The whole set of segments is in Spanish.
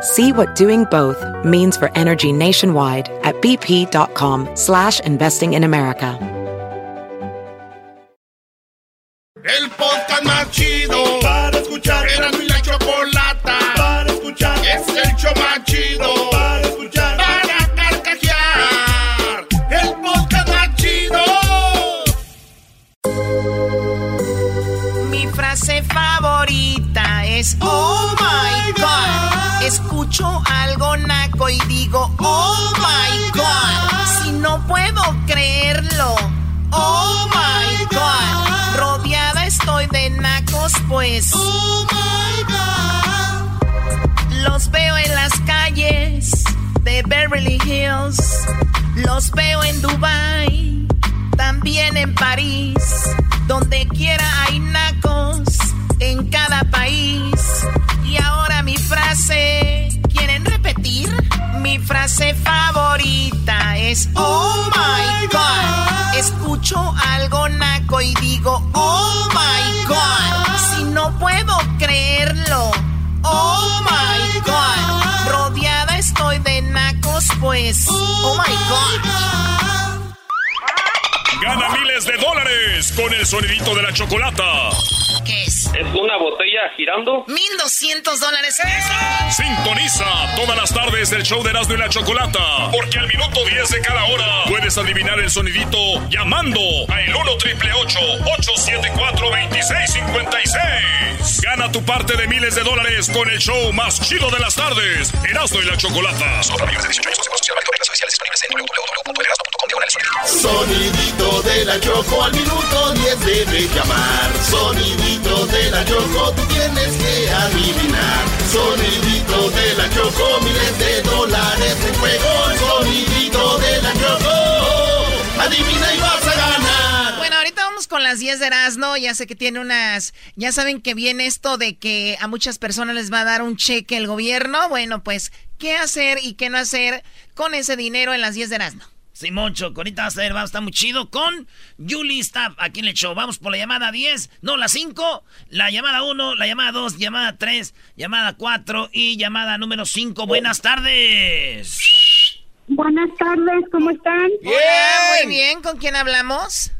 See what doing both means for energy nationwide at bp.com slash investing in America. El podcast más chido para escuchar. Era mi la chocolata para escuchar. Es el show más chido para escuchar. Para carcajear. El podcast más chido. Mi frase favorita es Oh my God. Escucho algo naco y digo Oh my God. Si no puedo creerlo. Oh my God. Rodeada estoy de nacos, pues. Oh my God. Los veo en las calles de Beverly Hills. Los veo en Dubai. También en París. Donde quiera hay nacos. En cada país. Ahora mi frase. ¿Quieren repetir? Mi frase favorita es Oh my God. Escucho algo naco y digo Oh my God. Si no puedo creerlo. Oh my God. Rodeada estoy de nacos, pues. Oh my God. Gana miles de dólares con el sonidito de la chocolata. ¿Qué es? ¿Es una botella girando? 1200 dólares. Sintoniza todas las tardes el show de Erasmo y la Chocolata. Porque al minuto 10 de cada hora puedes adivinar el sonidito llamando a el 1 triple 874 2656. Gana tu parte de miles de dólares con el show más chido de las tardes. Erasmo y la Chocolata. Sonidito de la choco al minuto 10 debe llamar. Sonidito de la choco tú tienes que adivinar. Sonidito de la choco miles de dólares en juego. Sonidito de la choco. Adivina y vas a ganar. Bueno, ahorita vamos con las 10 de Erasmo. Ya sé que tiene unas. Ya saben que viene esto de que a muchas personas les va a dar un cheque el gobierno. Bueno, pues, ¿qué hacer y qué no hacer con ese dinero en las 10 de Erasmo? Simón Choco, ahorita vas a ver, va a estar muy chido con Julie Staff aquí en el show. Vamos por la llamada 10, no, la 5, la llamada 1, la llamada 2, llamada 3, llamada 4 y llamada número 5. Buenas tardes. Buenas tardes, ¿cómo están? Hola, muy bien. ¿Con quién hablamos?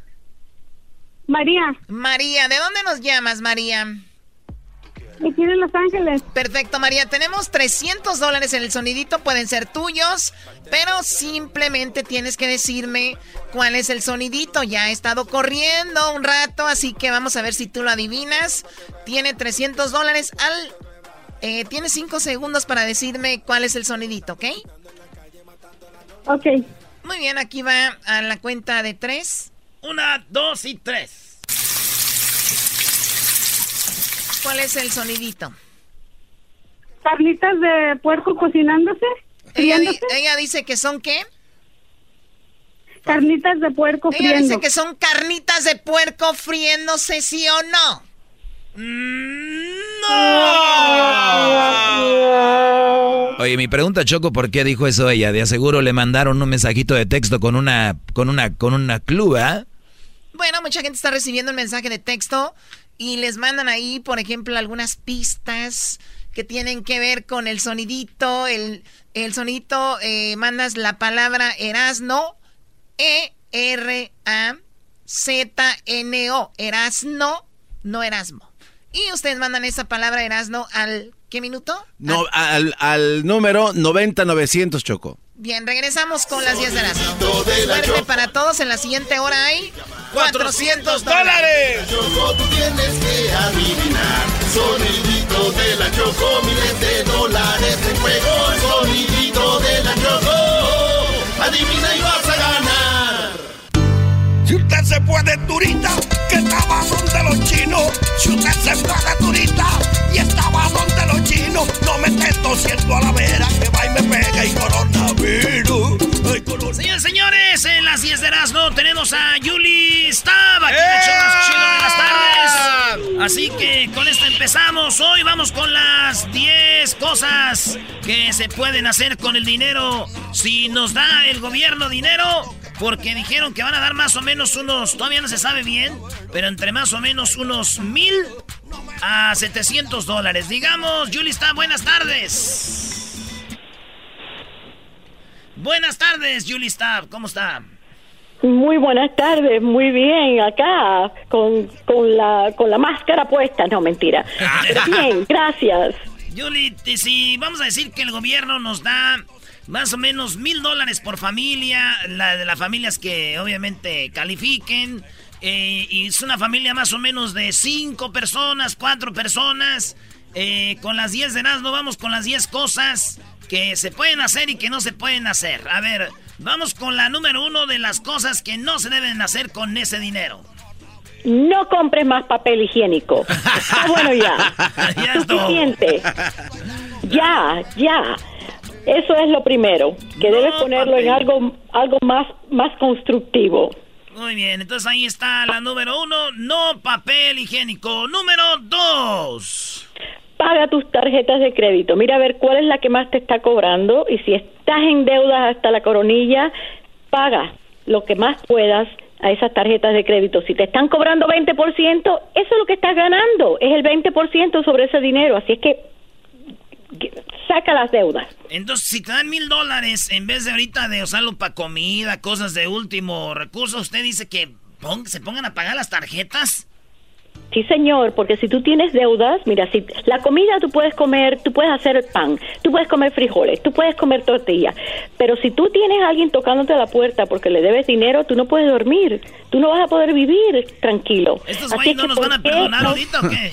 María, María, ¿de dónde nos llamas, María? Aquí en Los Ángeles. Perfecto, María. Tenemos 300 dólares en el sonidito. Pueden ser tuyos, pero simplemente tienes que decirme cuál es el sonidito. Ya he estado corriendo un rato, así que vamos a ver si tú lo adivinas. Tiene 300 dólares al... Eh, tienes 5 segundos para decirme cuál es el sonidito, ¿ok? Ok, Muy bien, aquí va a la cuenta de 3. Una, dos y tres. ¿Cuál es el sonidito? carnitas de puerco cocinándose, Ella, di- friéndose. ella dice que son qué? Carnitas de puerco Ella dice friendo. que son carnitas de puerco friéndose, ¿sí o no? Oye, mi pregunta Choco, ¿por qué dijo eso ella? De aseguro le mandaron un mensajito de texto con una con una con una clue, ¿ah? Bueno, mucha gente está recibiendo un mensaje de texto y les mandan ahí, por ejemplo, algunas pistas que tienen que ver con el sonidito. El, el eh, mandas la palabra Erasno, E-R-A-Z-N-O. Erasno, no Erasmo. Y ustedes mandan esa palabra Erasno al... ¿Qué minuto? No, al, al número 90900, Choco. Bien, regresamos con las 10 de las Suerte para todos. En la siguiente hora hay 400 dólares. Choco, tú tienes que adivinar. Sonidito de la Choco, miles de dólares en juego. Sonidito de la Choco. Adivina y vas a ganar. Si usted se puede turista, que estaba donde los chinos. Si usted se puede turista y estaba donde los chinos, no me tosiendo a la vera que va y me pega y coronavirus. Ay, coronavirus. Señores, señores, en las 10 de Erasmo tenemos a Yuli Stab, aquí en el show más chido de las tardes. Así que con esto empezamos. Hoy vamos con las 10 cosas que se pueden hacer con el dinero si nos da el gobierno dinero. Porque dijeron que van a dar más o menos unos, todavía no se sabe bien, pero entre más o menos unos mil a 700 dólares. Digamos, Yuli Stab, buenas tardes. Buenas tardes, Julie Stab, ¿cómo está? Muy buenas tardes, muy bien, acá con, con, la, con la máscara puesta, no mentira. Bien, gracias. Te- si vamos a decir que el gobierno nos da más o menos mil dólares por familia, la de las familias que obviamente califiquen, eh, y es una familia más o menos de cinco personas, cuatro personas, eh, con las 10 de no vamos con las 10 cosas que se pueden hacer y que no se pueden hacer. A ver, vamos con la número uno de las cosas que no se deben hacer con ese dinero. No compres más papel higiénico. Está bueno ya. Ya. Suficiente. Ya, ya. Eso es lo primero, que debes ponerlo en algo, algo más, más constructivo. Muy bien, entonces ahí está la número uno, no papel higiénico. Número dos. Paga tus tarjetas de crédito. Mira a ver cuál es la que más te está cobrando y si estás en deudas hasta la coronilla, paga lo que más puedas a esas tarjetas de crédito. Si te están cobrando 20%, eso es lo que estás ganando, es el 20% sobre ese dinero. Así es que saca las deudas. Entonces, si te dan mil dólares, en vez de ahorita de usarlo para comida, cosas de último recurso, usted dice que se pongan a pagar las tarjetas. Sí, señor, porque si tú tienes deudas, mira, si la comida tú puedes comer, tú puedes hacer pan, tú puedes comer frijoles, tú puedes comer tortilla, pero si tú tienes a alguien tocándote a la puerta porque le debes dinero, tú no puedes dormir, tú no vas a poder vivir tranquilo. ¿Estos Así no que, nos ¿por van a perdonar no? ahorita o qué?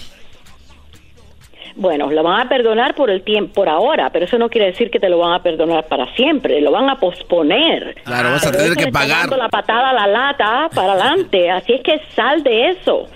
Bueno, lo van a perdonar por el tiempo, por ahora, pero eso no quiere decir que te lo van a perdonar para siempre, lo van a posponer. Claro, vas a tener que pagar. la patada a la lata para adelante, así es que sal de eso.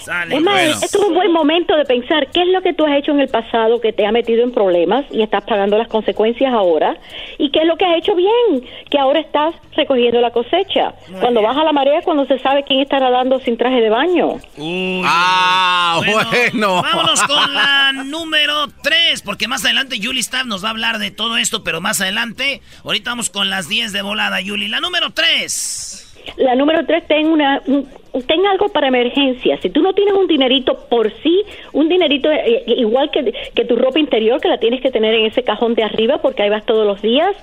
Sale. Es más, Bueno. esto es un buen momento de pensar qué es lo que tú has hecho en el pasado que te ha metido en problemas y estás pagando las consecuencias ahora y qué es lo que has hecho bien, que ahora estás recogiendo la cosecha. cuando baja la marea, cuando se sabe quién está nadando sin traje de baño. Uy, Ah, bueno. Vámonos con la número 3, porque más adelante Yuli Staff nos va a hablar de todo esto, pero más adelante, ahorita vamos con las 10 de volada, Yuli. La número 3. La número tres, ten, una, un- ten algo para emergencia. Si tú no tienes un dinerito por sí, un dinerito eh, eh, igual que, que tu ropa interior, que la tienes que tener en ese cajón de arriba porque ahí vas todos los días,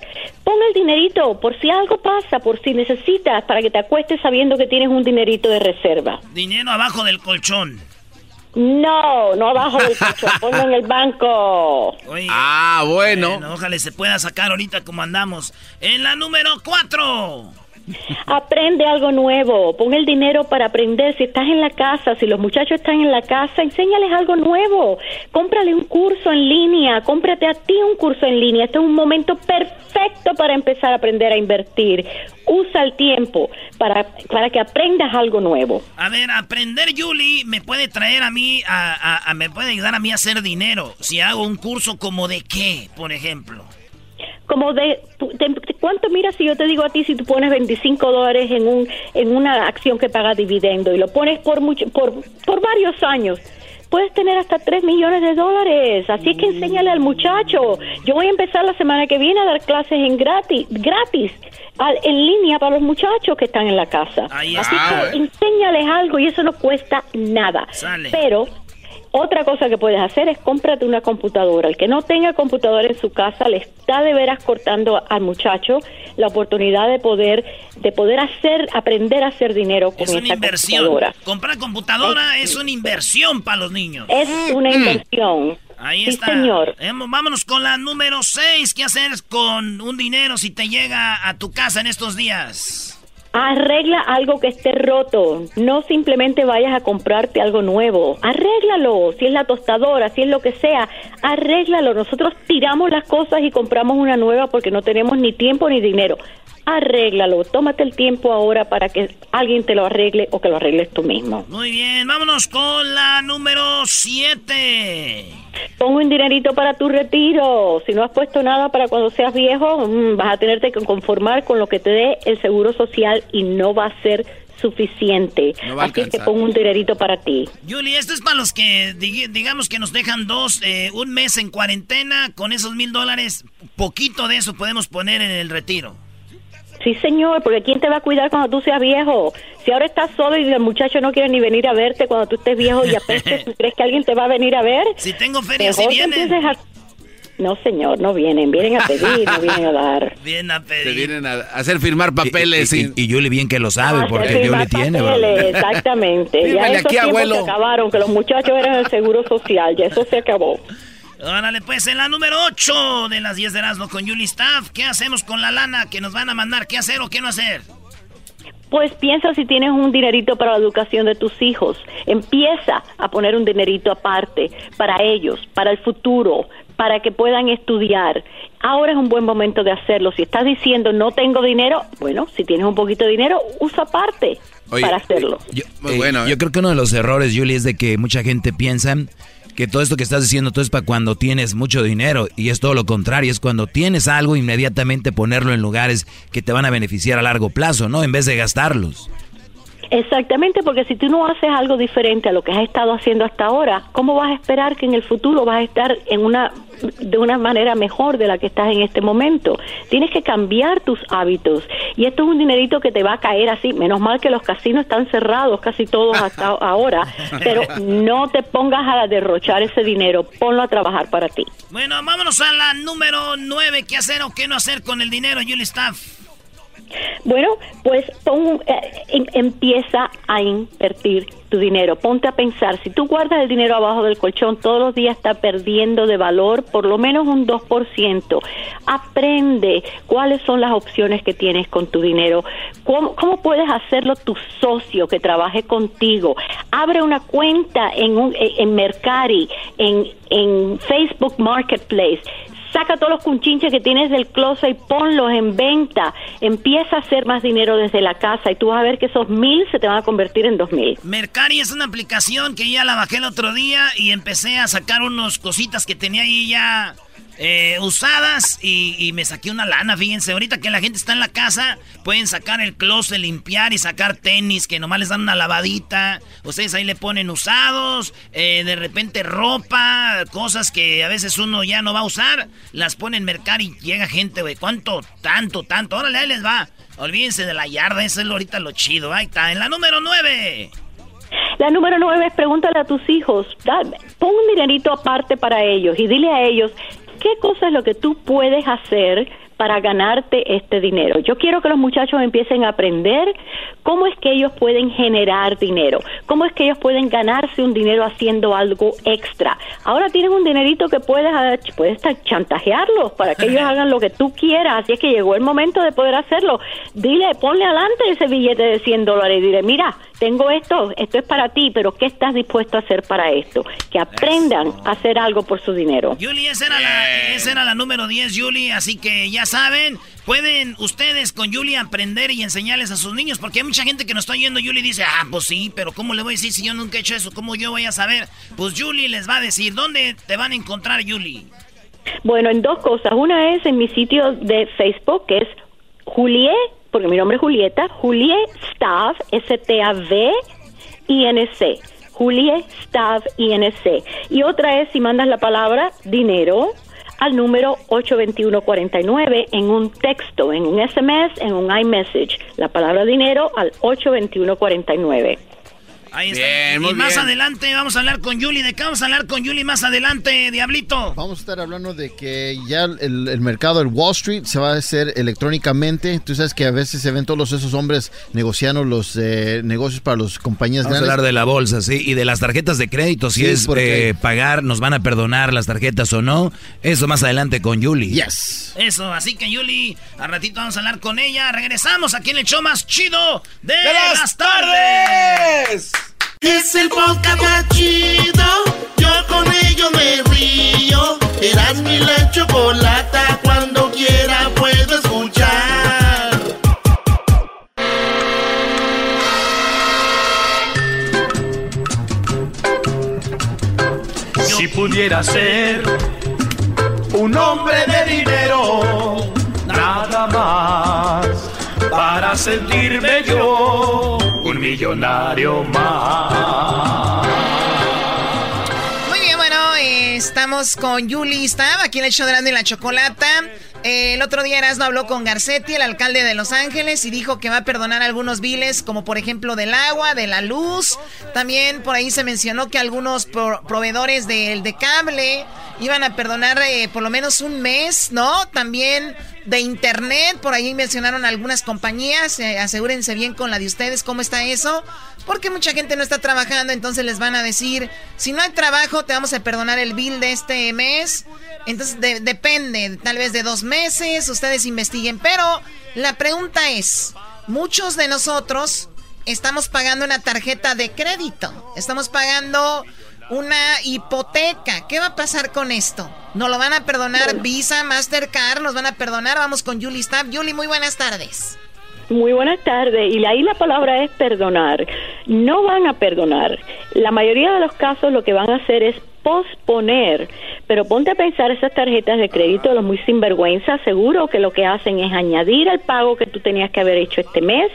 pon el dinerito por si algo pasa, por si necesitas, para que te acuestes sabiendo que tienes un dinerito de reserva. Dinero abajo del colchón. No, no abajo del colchón, ponlo en el banco. Oye, Ah, bueno. bueno, ojalá se pueda sacar ahorita como andamos. En la número 4. Aprende algo nuevo, pon el dinero para aprender. Si estás en la casa, si los muchachos están en la casa, enséñales algo nuevo. Cómprale un curso en línea, cómprate a ti un curso en línea. Este es un momento perfecto para empezar a aprender a invertir. Usa el tiempo para, para que aprendas algo nuevo. A ver, aprender Yuli me puede traer a mí, a, a- a- me puede ayudar a mí a hacer dinero. Si hago un curso como de qué, por ejemplo. Como de, de- ¿cuánto mira si yo te digo a ti si tú pones 25 dólares en, un, en una acción que paga dividendo y lo pones por, mucho, por, por varios años? Puedes tener hasta 3 millones de dólares. Así es que enséñale al muchacho. Yo voy a empezar la semana que viene a dar clases en gratis, gratis al- en línea para los muchachos que están en la casa. Así que enséñales algo y eso no cuesta nada. Sale. Pero otra cosa que puedes hacer es cómprate una computadora. El que no tenga computadora en su casa le está de veras cortando al muchacho la oportunidad de poder de poder hacer aprender a hacer dinero con Es una esa inversión. computadora. Comprar computadora es una inversión para los niños. Es una inversión. Ahí sí, está. señor. Eh, vámonos con la número 6. ¿Qué hacer con un dinero si te llega a tu casa en estos días? Arregla algo que esté roto. No simplemente vayas a comprarte algo nuevo. Arréglalo. Si es la tostadora, si es lo que sea, arréglalo. Nosotros tiramos las cosas y compramos una nueva porque no tenemos ni tiempo ni dinero. Arréglalo. Tómate el tiempo ahora para que alguien te lo arregle o que lo arregles tú mismo. Muy bien, vámonos con la número 7. Pon un dinerito para tu retiro. Si no has puesto nada para cuando seas viejo, mm, vas a tenerte que conformar con lo que te dé el seguro social y no va a ser suficiente. No va a Así que alcanzar. pon un dinerito para ti. Julie, esto es para los que dig- digamos que nos dejan dos, eh, un mes en cuarentena. Con esos mil dólares, poquito de eso podemos poner en el retiro. Sí, señor, porque ¿quién te va a cuidar cuando tú seas viejo? Si ahora estás solo y el muchacho no quiere ni venir a verte cuando tú estés viejo y apestes, ¿tú crees que alguien te va a venir a ver? Si tengo feria, si vienen. a- No, señor, no vienen. Vienen a pedir, no vienen a dar. Bien a Te pedir. vienen a hacer firmar papeles. Y, sin- y, y Julie bien que lo sabe, porque Julie tiene, papeles, Exactamente. ya esos aquí, tiempos abuelo. se acabaron, que los muchachos eran el seguro social, ya eso se acabó. Órale, pues en la número 8 de las 10 de Erasmo con Julie Staff. ¿Qué hacemos con la lana que nos van a mandar? ¿Qué hacer o qué no hacer? Pues piensa si tienes un dinerito para la educación de tus hijos. Empieza a poner un dinerito aparte para ellos, para el futuro, para que puedan estudiar. Ahora es un buen momento de hacerlo. Si estás diciendo no tengo dinero, bueno, si tienes un poquito de dinero, usa parte Oye, para hacerlo. Yo, Muy eh, bueno, ¿eh? yo creo que uno de los errores, Julie, es de que mucha gente piensa que todo esto que estás diciendo todo es para cuando tienes mucho dinero y es todo lo contrario, es cuando tienes algo inmediatamente ponerlo en lugares que te van a beneficiar a largo plazo, ¿no? En vez de gastarlos. Exactamente, porque si tú no haces algo diferente a lo que has estado haciendo hasta ahora, ¿cómo vas a esperar que en el futuro vas a estar en una de una manera mejor de la que estás en este momento? Tienes que cambiar tus hábitos y esto es un dinerito que te va a caer así. Menos mal que los casinos están cerrados casi todos hasta ahora, pero no te pongas a derrochar ese dinero, ponlo a trabajar para ti. Bueno, vámonos a la número 9. ¿Qué hacer o qué no hacer con el dinero, Julie Staff? Bueno, pues pon, eh, em- empieza a invertir tu dinero. Ponte a pensar, si tú guardas el dinero abajo del colchón, todos los días está perdiendo de valor por lo menos un 2%. Aprende cuáles son las opciones que tienes con tu dinero. ¿Cómo, puedes hacerlo tu socio que trabaje contigo? Abre una cuenta en, un, en Mercari, en, en Facebook Marketplace. Saca todos los cunchinches que tienes del closet y ponlos en venta. Empieza a hacer más dinero desde la casa y tú vas a ver que esos mil se te van a convertir en dos mil. Mercari es una aplicación que ya la bajé el otro día y empecé a sacar unos cositas que tenía ahí ya eh, usadas y, me saqué una lana, fíjense. Ahorita que la gente está en la casa, pueden sacar el closet, limpiar y sacar tenis que nomás les dan una lavadita. Ustedes ahí le ponen usados, eh, de repente ropa, cosas que a veces uno ya no va a usar, las ponen en Mercari y llega gente, güey. ¿Cuánto? Tanto, tanto. Órale, ahí les va. Olvídense de la yarda, eso es ahorita lo chido. Ahí está, en la número 9. La número nueve es pregúntale a tus hijos, da- pon un dinerito aparte para ellos y dile a ellos qué cosa es lo que tú puedes hacer para ganarte este dinero. Yo quiero que los muchachos empiecen a aprender cómo es que ellos pueden generar dinero, cómo es que ellos pueden ganarse un dinero haciendo algo extra. Ahora tienes un dinerito que puedes, ah, puedes ta- chantajearlos para que ellos hagan lo que tú quieras, así es que llegó el momento de poder hacerlo. Dile, ponle adelante ese billete de 100 dólares y dile, mira, tengo esto, esto es para ti, pero ¿qué estás dispuesto a hacer para esto? Que aprendan a hacer algo por su dinero. Julie, esa era, la, esa era la número 10, Julie. Así que ya saben, pueden ustedes con Julie aprender y enseñarles a sus niños. Porque hay mucha gente que nos está oyendo. Julie dice, ah, pues sí, pero ¿cómo le voy a decir si yo nunca he hecho eso? ¿Cómo yo voy a saber? Pues Julie les va a decir, ¿dónde te van a encontrar, Julie? Bueno, en dos cosas. Una es en mi sitio de Facebook, que es Julie, porque mi nombre es Julieta, Julie Stav, S-T-A-V-I-N-C. Julie Stav, I-N-C. Y otra es si mandas la palabra dinero al número 82149 en un texto, en un SMS, en un iMessage. La palabra dinero al 82149. Ahí está. y más adelante vamos a hablar con Yuli. ¿De qué vamos a hablar con Yuli más adelante, Diablito? Vamos a estar hablando de que ya el, mercado, el Wall Street, se va a hacer electrónicamente. Tú sabes que a veces se ven todos esos hombres negociando los eh, negocios para las compañías vamos grandes. a hablar de la bolsa, sí, y de las tarjetas de crédito. Si es eh, pagar, nos van a perdonar las tarjetas o no. Eso más adelante con Yuli. Yes. Eso, así que Yuli, al ratito vamos a hablar con ella. Regresamos aquí en el show más chido de, las, tardes. Es el podcast más chido. Yo con ello me río. Eras mi la chocolata. Cuando quiera puedo escuchar. Si pudiera ser un hombre de dinero, nada más para sentirme yo un millonario más. Estamos con Yuli Stab, aquí en el show de la Chocolata. El otro día Erasmo habló con Garcetti, el alcalde de Los Ángeles, y dijo que va a perdonar algunos biles, como por ejemplo del agua, de la luz. También por ahí se mencionó que algunos proveedores de, de cable iban a perdonar eh, por lo menos un mes, ¿no? También de internet, por ahí mencionaron algunas compañías, eh, asegúrense bien con la de ustedes, ¿cómo está eso? Porque mucha gente no está trabajando, entonces les van a decir, si no hay trabajo, te vamos a perdonar el bill de este mes. Entonces depende, tal vez de dos meses, ustedes investiguen, pero la pregunta es, muchos de nosotros estamos pagando una tarjeta de crédito, estamos pagando una hipoteca. ¿Qué va a pasar con esto? ¿Nos lo van a perdonar Visa, Mastercard? ¿Nos van a perdonar? Vamos con Julie Stab. Julie, muy buenas tardes. Muy buenas tardes. Y ahí la palabra es perdonar. No van a perdonar. La mayoría de los casos lo que van a hacer es posponer. Pero ponte a pensar esas tarjetas de crédito, los muy sinvergüenza, seguro que lo que hacen es añadir el pago que tú tenías que haber hecho este mes,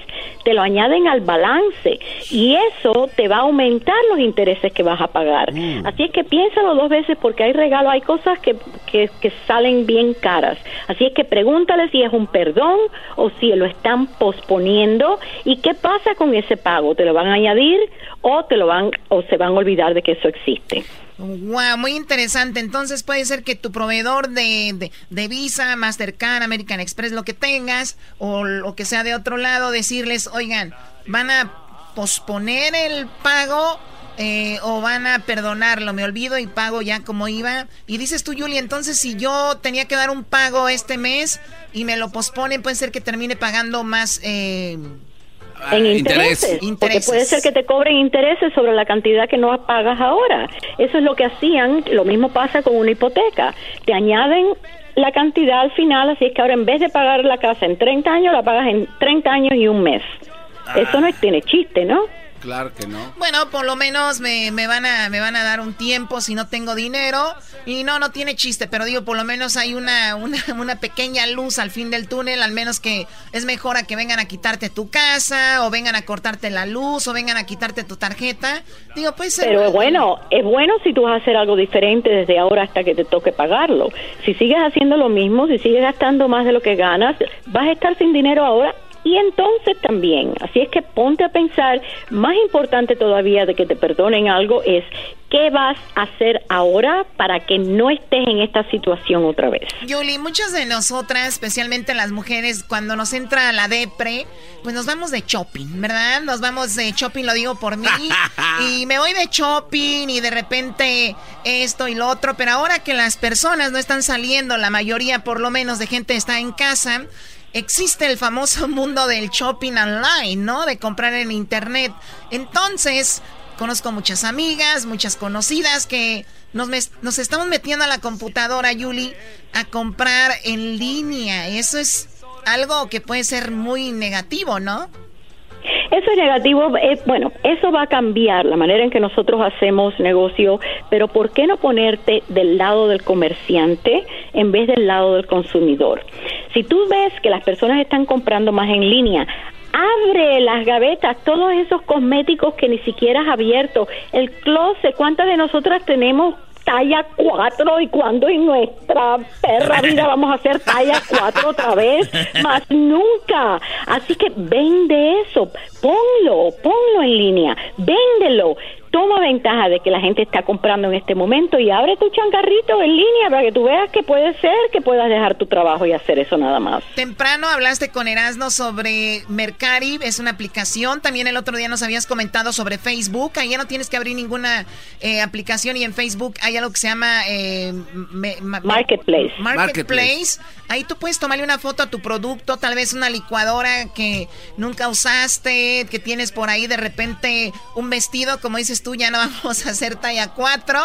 te lo añaden al balance y eso te va a aumentar los intereses que vas a pagar. Mm. Así es que piénsalo dos veces porque hay regalos, hay cosas que, que, que salen bien caras. Así es que pregúntale si es un perdón o si lo están posponiendo y qué pasa con ese pago. ¿Te lo van a añadir o te lo van o se van a olvidar de que eso existe? Wow, muy interesante. Entonces puede ser que tu proveedor de, de, Visa, Mastercard, American Express, lo que tengas, o lo que sea de otro lado, decirles, oigan, van a posponer el pago eh, o van a perdonarlo. Me olvido y pago ya como iba. Y dices tú, Julie, entonces si yo tenía que dar un pago este mes y me lo posponen, puede ser que termine pagando más. Eh, en intereses, Porque puede ser que te cobren intereses sobre la cantidad que no pagas ahora. Eso es lo que hacían. Lo mismo pasa con una hipoteca. Te añaden la cantidad al final, así es que ahora en vez de pagar la casa en 30 años, la pagas en 30 años y un mes. Eso no tiene chiste, ¿no? Claro que no. Bueno, por lo menos me, van a, me van a dar un tiempo si no tengo dinero. Y no, no tiene chiste, pero digo, por lo menos hay una, una, pequeña luz al fin del túnel, al menos que es mejor a que vengan a quitarte tu casa, o vengan a cortarte la luz, o vengan a quitarte tu tarjeta. Digo, pues... Pero bueno, es bueno si tú vas a hacer algo diferente desde ahora hasta que te toque pagarlo. Si sigues haciendo lo mismo, si sigues gastando más de lo que ganas, vas a estar sin dinero ahora y entonces también, así es que ponte a pensar, más importante todavía de que te perdonen algo es qué vas a hacer ahora para que no estés en esta situación otra vez. Yuli, muchas de nosotras, especialmente las mujeres, cuando nos entra la depre, pues nos vamos de shopping, ¿verdad? Nos vamos de shopping, lo digo por mí, y me voy de shopping y de repente esto y lo otro, pero ahora que las personas no están saliendo, la mayoría por lo menos de gente está en casa, existe el famoso mundo del shopping online, ¿no? De comprar en internet. Entonces, conozco muchas amigas, muchas conocidas que nos, nos estamos metiendo a la computadora, Yuli, a comprar en línea. Eso es algo que puede ser muy negativo, ¿no? Eso es negativo, eh, bueno, eso va a cambiar la manera en que nosotros hacemos negocio, pero ¿por qué no ponerte del lado del comerciante en vez del lado del consumidor? Si tú ves que las personas están comprando más en línea, abre las gavetas, todos esos cosméticos que ni siquiera has abierto, el closet, ¿cuántas de nosotras tenemos talla 4 y cuando en nuestra perra vida vamos a hacer talla 4 otra vez, más nunca. Así que vende eso, ponlo, ponlo en línea, véndelo. Toma ventaja de que la gente está comprando en este momento y abre tu changarrito en línea para que tú veas que puede ser que puedas dejar tu trabajo y hacer eso nada más. Temprano hablaste con Erasmo sobre Mercari, es una aplicación. También el otro día nos habías comentado sobre Facebook. Ahí ya no tienes que abrir ninguna eh, aplicación y en Facebook hay algo que se llama eh, Marketplace. Marketplace. Ahí tú puedes tomarle una foto a tu producto, tal vez una licuadora que nunca usaste, que tienes por ahí de repente un vestido, como dices tú, ya no vamos a hacer talla 4.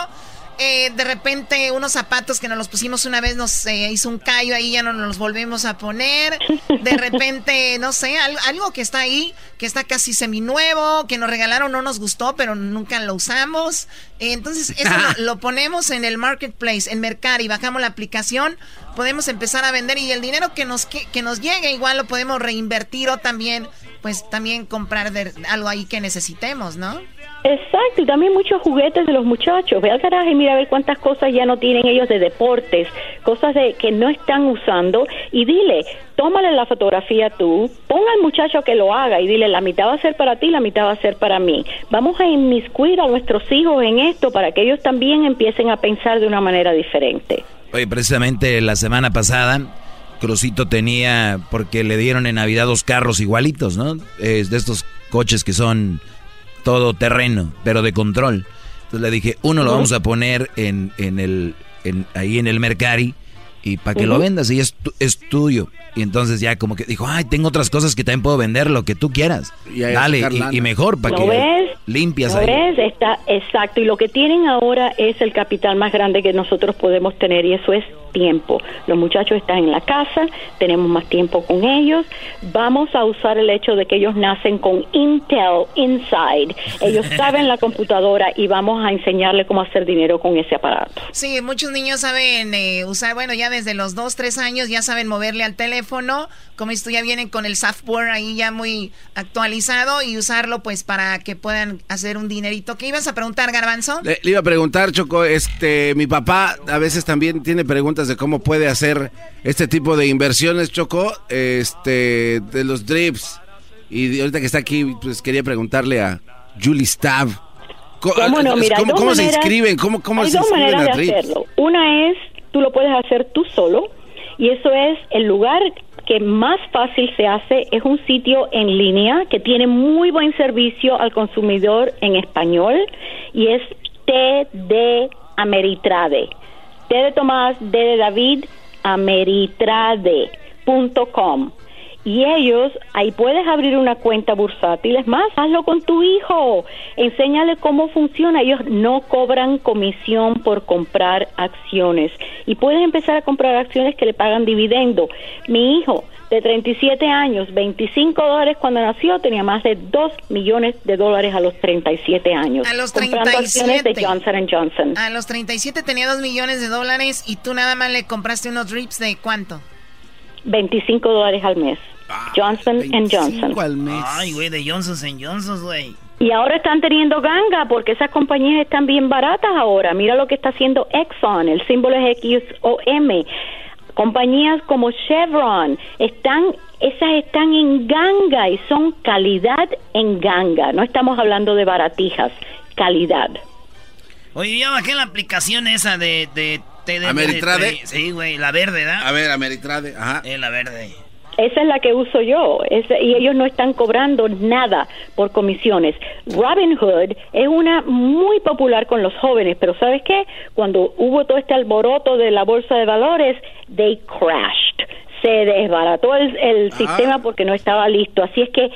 Eh, de repente unos zapatos que nos los pusimos una vez nos eh, hizo un callo ahí, ya no nos los volvemos a poner. De repente, no sé, algo, que está ahí, que está casi seminuevo, que nos regalaron, no nos gustó, pero nunca lo usamos. entonces, eso lo, ponemos en el marketplace, en y bajamos la aplicación, podemos empezar a vender y el dinero que nos, que, que nos llegue igual lo podemos reinvertir o también, pues también comprar de, algo ahí que necesitemos, ¿no? Exacto, y también muchos juguetes de los muchachos. Ve al garaje y mira a ver cuántas cosas ya no tienen ellos de deportes, cosas de que no están usando y dile, tómale la fotografía tú, ponga al muchacho que lo haga y dile, la mitad va a ser para ti, la mitad va a ser para mí. Vamos a inmiscuir a nuestros hijos en esto para que ellos también empiecen a pensar de una manera diferente. Oye, precisamente la semana pasada Crucito tenía, porque le dieron en Navidad dos carros igualitos, ¿no? Es de estos coches que son todo terreno, pero de control. Entonces le dije, uno lo vamos a poner en, en el, en, ahí en el Mercari y para que lo vendas y es, es tuyo. Y entonces ya como que dijo, ay, tengo otras cosas que también puedo vender, lo que tú quieras. Dale, y, mejor para que ves? limpias ahí. Ves? Está, exacto, y lo que tienen ahora es el capital más grande que nosotros podemos tener y eso es tiempo. Los muchachos están en la casa, tenemos más tiempo con ellos. Vamos a usar el hecho de que ellos nacen con Intel Inside. Ellos saben la computadora y vamos a enseñarle cómo hacer dinero con ese aparato. Sí, muchos niños saben eh, usar, bueno, ya desde los 2, 3 años ya saben moverle al teléfono. Como esto ya vienen con el software ahí ya muy actualizado y usarlo pues para que puedan hacer un dinerito. ¿Qué ibas a preguntar, Garbanzo? Le, le iba a preguntar, Choco, este, mi papá a veces también tiene preguntas de cómo puede hacer este tipo de inversiones, Choco, este, de los drips. Y ahorita que está aquí, pues quería preguntarle a Julie Stav. ¿Cómo, no? Mira, ¿Cómo, se inscriben? ¿Cómo, cómo hay se dos inscriben maneras de hacerlo. Una es, tú lo puedes hacer tú solo, y eso es el lugar que más fácil se hace es un sitio en línea que tiene muy buen servicio al consumidor en español y es TD Ameritrade. T de Tomás, D de David, ameritrade.com. Y ellos, ahí puedes abrir una cuenta bursátil. Es más, hazlo con tu hijo. Enséñale cómo funciona. Ellos no cobran comisión por comprar acciones. Y puedes empezar a comprar acciones que le pagan dividendo. Mi hijo de 37 años, 25 dólares cuando nació, tenía más de 2 millones de dólares a los 37 años. A los 37. de Johnson Johnson. A los 37 tenía 2 millones de dólares y tú nada más le compraste unos drips de cuánto? 25 dólares al mes. Johnson Johnson. Al mes. Ay, güey, de Johnson Johnson, güey. Y ahora están teniendo ganga porque esas compañías están bien baratas ahora. Mira lo que está haciendo Exxon, el símbolo es XOM. Compañías como Chevron están esas están en ganga y son calidad en ganga. No estamos hablando de baratijas, calidad. Oye, ya bajé la aplicación esa de... de, de ¿Ameritrade? sí, güey, la verde, ¿verdad? A ver, Ameritrade, ajá. Eh, la verde. Esa es la que uso yo. y ellos no están cobrando nada por comisiones. Robinhood es una muy popular con los jóvenes, pero ¿sabes qué? Cuando hubo todo este alboroto de la bolsa de valores, they crashed. Se desbarató el, ah. sistema porque no estaba listo. Así es que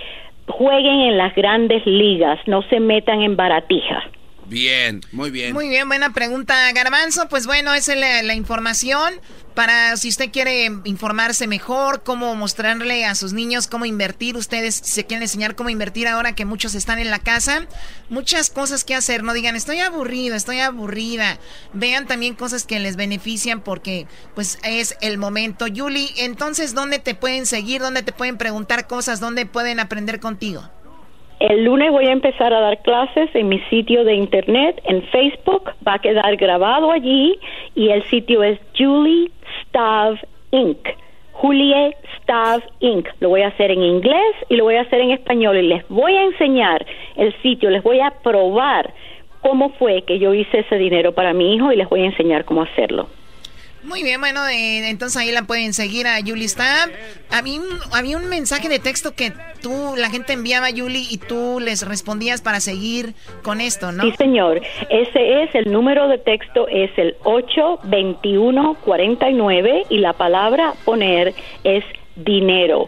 jueguen en las grandes ligas, no se metan en baratijas. Bien, muy bien. Muy bien, buena pregunta, Garbanzo. Pues bueno, esa es la, información para si usted quiere informarse mejor, cómo mostrarle a sus niños cómo invertir. Ustedes se quieren enseñar cómo invertir ahora que muchos están en la casa. Muchas cosas que hacer. No digan, estoy aburrido, estoy aburrida. Vean también cosas que les benefician porque pues es el momento. Yuli, entonces, ¿dónde te pueden seguir? ¿Dónde te pueden preguntar cosas? ¿Dónde pueden aprender contigo? El lunes voy a empezar a dar clases en mi sitio de internet, en Facebook, va a quedar grabado allí y el sitio es Julie Stav Inc. Julie Staff Inc. Lo voy a hacer en inglés y lo voy a hacer en español y les voy a enseñar el sitio, les voy a probar cómo fue que yo hice ese dinero para mi hijo y les voy a enseñar cómo hacerlo. Muy bien, bueno, eh, entonces ahí la pueden seguir a Julie Stab. Había un, había un mensaje de texto que tú, la gente enviaba a Julie y tú les respondías para seguir con esto, ¿no? Sí, señor. Ese es, el número de texto es el 82149 y la palabra poner es dinero.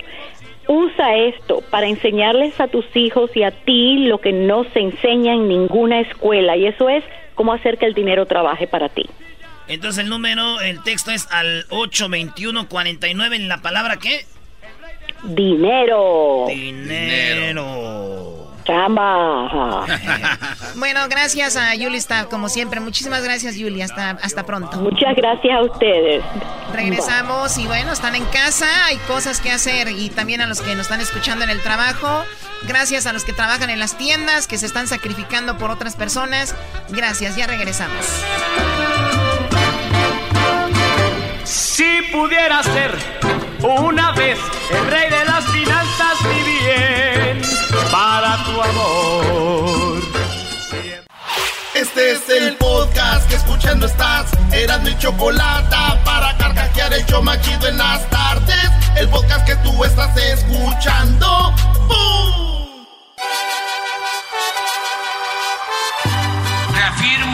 Usa esto para enseñarles a tus hijos y a ti lo que no se enseña en ninguna escuela y eso es cómo hacer que el dinero trabaje para ti. Entonces el número, el texto es al 821-49 en la palabra ¿qué? Dinero. Dinero. Chamba. bueno, gracias a Yuli está como siempre. Muchísimas gracias, Yuli. Hasta, hasta pronto. Muchas gracias a ustedes. Regresamos y bueno, están en casa, hay cosas que hacer y también a los que nos están escuchando en el trabajo. Gracias a los que trabajan en las tiendas, que se están sacrificando por otras personas. Gracias, ya regresamos. Si pudiera ser una vez el rey de las finanzas, mi bien, para tu amor. Este es el podcast que escuchando estás. Eran mi chocolate para carcajear el yo machido en las tardes. El podcast que tú estás escuchando.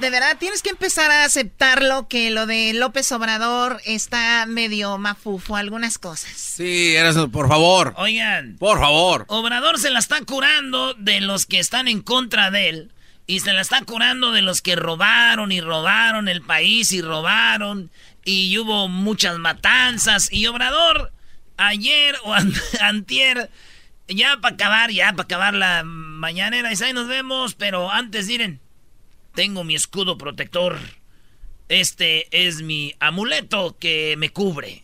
de verdad tienes que empezar a aceptarlo que lo de López Obrador está medio mafufo, algunas cosas. Sí, eres, por favor. Oigan. Por favor. Obrador se la está curando de los que están en contra de él. Y se la está curando de los que robaron y robaron el país y robaron. Y hubo muchas matanzas. Y Obrador, ayer o antier, ya para acabar, ya para acabar la mañanera. Y ahí nos vemos. Pero antes, miren. Tengo mi escudo protector. Este es mi amuleto que me cubre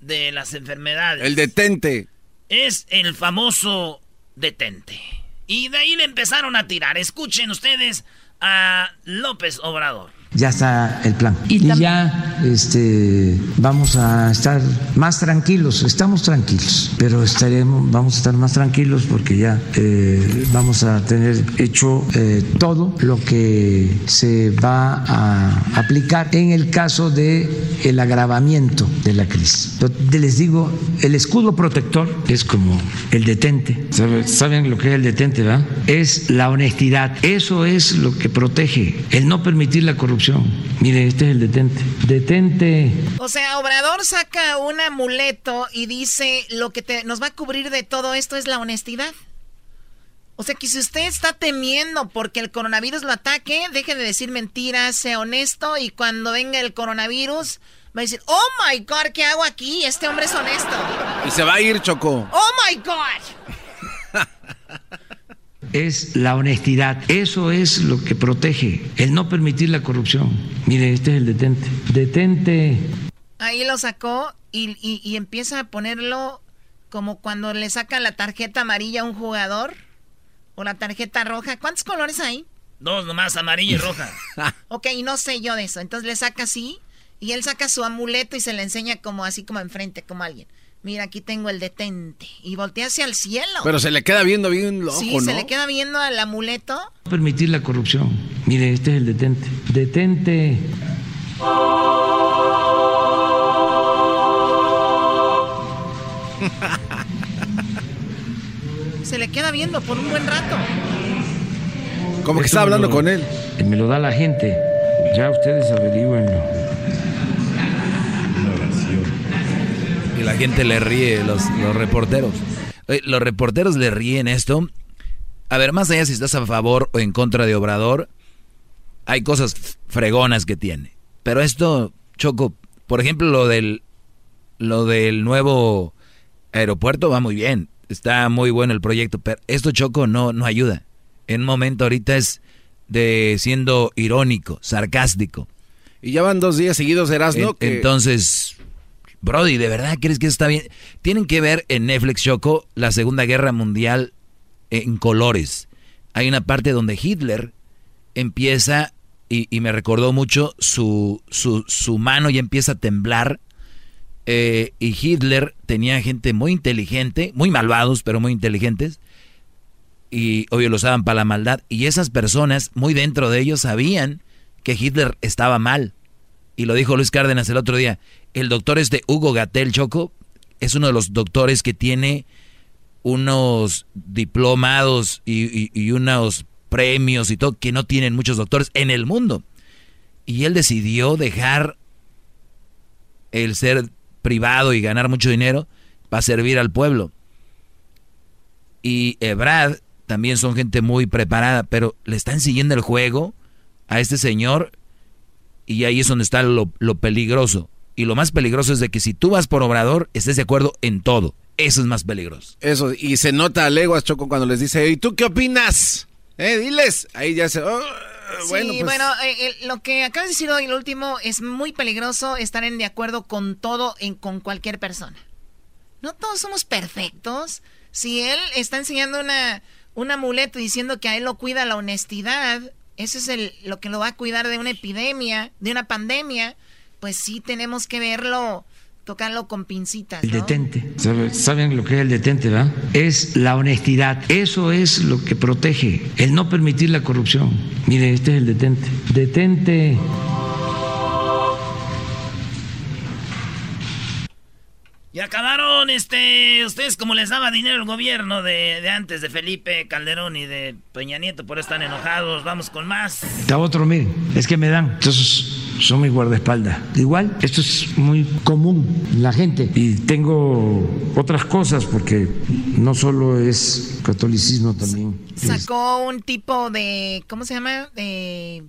de las enfermedades. El detente. Es el famoso detente. Y de ahí le empezaron a tirar. Escuchen ustedes a López Obrador ya está el plan. Y, ya este, vamos a estar más tranquilos, estamos tranquilos, pero estaremos, vamos a estar más tranquilos porque ya eh, vamos a tener hecho eh, todo lo que se va a aplicar en el caso de el agravamiento de la crisis. les digo, el escudo protector es como el detente. ¿Saben lo que es el detente, verdad? Es la honestidad. Eso es lo que protege, el no permitir la corrupción Mire, este es el detente. Detente. O sea, Obrador saca un amuleto y dice lo que te, nos va a cubrir de todo esto es la honestidad. O sea que si usted está temiendo porque el coronavirus lo ataque, deje de decir mentiras, sea honesto y cuando venga el coronavirus va a decir, oh my god, ¿qué hago aquí? Este hombre es honesto. Y se va a ir, Choco. Oh my god. es la honestidad. Eso es lo que protege, el no permitir la corrupción. Mire, este es el detente. Detente. Ahí lo sacó y, empieza a ponerlo como cuando le saca la tarjeta amarilla a un jugador o la tarjeta roja. ¿Cuántos colores hay? Dos nomás, amarilla y roja. ok, no sé yo de eso. Entonces le saca así y él saca su amuleto y se le enseña como así como enfrente, como alguien. Mira, aquí tengo el detente. Y voltea hacia el cielo. Pero se le queda viendo bien loco, Sí, se le queda viendo al amuleto. No permitir la corrupción. Mire, este es el detente. Detente. se le queda viendo por un buen rato. Como que está hablando con él. Me lo da la gente. Ya ustedes averigüenlo. Y la gente le ríe, los, los reporteros. los reporteros le ríen esto. A ver, más allá si estás a favor o en contra de Obrador, hay cosas fregonas que tiene. Pero esto, Choco, por ejemplo, lo del, lo del nuevo aeropuerto va muy bien. está muy bueno el proyecto, pero esto Choco no, no ayuda. En un momento ahorita es de siendo irónico, sarcástico. Y ya van dos días seguidos, Erasmo. que... Entonces, Brody, ¿de verdad crees que está bien? Tienen que ver en Netflix, Choco, la Segunda Guerra Mundial en colores. Hay una parte donde Hitler empieza, y, me recordó mucho, su, su, mano ya empieza a temblar. Eh, y Hitler tenía gente muy inteligente, muy malvados, pero muy inteligentes. Y obvio lo usaban para la maldad. Y esas personas, muy dentro de ellos, sabían que Hitler estaba mal. Y lo dijo Luis Cárdenas el otro día. El doctor este Hugo Gatel Choco es uno de los doctores que tiene unos diplomados y, unos premios y todo que no tienen muchos doctores en el mundo. Y él decidió dejar el ser privado y ganar mucho dinero para servir al pueblo. Y Ebrad también son gente muy preparada, pero le están siguiendo el juego a este señor y ahí es donde está lo, lo peligroso. Y lo más peligroso es de que si tú vas por obrador, estés de acuerdo en todo. Eso es más peligroso. Eso, y se nota a leguas, Choco, cuando les dice, ¿y tú qué opinas? Eh, diles. Ahí ya se... Oh, bueno, sí, pues. bueno eh, lo que acabas de decir hoy, lo último, es muy peligroso estar en de acuerdo con todo, en, con cualquier persona. No todos somos perfectos. Si él está enseñando una, un amuleto diciendo que a él lo cuida la honestidad, eso es el, lo que lo va a cuidar de una epidemia, de una pandemia, pues sí tenemos que verlo tocarlo con pincitas. El detente, ¿saben lo que es el detente, verdad? Es la honestidad. Eso es lo que protege, el no permitir la corrupción. Miren, este es el detente. Detente. Y acabaron, este, ustedes como les daba dinero el gobierno de, de, antes de Felipe Calderón y de Peña Nieto, por eso están enojados. Vamos con más. Da otro, miren, es que me dan. Entonces son mi guardaespaldas. Igual, esto es muy común en la gente. Y tengo otras cosas porque no solo es catolicismo también. Sacó un tipo de, ¿cómo se llama? De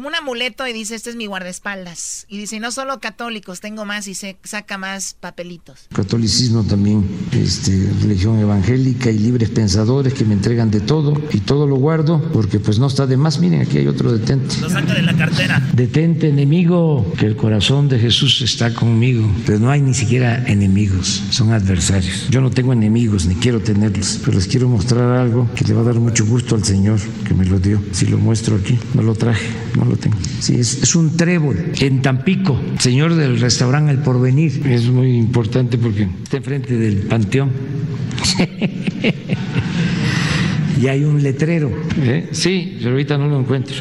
como un amuleto y dice, este es mi guardaespaldas. Y dice, no solo católicos, tengo más y se saca más papelitos. Catolicismo también, este, religión evangélica y libres pensadores que me entregan de todo y todo lo guardo porque pues no está de más. Miren, aquí hay otro detente. Lo saca de la cartera. Detente, enemigo, que el corazón de Jesús está conmigo. Pero no hay ni siquiera enemigos, son adversarios. Yo no tengo enemigos ni quiero tenerlos, pero les quiero mostrar algo que le va a dar mucho gusto al Señor que me lo dio. Si lo muestro aquí, no lo traje no lo tengo. Sí, es, un trébol en Tampico, señor del restaurante El Porvenir. Es muy importante porque está enfrente del panteón. y hay un letrero. ¿eh? Sí, pero ahorita no lo encuentro.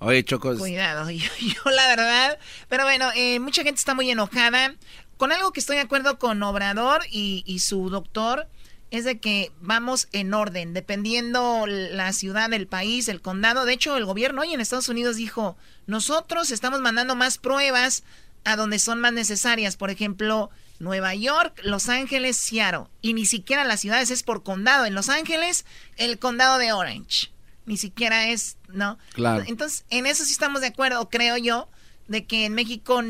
Oye, Chocos. Cuidado, yo, la verdad. Pero bueno, eh, mucha gente está muy enojada. Con algo que estoy de acuerdo con Obrador y, y su doctor es de que vamos en orden, dependiendo la ciudad, el país, el condado. De hecho, el gobierno hoy en Estados Unidos dijo, nosotros estamos mandando más pruebas a donde son más necesarias. Por ejemplo, Nueva York, Los Ángeles, Seattle. Y ni siquiera las ciudades es por condado. En Los Ángeles, el condado de Orange. Ni siquiera es, ¿no? Claro. Entonces, en eso sí estamos de acuerdo, creo yo, de que en México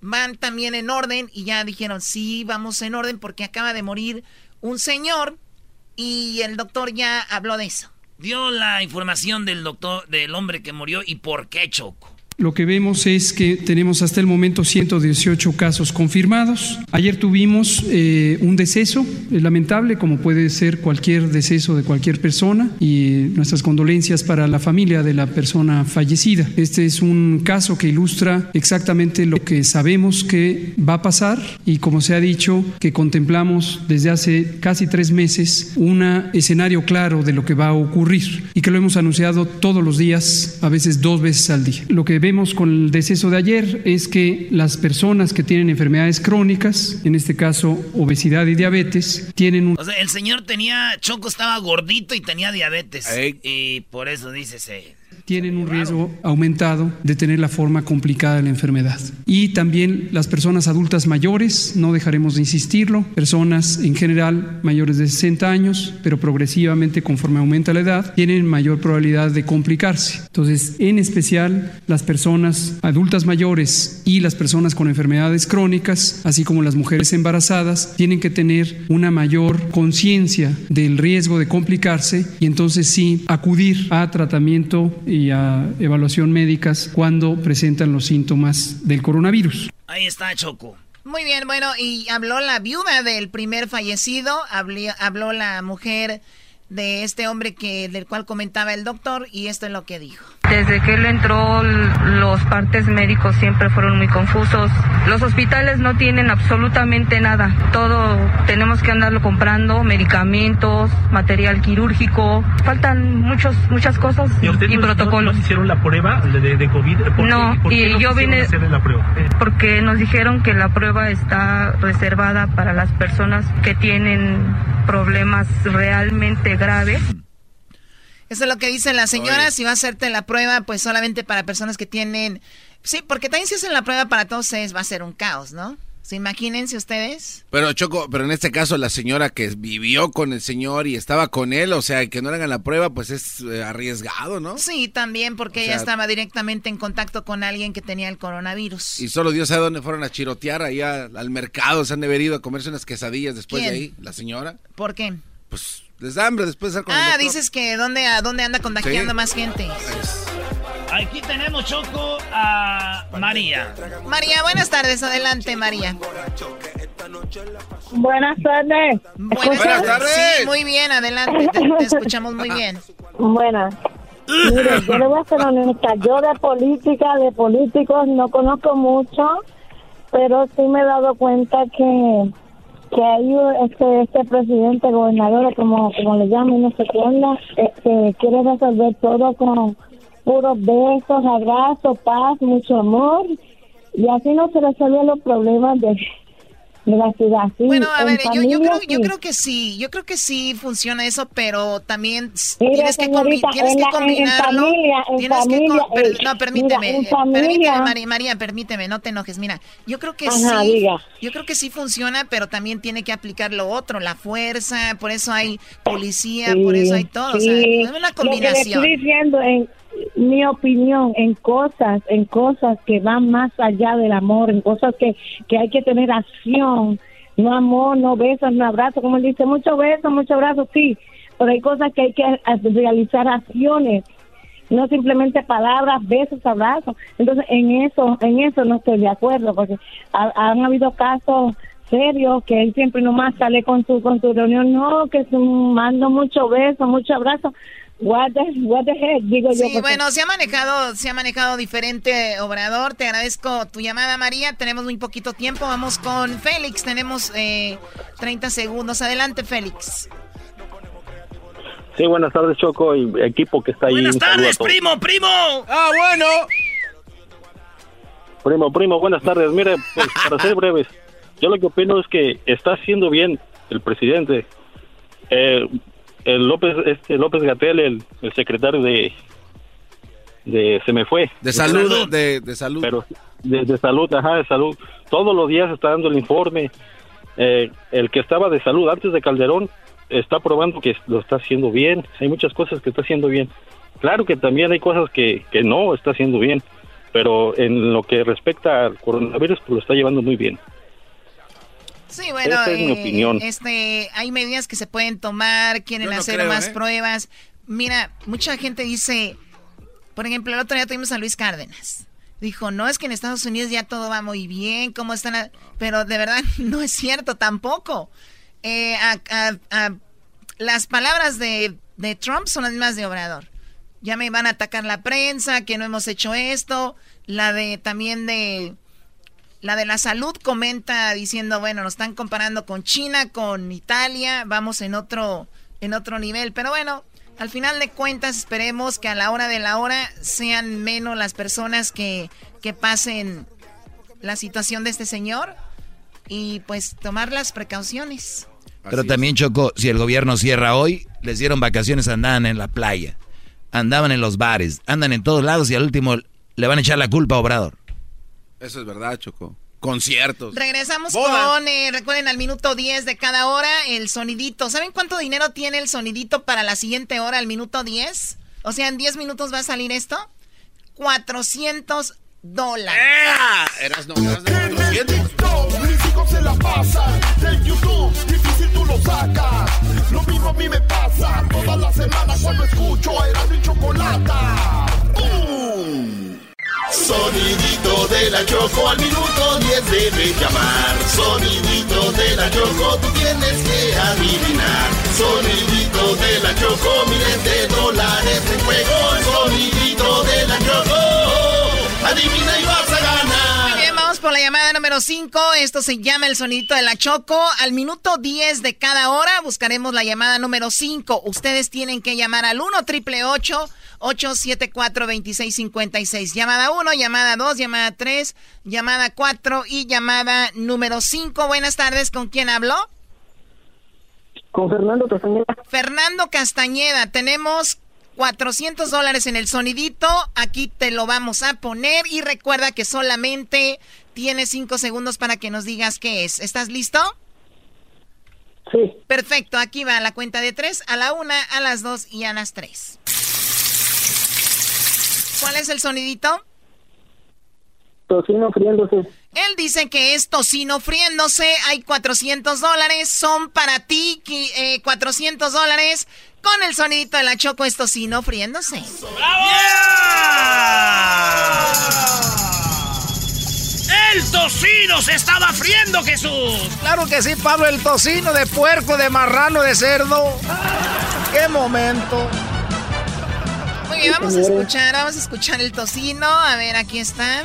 van también en orden y ya dijeron, sí, vamos en orden porque acaba de morir un señor y el doctor ya habló de eso. Dio la información del doctor, del hombre que murió y por qué Choco. Lo que vemos es que tenemos hasta el momento 118 casos confirmados. Ayer tuvimos eh, un deceso lamentable, como puede ser cualquier deceso de cualquier persona, y nuestras condolencias para la familia de la persona fallecida. Este es un caso que ilustra exactamente lo que sabemos que va a pasar y, como se ha dicho, que contemplamos desde hace casi tres meses un escenario claro de lo que va a ocurrir y que lo hemos anunciado todos los días, a veces dos veces al día. Lo que vemos con el deceso de ayer es que las personas que tienen enfermedades crónicas, en este caso obesidad y diabetes, tienen un... O sea, el señor tenía, Choco estaba gordito y tenía diabetes. Y por eso dice tienen un riesgo aumentado de tener la forma complicada de la enfermedad. Y también las personas adultas mayores, no dejaremos de insistirlo, personas en general mayores de 60 años, pero progresivamente conforme aumenta la edad, tienen mayor probabilidad de complicarse. Entonces, en especial las personas adultas mayores y las personas con enfermedades crónicas, así como las mujeres embarazadas, tienen que tener una mayor conciencia del riesgo de complicarse y entonces sí acudir a tratamiento y a evaluación médicas cuando presentan los síntomas del coronavirus. Ahí está Choco. Muy bien, bueno, y habló la viuda del primer fallecido, habló, habló la mujer de este hombre que del cual comentaba el doctor y esto es lo que dijo. Desde que él entró, los partes médicos siempre fueron muy confusos. Los hospitales no tienen absolutamente nada. Todo tenemos que andarlo comprando, medicamentos, material quirúrgico. Faltan muchos, muchas cosas y, protocolos. No, hicieron la prueba de, COVID? no, y yo vine la prueba? porque nos dijeron que la prueba está reservada para las personas que tienen problemas realmente graves. Eso es lo que dice la señora. Si va a hacerte la prueba, pues solamente para personas que tienen. Sí, porque también si hacen la prueba para todos ustedes va a ser un caos, ¿no? ¿Se imagínense ustedes? Pero Choco, pero en este caso la señora que vivió con el señor y estaba con él, o sea, que no le hagan la prueba, pues es eh, arriesgado, ¿no? Sí, también porque ella estaba directamente en contacto con alguien que tenía el coronavirus. Y solo Dios sabe dónde fueron a chirotear allá al mercado, se han de ido a comerse unas quesadillas después de ahí, la señora. ¿Por qué? Pues les da hambre después de estar con Ah, dices que dónde, a dónde anda contagiando más gente. Aquí tenemos, Choco, a María. María, buenas tardes. Adelante, María. Buenas tardes. Buenas, tardes. Sí, muy bien, adelante. Te, escuchamos muy bien. Buenas. Mire, yo le voy a ser honesta. Yo de política, de políticos, no conozco mucho, pero sí me he dado cuenta que que hay este, este presidente, gobernador, como, como le llaman, no sé qué onda, este, quiere resolver todo con puros besos, abrazos, paz, mucho amor, y así no se resuelven los problemas de, la ciudad. bueno, a ver, yo, yo, creo, yo creo que sí, yo creo que sí funciona eso, pero también tienes, que, tienes que combinarlo. tienes que eh, no, permíteme, permíteme, María, permíteme, no te enojes. Mira, yo creo que sí, yo creo que sí funciona, pero también tiene que aplicar lo otro, la fuerza, por eso hay policía, por eso hay todo, o sea, es una combinación. Lo que estoy diciendo en mi opinión en cosas, en cosas que van más allá del amor, en cosas que, que hay que tener acción, no amor, no besos, no abrazos, como él dice, muchos besos, muchos abrazos, sí, pero hay cosas que hay que realizar acciones, no simplemente palabras, besos, abrazos. Entonces, en eso, en eso no estoy de acuerdo, porque han habido casos serios que él siempre nomás sale con su con su reunión, no, que su, mando mucho besos, mucho abrazo What the, what the heck, digo sí, bueno, se ha manejado, se ha manejado diferente Obrador. Te agradezco tu llamada, María. Tenemos muy poquito tiempo. Vamos con Félix. Tenemos eh, 30 segundos. Adelante, Félix. Sí, buenas tardes, Choco y equipo que está ahí. Buenas tardes, primo, primo. Ah, bueno. Primo, primo, buenas tardes. Mire, pues, para ser breves, yo lo que opino es que está haciendo bien el presidente. Eh, el López este López Gatel el, el secretario de de se me fue. De salud de, de salud. Pero de, salud ajá de salud. Todos los días está dando el informe. Eh, el que estaba de salud antes de Calderón está probando que lo está haciendo bien. Hay muchas cosas que está haciendo bien. Claro que también hay cosas que, que no está haciendo bien pero en lo que respecta al coronavirus pues lo está llevando muy bien Sí, bueno, eh, Este, hay medidas que se pueden tomar, quieren hacer más ¿eh? pruebas. Mira, mucha gente dice, por ejemplo, el otro día tuvimos a Luis Cárdenas. Dijo, no es que en Estados Unidos ya todo va muy bien, ¿cómo están? Pero de verdad no es cierto tampoco. Eh, las palabras de, de Trump son las mismas de Obrador. Ya me van a atacar la prensa, que no hemos hecho esto. La de también de la de la salud comenta diciendo, bueno, nos están comparando con China, con Italia, vamos en otro, en otro nivel. Pero bueno, al final de cuentas esperemos que a la hora de la hora sean menos las personas que, que pasen la situación de este señor y pues tomar las precauciones. Pero también Choco, si el gobierno cierra hoy, les dieron vacaciones, andaban en la playa. andaban en los bares, andan en todos lados y al último le van a echar la culpa a Obrador. Eso es verdad, Choco. Conciertos. Regresamos con, eh, recuerden, al minuto 10 de cada hora, el sonidito. ¿Saben cuánto dinero tiene el sonidito para la siguiente hora, al minuto 10? O sea, en 10 minutos va a salir esto. 400 dólares. Eras no, eras de 400. Mis hijos se la pasan del YouTube, difícil tú lo sacas. Lo mismo a mí me pasa toda la semana cuando escucho era mi chocolata. ¡Bum! Sonidito de la Choco al minuto 10 debe llamar. Sonidito de la Choco, tú tienes que adivinar. Sonidito de la Choco, miles de dólares en juego. Sonidito de la Choco, adivina y vas a ganar. Vamos por la llamada número 5. Esto se llama el sonidito de la Choco. Al minuto 10 de cada hora buscaremos la llamada número 5. Ustedes tienen que llamar al 1 triple 874-2656. Llamada 1, llamada 2, llamada 3, llamada 4 y llamada número 5. Buenas tardes, ¿con quién habló? Con Fernando Castañeda. Fernando Castañeda, tenemos 400 dólares en el sonidito. Aquí te lo vamos a poner y recuerda que solamente tienes 5 segundos para que nos digas qué es. ¿Estás listo? Sí. Perfecto, aquí va la cuenta de 3, a la 1, a las 2 y a las 3. ¿Cuál es el sonidito? Tocino friéndose. Él dice que es tocino friéndose. Hay 400 dólares. Son para ti eh, 400 dólares. Con el sonidito de la Choco es tocino friéndose. ¡El tocino se estaba friendo, Jesús! Claro que sí, Pablo, el tocino de puerco, de marrano, de cerdo. ¡Qué momento! Muy bien, vamos a escuchar, vamos a escuchar el tocino. A ver, aquí está.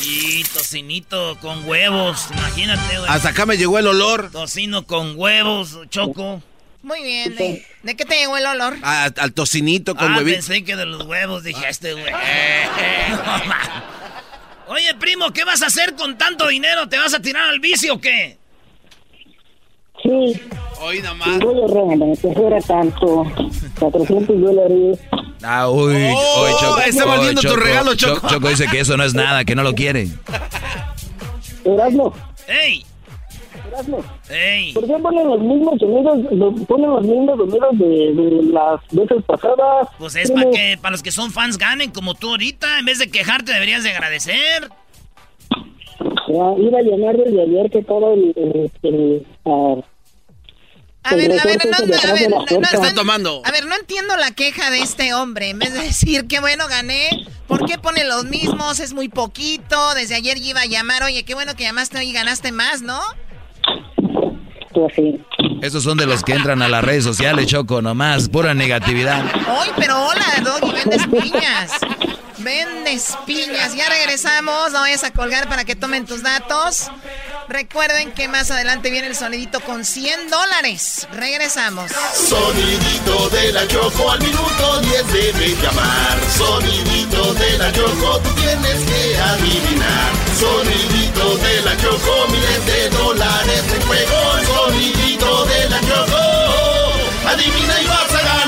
Y tocinito con huevos, imagínate, güey. Hasta acá me llegó el olor. Tocino con huevos, choco. Muy bien. ¿De, de qué te llegó el olor? A- al tocinito con ah, huevito. pensé que de los huevos, dije, este güey. No, ma. Oye, primo, ¿qué vas a hacer con tanto dinero? ¿Te vas a tirar al vicio o qué? Sí. Hoy nomás. Voy a que fuera tanto. 400 dólares. Ah, uy, Oh, uy, Choco. está volviendo tu regalo, Choco. Choco dice que eso no es nada, que no lo quiere. Erasmo, ¡Ey! ¿Por qué ponen los mismos sonidos, lo- ponen los mismos sonidos de, de las veces pasadas? Pues es para que para los que son fans ganen como tú ahorita. En vez de quejarte, deberías de agradecer. Ya, iba a llamar desde ayer que todo el... el, el- ah, A ver, a ver, no, a ver, no, puerta. no, Está tomando. A ver, no entiendo la queja de este hombre. En vez de decir, qué bueno, gané. ¿Por qué pone los mismos? Es muy poquito. Desde ayer iba a llamar. Oye, qué bueno que llamaste hoy y ganaste más, ¿no? Sí. Esos son de los que entran a las redes sociales, Choco, nomás, pura negatividad. Hoy, pero hola, Doggy, vendes piñas. Vendes piñas. Ya regresamos. No vayas a colgar para que tomen tus datos. Recuerden que más adelante viene el sonidito con 100 dólares. Regresamos. Sonidito de la Choco al minuto 10 debe llamar. Sonidito de la Choco, tú tienes que adivinar. Sonidito de la Choco, miles de dólares en juego. Sonidito de la Choco, adivina y vas a ganar.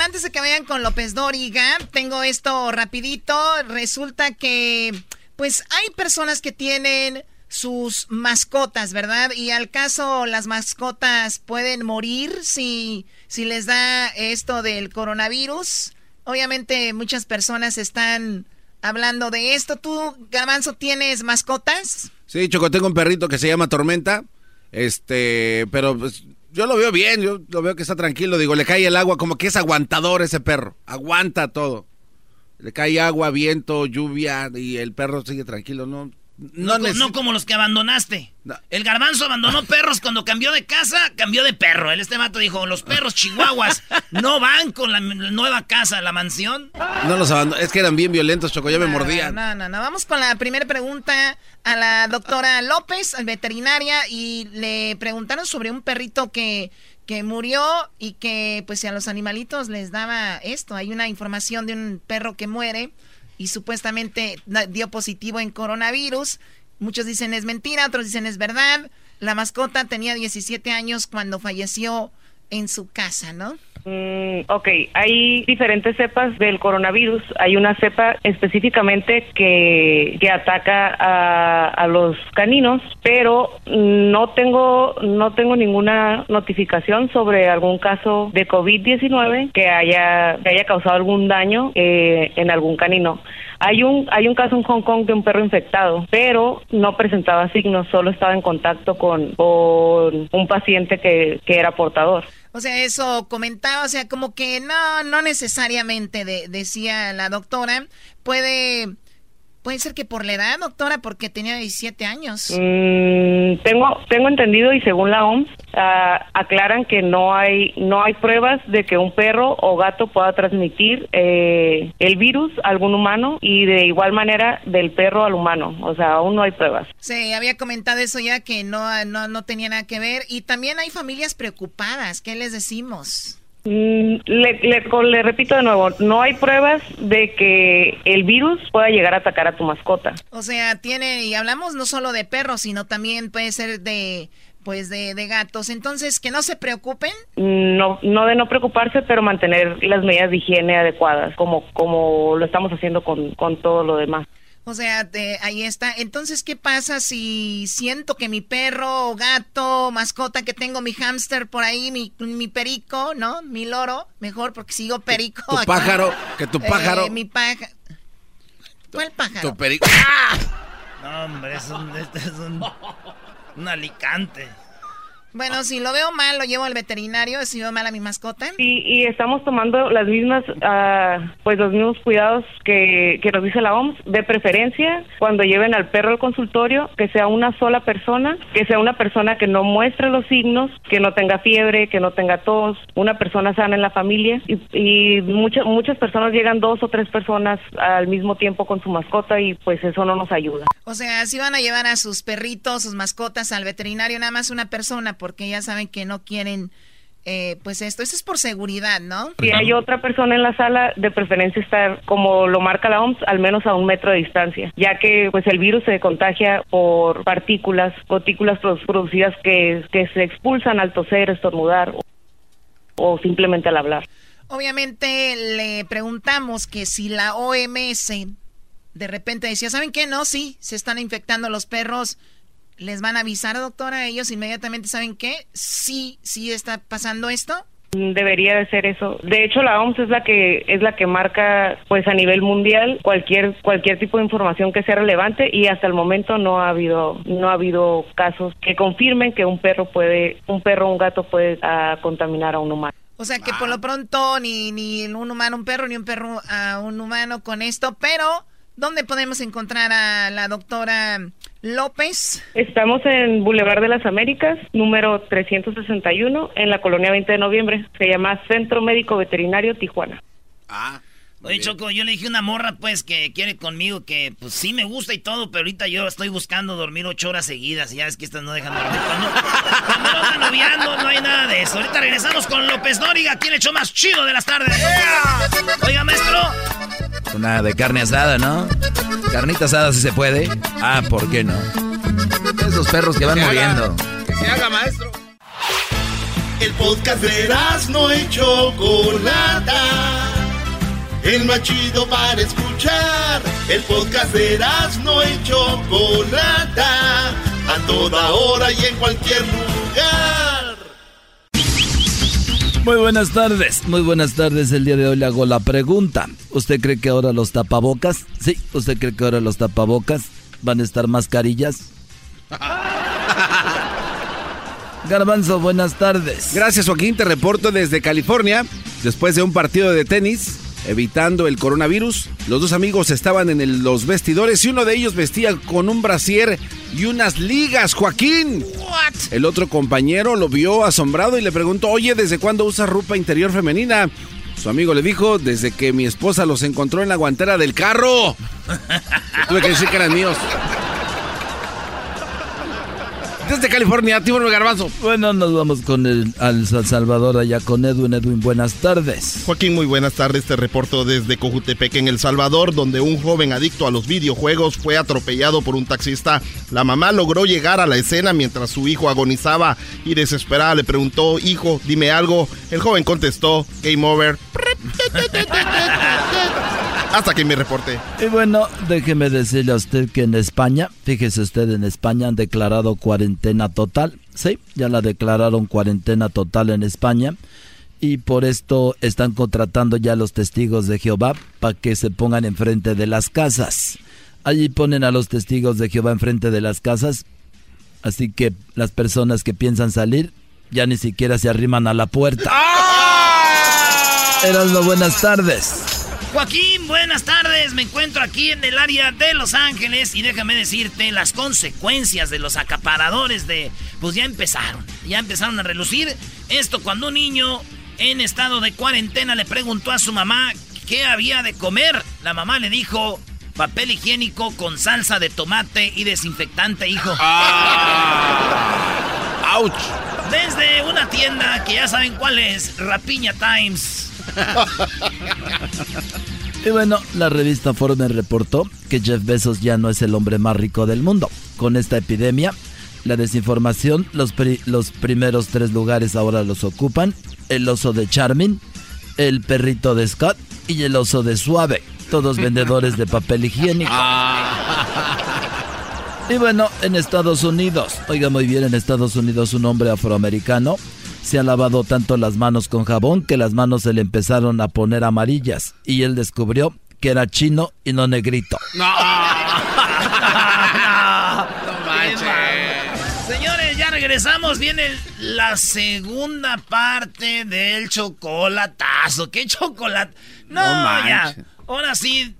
Antes de que vayan con López Dóriga, tengo esto rapidito. Resulta que, pues, hay personas que tienen sus mascotas, ¿verdad? Y al caso las mascotas pueden morir si, si les da esto del coronavirus. Obviamente muchas personas están hablando de esto. ¿Tú, Garbanzo, tienes mascotas? Sí, Choco, tengo un perrito que se llama Tormenta. Este, pero pues, yo lo veo bien, yo lo veo que está tranquilo. Digo, le cae el agua, como que es aguantador ese perro. Aguanta todo. Le cae agua, viento, lluvia y el perro sigue tranquilo. No, No, no como los que abandonaste. El garbanzo abandonó perros cuando cambió de casa, cambió de perro. Él este vato dijo, los perros chihuahuas no van con la nueva casa, la mansión. no los abandono. Es que eran bien violentos, Choco, ya me mordían. No, no, no. Vamos con la primera pregunta a la doctora López, veterinaria, y le preguntaron sobre un perrito que, que murió y que, pues, si a los animalitos les daba esto. Hay una información de un perro que muere y supuestamente dio positivo en coronavirus. Muchos dicen es mentira, otros dicen es verdad. La mascota tenía 17 años cuando falleció en su casa, ¿no? Mm, ok, hay diferentes cepas del coronavirus. Hay una cepa específicamente que, que ataca a, a, los caninos, pero no tengo no tengo ninguna notificación sobre algún caso de COVID-19 que haya que haya causado algún daño eh, en algún canino. Hay un hay un caso en Hong Kong de un perro infectado, pero no presentaba signos, solo estaba en contacto con, con un paciente que, que era portador. O sea, eso comentaba, o sea, como que no, no necesariamente decía la doctora, puede Puede ser que por la edad, doctora, porque tenía 17 años. Mm, tengo tengo entendido y según la OMS ah, aclaran que no hay no hay pruebas de que un perro o gato pueda transmitir eh, el virus a algún humano y de igual manera del perro al humano. O sea, aún no hay pruebas. Sí, había comentado eso ya que no no no tenía nada que ver y también hay familias preocupadas. ¿Qué les decimos? Mm, le, le, repito de nuevo, no hay pruebas de que el virus pueda llegar a atacar a tu mascota. O sea, tiene, y hablamos no solo de perros, sino también puede ser de, pues de, de gatos. Entonces, que no se preocupen. No, no de no preocuparse, pero mantener las medidas de higiene adecuadas, como, como lo estamos haciendo con, con todo lo demás. O sea, ahí está. Entonces, ¿qué pasa si siento que mi perro, gato, mascota que tengo, mi hámster por ahí, mi, mi perico, ¿no? Mi loro, mejor porque sigo perico. Tu, pájaro, que tu pájaro. Eh, mi pájaro. ¿Cuál pájaro? Tu perico. ¡Ah! No, hombre, es un, este es un, un alicante. Bueno, si lo veo mal, lo llevo al veterinario, si veo mal a mi mascota. Y, y estamos tomando las mismas, uh, pues los mismos cuidados que, que nos dice la OMS, de preferencia cuando lleven al perro al consultorio, que sea una sola persona, que sea una persona que no muestre los signos, que no tenga fiebre, que no tenga tos, una persona sana en la familia. Y, y muchas muchas personas llegan dos o tres personas al mismo tiempo con su mascota y pues eso no nos ayuda. O sea, si van a llevar a sus perritos, sus mascotas al veterinario, nada más una persona, porque ya saben que no quieren eh, pues esto, eso es por seguridad, ¿no? Si hay otra persona en la sala, de preferencia estar, como lo marca la OMS, al menos a un metro de distancia, ya que pues el virus se contagia por partículas, gotículas producidas que, que se expulsan al toser, estornudar o, o simplemente al hablar. Obviamente le preguntamos que si la OMS de repente decía, ¿saben qué? No, sí, se están infectando los perros ¿Les van a avisar, doctora? ¿Ellos inmediatamente saben qué? Sí, sí está pasando esto. Debería de ser eso. De hecho, la OMS es la que es la que marca, pues, a nivel mundial cualquier cualquier tipo de información que sea relevante y hasta el momento no ha habido no ha habido casos que confirmen que un perro puede un perro o un gato puede uh, contaminar a un humano. O sea que por lo pronto ni ni un humano un perro ni un perro a un humano con esto, pero ¿dónde podemos encontrar a la doctora? López. Estamos en Boulevard de las Américas, número 361, en la colonia 20 de noviembre. Se llama Centro Médico Veterinario Tijuana. Ah. Oye, Choco, yo le dije a una morra, pues, que quiere conmigo, que pues sí me gusta y todo, pero ahorita yo estoy buscando dormir ocho horas seguidas y ya es que estas no dejan dormir. Cuando, cuando no noviando, no hay nada de eso. Ahorita regresamos con López Dóriga, ¿quién echó más chido de las tardes? Oiga, maestro. Una de carne asada, ¿no? Carnita asada si se puede. Ah, ¿por qué no? Esos perros que van muriendo. que se haga, maestro. El podcast de no hecho Chocolata. El más chido para escuchar. El podcast de no hecho Chocolata. A toda hora y en cualquier lugar. Muy buenas tardes, muy buenas tardes. El día de hoy le hago la pregunta. ¿Usted cree que ahora los tapabocas? Sí, ¿usted cree que ahora los tapabocas van a estar mascarillas? Garbanzo, buenas tardes. Gracias Joaquín, te reporto desde California. Después de un partido de tenis, evitando el coronavirus. Los dos amigos estaban en los vestidores y uno de ellos vestía con un brasier y unas ligas, Joaquín. El otro compañero lo vio asombrado y le preguntó, oye, ¿desde cuándo usas ropa interior femenina? Su amigo le dijo, desde que mi esposa los encontró en la guantera del carro. tuve que decir que eran míos. Desde California, Timur Garbanzo. Bueno, nos vamos con el al Salvador allá con Edwin. Edwin, buenas tardes. Joaquín, muy buenas tardes. Te reporto desde Cojutepec, en El Salvador, donde un joven adicto a los videojuegos fue atropellado por un taxista. La mamá logró llegar a la escena mientras su hijo agonizaba y desesperada le preguntó, hijo, dime algo. El joven contestó, game over. Hasta aquí mi reporte. Y bueno, déjeme decirle a usted que en España, fíjese usted, en España han declarado cuarentena total. Sí, ya la declararon cuarentena total en España. Y por esto están contratando ya los testigos de Jehová para que se pongan enfrente de las casas. Allí ponen a los testigos de Jehová enfrente de las casas. Así que las personas que piensan salir ya ni siquiera se arriman a la puerta. ¡Ah! Erasmo, buenas tardes. Joaquín, buenas tardes. Me encuentro aquí en el área de Los Ángeles y déjame decirte las consecuencias de los acaparadores de... Pues ya empezaron, ya empezaron a relucir. Esto cuando un niño en estado de cuarentena le preguntó a su mamá qué había de comer. La mamá le dijo papel higiénico con salsa de tomate y desinfectante, hijo. Ah. ¡Auch! Desde una tienda que ya saben cuál es, Rapiña Times. y bueno, la revista Forbes reportó que Jeff Bezos ya no es el hombre más rico del mundo. Con esta epidemia, la desinformación, los, los primeros tres lugares ahora los ocupan el oso de Charmin, el perrito de Scott y el oso de Suave, todos vendedores de papel higiénico. Y bueno, en Estados Unidos, oiga muy bien, en Estados Unidos un hombre afroamericano se ha lavado tanto las manos con jabón que las manos se le empezaron a poner amarillas y él descubrió que era chino y no negrito. No. no, manches. Señores, ya regresamos. Viene la segunda parte del chocolatazo. ¿Qué chocolate? No, no ya. Ahora sí,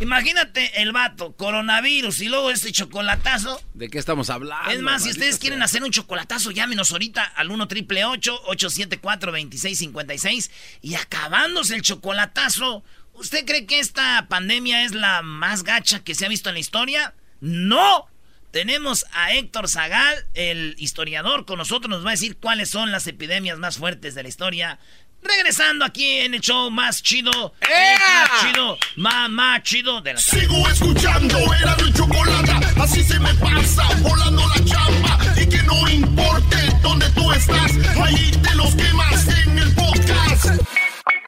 Imagínate el vato, coronavirus y luego este chocolatazo. ¿De qué estamos hablando? Es más, si ustedes quieren hacer un chocolatazo, llámenos ahorita al 1 triple 874 2656 y acabándose el chocolatazo. ¿Usted cree que esta pandemia es la más gacha que se ha visto en la historia? ¡No! Tenemos a Héctor Zagal, el historiador, con nosotros nos va a decir cuáles son las epidemias más fuertes de la historia Regresando aquí en el show más chido, más chido, más, más chido de la tarde. Sigo escuchando, era mi chocolate, así se me pasa, volando la chamba. Y que no importe dónde tú estás, ahí te los quemas en el podcast.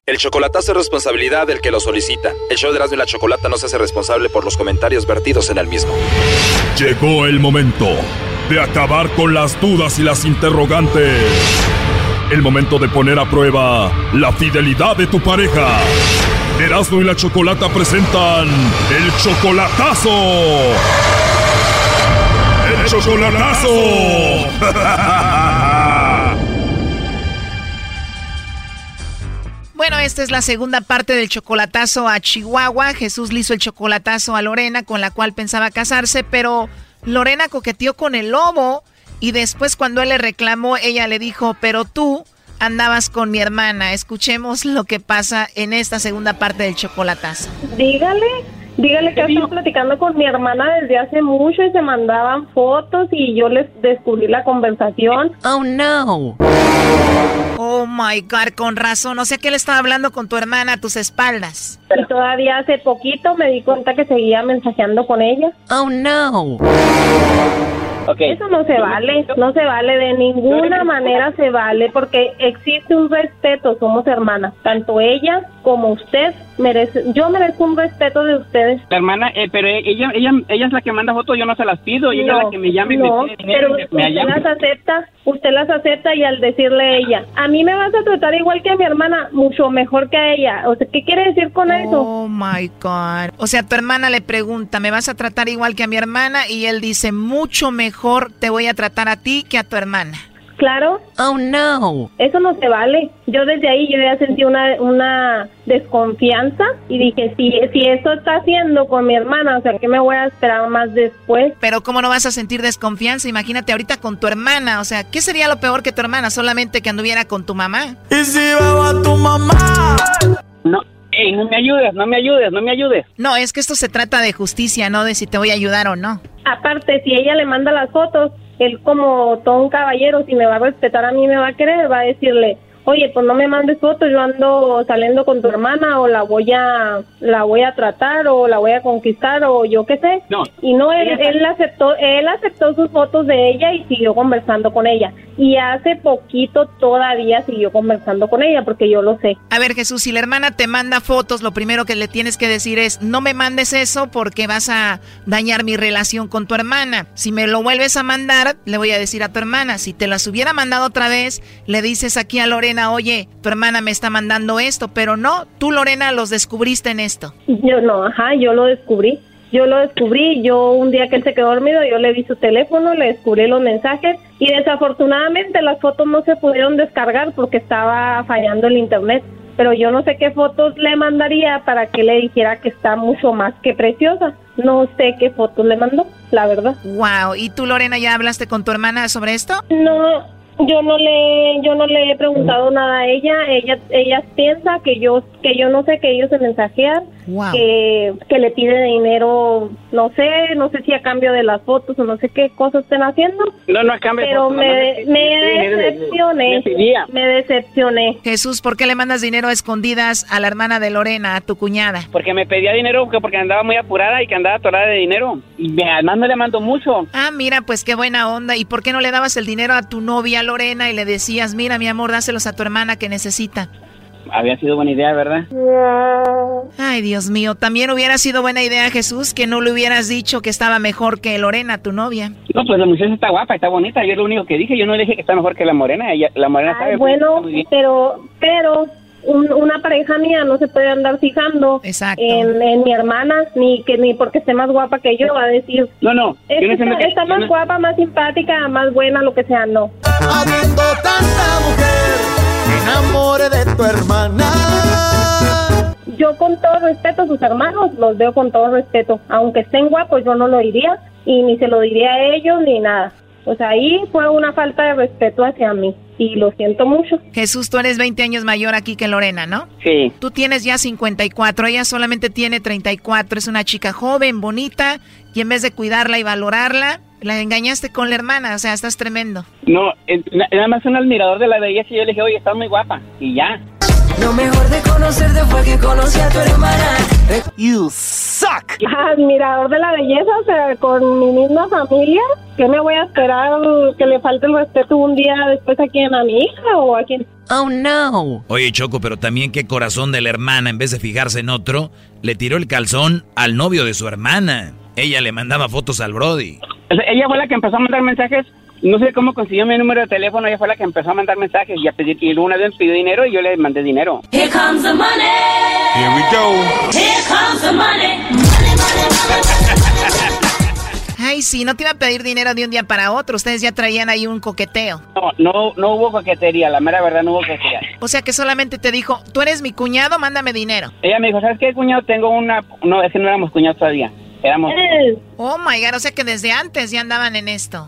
El chocolatazo es responsabilidad del que lo solicita. El show de Erasmo y la Chocolata no se hace responsable por los comentarios vertidos en el mismo. Llegó el momento de acabar con las dudas y las interrogantes el momento de poner a prueba la fidelidad de tu pareja. Erasmo y la Chocolata presentan el chocolatazo. El chocolatazo. Bueno, esta es la segunda parte del chocolatazo a Chihuahua. Jesús le hizo el chocolatazo a Lorena, con la cual pensaba casarse, pero Lorena coqueteó con el lobo y después cuando él le reclamó, ella le dijo, pero tú andabas con mi hermana. Escuchemos lo que pasa en esta segunda parte del chocolatazo. Dígale, dígale que estaba platicando con mi hermana desde hace mucho y se mandaban fotos y yo les descubrí la conversación. Oh no. Oh my god, con razón. O sea que él estaba hablando con tu hermana a tus espaldas. Y todavía hace poquito me di cuenta que seguía mensajeando con ella. Oh no. Eso no se vale, no se vale, de ninguna manera se vale, porque existe un respeto, somos hermanas, tanto ella como usted merece, yo merezco un respeto de ustedes. La hermana, eh, pero ella, ella, ella es la que manda fotos, yo no se las pido, y ella es la que me llama y no, me pero usted las acepta, usted las acepta y al decirle a ella, a mí me vas a tratar igual que a mi hermana, mucho mejor que a ella, o sea, ¿qué quiere decir con eso? Oh my God, o sea, tu hermana le pregunta, ¿me vas a tratar igual que a mi hermana? Y él dice, mucho mejor te voy a tratar a ti que a tu hermana. Claro. Oh, no. Eso no se vale. Yo desde ahí yo ya sentí una, una desconfianza y dije, si, si eso está haciendo con mi hermana, o sea, ¿qué me voy a esperar más después? Pero ¿cómo no vas a sentir desconfianza? Imagínate ahorita con tu hermana, o sea, ¿qué sería lo peor que tu hermana? Solamente que anduviera con tu mamá. ¿Y si veo a tu mamá? No, ey, no me ayudes, no me ayudes, no me ayudes. No, es que esto se trata de justicia, no de si te voy a ayudar o no. Aparte, si ella le manda las fotos, él como todo un caballero, si me va a respetar a mí, me va a querer, va a decirle, oye, pues no me mandes fotos, yo ando saliendo con tu hermana o la voy a la voy a tratar o la voy a conquistar o yo qué sé. No. Y no él, él aceptó él aceptó sus fotos de ella y siguió conversando con ella. Y hace poquito todavía siguió conversando con ella porque yo lo sé. A ver, Jesús, si la hermana te manda fotos, lo primero que le tienes que decir es, no me mandes eso porque vas a dañar mi relación con tu hermana. Si me lo vuelves a mandar, le voy a decir a tu hermana. Si te las hubiera mandado otra vez, le dices aquí a Lorena, oye, tu hermana me está mandando esto, pero no, tú Lorena los descubriste en esto. Yo no, ajá, yo lo descubrí. Yo lo descubrí, yo un día que él se quedó dormido, yo le vi su teléfono, le descubrí los mensajes y desafortunadamente las fotos no se pudieron descargar porque estaba fallando el internet. Pero yo no sé qué fotos le mandaría para que le dijera que está mucho más que preciosa. No sé qué fotos le mandó, la verdad. Wow, ¿y tú Lorena ya hablaste con tu hermana sobre esto? No, yo no le yo no le he preguntado nada a ella. Ella ella piensa que yo que yo no sé que ellos se mensajean Wow. que que le pide dinero no sé no sé si a cambio de las fotos o no sé qué cosas estén haciendo No, no es cambio de pero fotos, me, me decepcioné me decepcioné Jesús, ¿por qué le mandas dinero a escondidas a la hermana de Lorena, a tu cuñada? Porque me pedía dinero que porque andaba muy apurada y que andaba atorada de dinero. Y me, además no le mando mucho. Ah, mira, pues qué buena onda. ¿Y por qué no le dabas el dinero a tu novia Lorena y le decías, mira, mi amor, dáselos a tu hermana que necesita? Había sido buena idea, ¿verdad? Ay, Dios mío, también hubiera sido buena idea, Jesús, que no le hubieras dicho que estaba mejor que Lorena, tu novia. No, pues la muchacha está guapa, está bonita. Yo es lo único que dije. Yo no le dije que está mejor que la morena. Ella, la morena Ay, sabe bueno muy bien. pero pero un- una pareja mía no se puede andar fijando en, en mi hermana ni que ni porque esté más guapa que yo va a decir No, no. Es yo no está, más no- guapa, más simpática, más buena, lo que sea, no. Habiendo tanta mujer, me enamoré de tu hermana. Yo con todo respeto a sus hermanos, los veo con todo respeto. Aunque estén guapos, yo no lo diría y ni se lo diría a ellos ni nada. O sea, ahí fue una falta de respeto hacia mí y lo siento mucho. Jesús, tú eres 20 años mayor aquí que Lorena, ¿no? Sí. Tú tienes ya 54, ella solamente tiene 34, es una chica joven, bonita, y en vez de cuidarla y valorarla, la engañaste con la hermana, o sea, estás tremendo. No, eh, na- nada más un admirador de la belleza y yo le dije, oye, estás muy guapa. Y ya. Lo mejor de conocerte fue que conocí a tu hermana. You suck. Admirador de la belleza, o sea, con mi misma familia. ¿Qué me voy a esperar que le falte el respeto un día después a quién? ¿A mi hija o a quién? Oh no. Oye, Choco, pero también qué corazón de la hermana, en vez de fijarse en otro, le tiró el calzón al novio de su hermana. Ella le mandaba fotos al Brody. Ella fue la que empezó a mandar mensajes. No sé cómo consiguió mi número de teléfono. Ella fue la que empezó a mandar mensajes y a pedir. Y una vez pidió dinero y yo le mandé dinero. Here comes the money. Here we go. Here comes the money. Ay, sí, no te iba a pedir dinero de un día para otro, ustedes ya traían ahí un coqueteo. No, no, no hubo coquetería. La mera verdad, no hubo coquetería. O sea que solamente te dijo, tú eres mi cuñado, mándame dinero. Ella me dijo, ¿sabes qué, cuñado? Tengo una... No, es que no éramos cuñados todavía. Éramos... Oh my god, o sea que desde antes ya andaban en esto.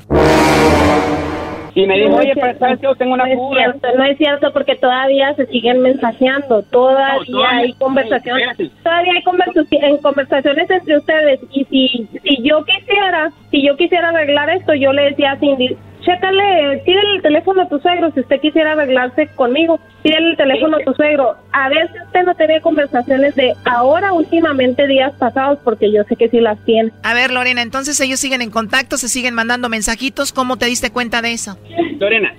Y me dijo, No es oye, pero cierto, ¿sabes? Yo tengo una no es cierto, no es cierto porque todavía se siguen mensajeando, todavía, No, todavía- hay conversaciones, espérate. todavía hay conversa- en conversaciones entre ustedes y si si yo quisiera, si yo quisiera arreglar esto, yo le decía a Cindy, chécale, pídele el teléfono a tu suegro si usted quisiera arreglarse conmigo, pídele el teléfono a tu suegro, a ver si usted no tiene conversaciones de ahora últimamente días pasados porque yo sé que sí las tiene. A ver, Lorena, entonces ellos siguen en contacto, se siguen mandando mensajitos, ¿cómo te diste cuenta de eso? Lorena,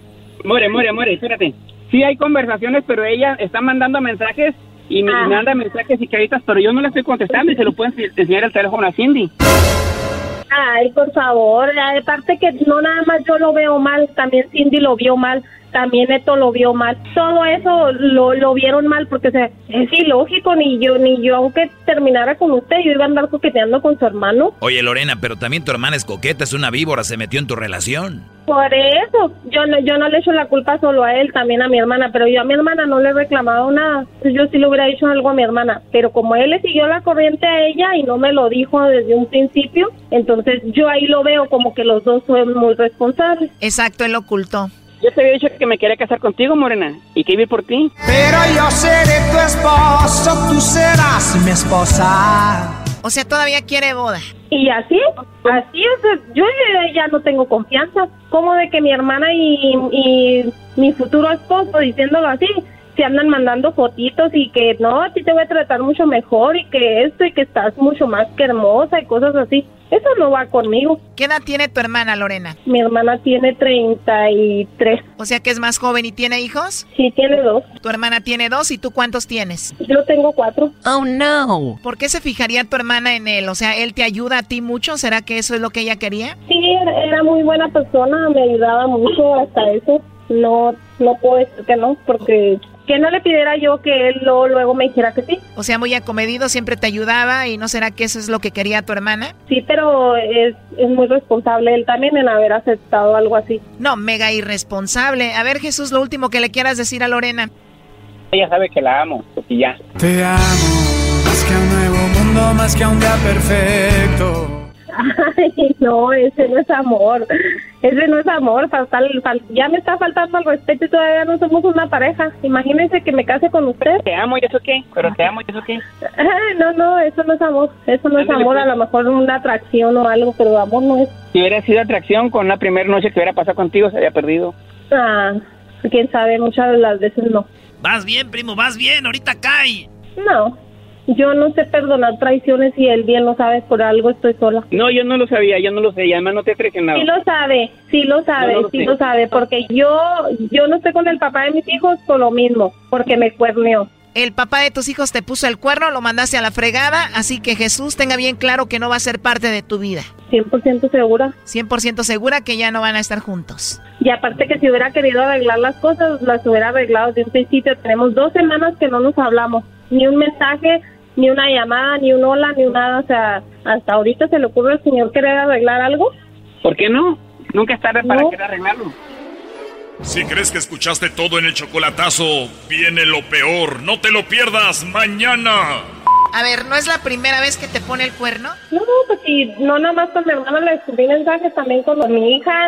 more, more, more, espérate. Sí hay conversaciones, pero ella está mandando mensajes y me Ah. manda mensajes y caritas, pero yo no le estoy contestando y se lo pueden ense- enseñar el teléfono a Cindy. Ay, por favor, aparte que no nada más yo lo veo mal, también Cindy lo vio mal, también Neto lo vio mal. Todo eso lo, lo vieron mal porque o sea, es ilógico, ni yo, ni yo, aunque terminara con usted, yo iba a andar coqueteando con su hermano. Oye, Lorena, pero también tu hermana es coqueta, es una víbora, se metió en tu relación. Por eso, yo no, yo no le echo la culpa solo a él, también a mi hermana, pero yo a mi hermana no le he reclamado nada. Yo sí le hubiera dicho algo a mi hermana, pero como él le siguió la corriente a ella y no me lo dijo desde un principio, entonces yo ahí lo veo como que los dos son muy responsables. Exacto, él lo ocultó. Yo te había dicho que me quería casar contigo, Morena, y que vivir por ti. Pero yo seré tu esposo, tú serás mi esposa. O sea, todavía quiere boda. Y así, así es, yo ya no tengo confianza. Como de que mi hermana y, y mi futuro esposo, diciéndolo así, se andan mandando fotitos y que no, a ti te voy a tratar mucho mejor y que esto y que estás mucho más que hermosa y cosas así. Eso no va conmigo. ¿Qué edad tiene tu hermana, Lorena? Mi hermana tiene 33. O sea que es más joven y tiene hijos? Sí, tiene dos. Tu hermana tiene dos y tú cuántos tienes? Yo tengo cuatro. Oh, no. ¿Por qué se fijaría tu hermana en él? O sea, ¿él te ayuda a ti mucho? ¿Será que eso es lo que ella quería? Sí, era muy buena persona, me ayudaba mucho hasta eso. No, no puedo decir que no, porque que no le pidiera yo que él luego, luego me dijera que sí. O sea, muy acomedido, siempre te ayudaba y no será que eso es lo que quería tu hermana? Sí, pero es, es muy responsable él también en haber aceptado algo así. No, mega irresponsable. A ver, Jesús, lo último que le quieras decir a Lorena. Ella sabe que la amo, porque ya. Te amo, más que a un nuevo mundo, más que a un día perfecto. Ay, no, ese no es amor. Ese no es amor. Faltar, fal- ya me está faltando el respeto y todavía no somos una pareja. Imagínense que me case con usted. Te amo y eso qué, pero te amo y eso qué. Ay, no, no, eso no es amor. Eso no es amor. A pues. lo mejor una atracción o algo, pero amor no es. Si hubiera sido atracción con la primera noche que hubiera pasado contigo, se había perdido. Ah, quién sabe, muchas de las veces no. Vas bien, primo, vas bien, ahorita cae. No, yo no sé perdonar traiciones y él bien lo sabe, por algo estoy sola. No, yo no lo sabía, yo no lo sé, y además no te he traicionado. Sí lo sabe, sí lo sabe, No, no lo sí sé. lo sabe, porque yo yo no estoy con el papá de mis hijos por lo mismo, porque me cuerneó. El papá de tus hijos te puso el cuerno, lo mandaste a la fregada, así que Jesús tenga bien claro que no va a ser parte de tu vida. 100% segura. 100% segura que ya no van a estar juntos. Y aparte que si hubiera querido arreglar las cosas, las hubiera arreglado desde un principio. Tenemos dos semanas que no nos hablamos, ni un mensaje, ni una llamada, ni un hola, ni un nada. O sea, hasta ahorita se le ocurre al señor querer arreglar algo. ¿Por qué no? Nunca es tarde para No. querer arreglarlo. Si crees que escuchaste todo en el chocolatazo, viene lo peor. No te lo pierdas mañana. A ver, ¿no es la primera vez que te pone el cuerno? No, pues si no nada más con mi hermano le escribí mensajes, también con mi hija.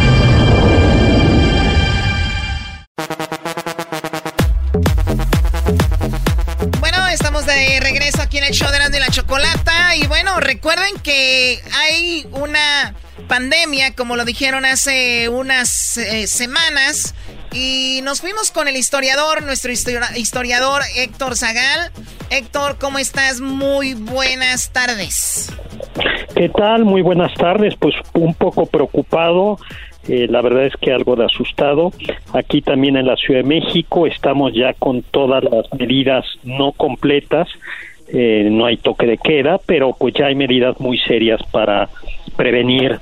recuerden que hay una pandemia, como lo dijeron hace unas eh, semanas. Y nos fuimos con el historiador, nuestro histori- historiador Héctor Zagal. Héctor, ¿cómo estás? Muy buenas tardes. ¿Qué tal? Muy buenas tardes. Pues un poco preocupado. eh, la verdad es que algo de asustado. Aquí también en la Ciudad de México estamos ya con todas las medidas no completas. Eh, no hay toque de queda, pero pues ya hay medidas muy serias para prevenir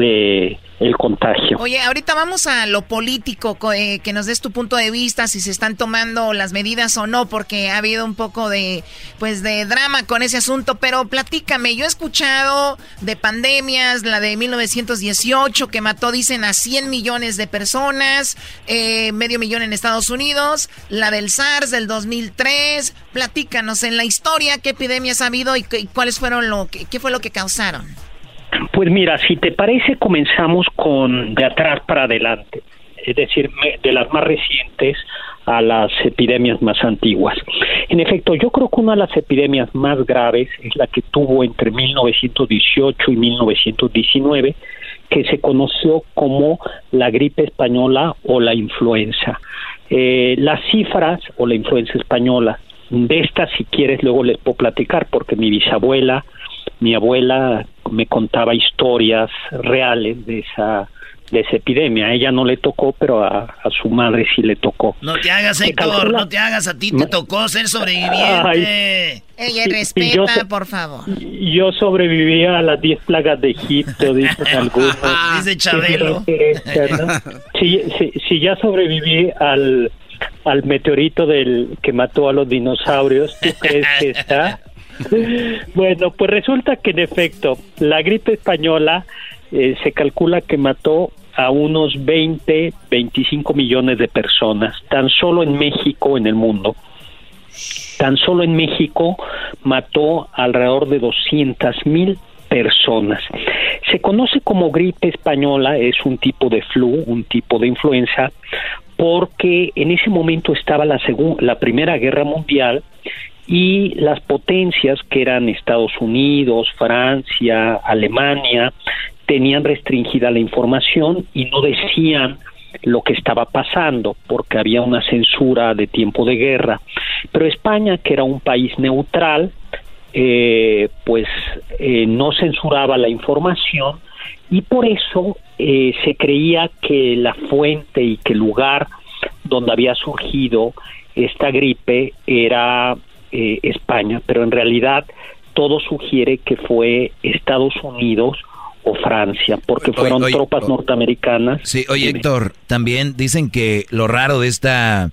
eh, el contagio. Oye, ahorita vamos a lo político, co- eh, que nos des tu punto de vista, si se están tomando las medidas o no, porque ha habido un poco de, pues, de drama con ese asunto, pero platícame, yo he escuchado de pandemias, la de 1918, que mató, dicen, a 100 millones de personas, eh, medio millón en Estados Unidos, la del SARS del 2003, platícanos en la historia qué epidemias ha habido y, y cuáles fueron lo que, qué fue lo que causaron. Pues mira, si te parece, comenzamos con de atrás para adelante, es decir, de las más recientes a las epidemias más antiguas. En efecto, yo creo que una de las epidemias más graves es la que tuvo entre 1918 y 1919, que se conoció como la gripe española o la influenza. Eh, las cifras o la influenza española, de estas si quieres luego les puedo platicar porque mi bisabuela mi abuela me contaba historias reales de esa de esa epidemia. A ella no le tocó, pero a, a su madre sí le tocó. No te hagas, Héctor, no te hagas, a ti te tocó ser sobreviviente. Ella Y- y respeta, yo por favor. Yo sobreviví a las 10 plagas de Egipto, dicen algunos. Dice Chabelo. Si, si, si ya sobreviví al, al meteorito del que mató a los dinosaurios, ¿tú crees que está? Bueno, pues resulta que en efecto, la gripe española eh, se calcula que mató a unos 20, 25 millones de personas, tan solo en México, en el mundo. Tan solo en México mató alrededor de 200 mil personas. Se conoce como gripe española, es un tipo de flu, un tipo de influenza, porque en ese momento estaba la, la Primera Guerra Mundial y las potencias que eran Estados Unidos, Francia, Alemania, tenían restringida la información y no decían lo que estaba pasando porque había una censura de tiempo de guerra. Pero España, que era un país neutral, eh, pues eh, no censuraba la información y por eso eh, se creía que la fuente y que el lugar donde había surgido esta gripe era España, pero en realidad todo sugiere que fue Estados Unidos o Francia, porque fueron tropas norteamericanas. Sí, oye Héctor, también dicen que lo raro de esta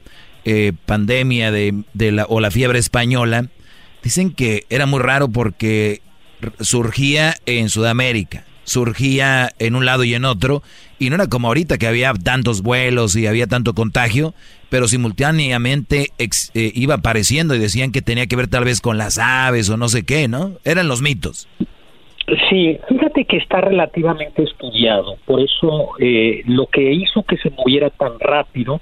pandemia de, de la, o la fiebre española Dicen que era muy raro porque surgía en Sudamérica, surgía en un lado y en otro, y no era como ahorita que había tantos vuelos y había tanto contagio, pero simultáneamente eh, iba apareciendo y decían que tenía que ver tal vez con las aves o no sé qué, ¿no? Eran los mitos. Sí, fíjate que está relativamente estudiado, por eso eh, lo que hizo que se moviera tan rápido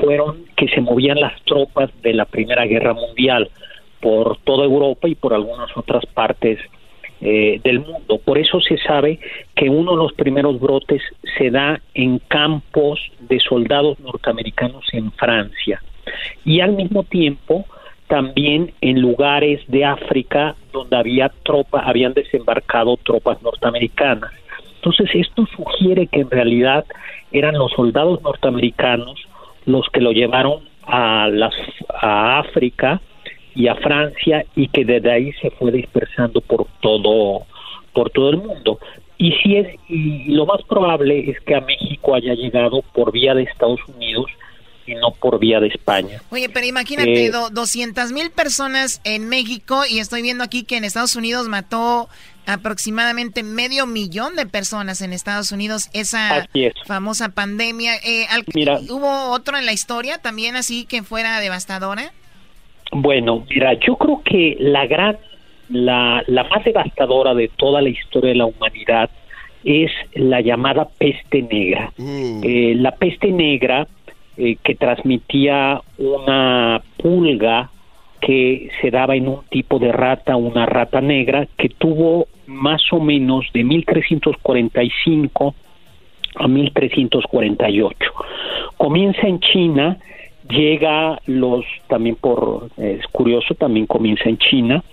fueron que se movían las tropas de la Primera Guerra Mundial por toda Europa y por algunas otras partes eh, del mundo. Por eso se sabe que uno de los primeros brotes se da en campos de soldados norteamericanos en Francia y al mismo tiempo también en lugares de África donde había tropas, habían desembarcado tropas norteamericanas. Entonces esto sugiere que en realidad eran los soldados norteamericanos los que lo llevaron a, las, a África y a Francia y que desde ahí se fue dispersando por todo por todo el mundo y si es y lo más probable es que a México haya llegado por vía de Estados Unidos y no por vía de España. Oye, pero imagínate, 200 mil personas en México y estoy viendo aquí que en Estados Unidos mató aproximadamente medio millón de personas en Estados Unidos esa famosa pandemia. Eh, ¿Hubo otro en la historia también así que fuera devastadora? Bueno, mira, yo creo que la gran, la, la más devastadora de toda la historia de la humanidad es la llamada peste negra. Mm. Eh, la peste negra eh, que transmitía una pulga que se daba en un tipo de rata, una rata negra, que tuvo más o menos de 1345 a 1348. Comienza en China llega los también por es curioso también comienza en China.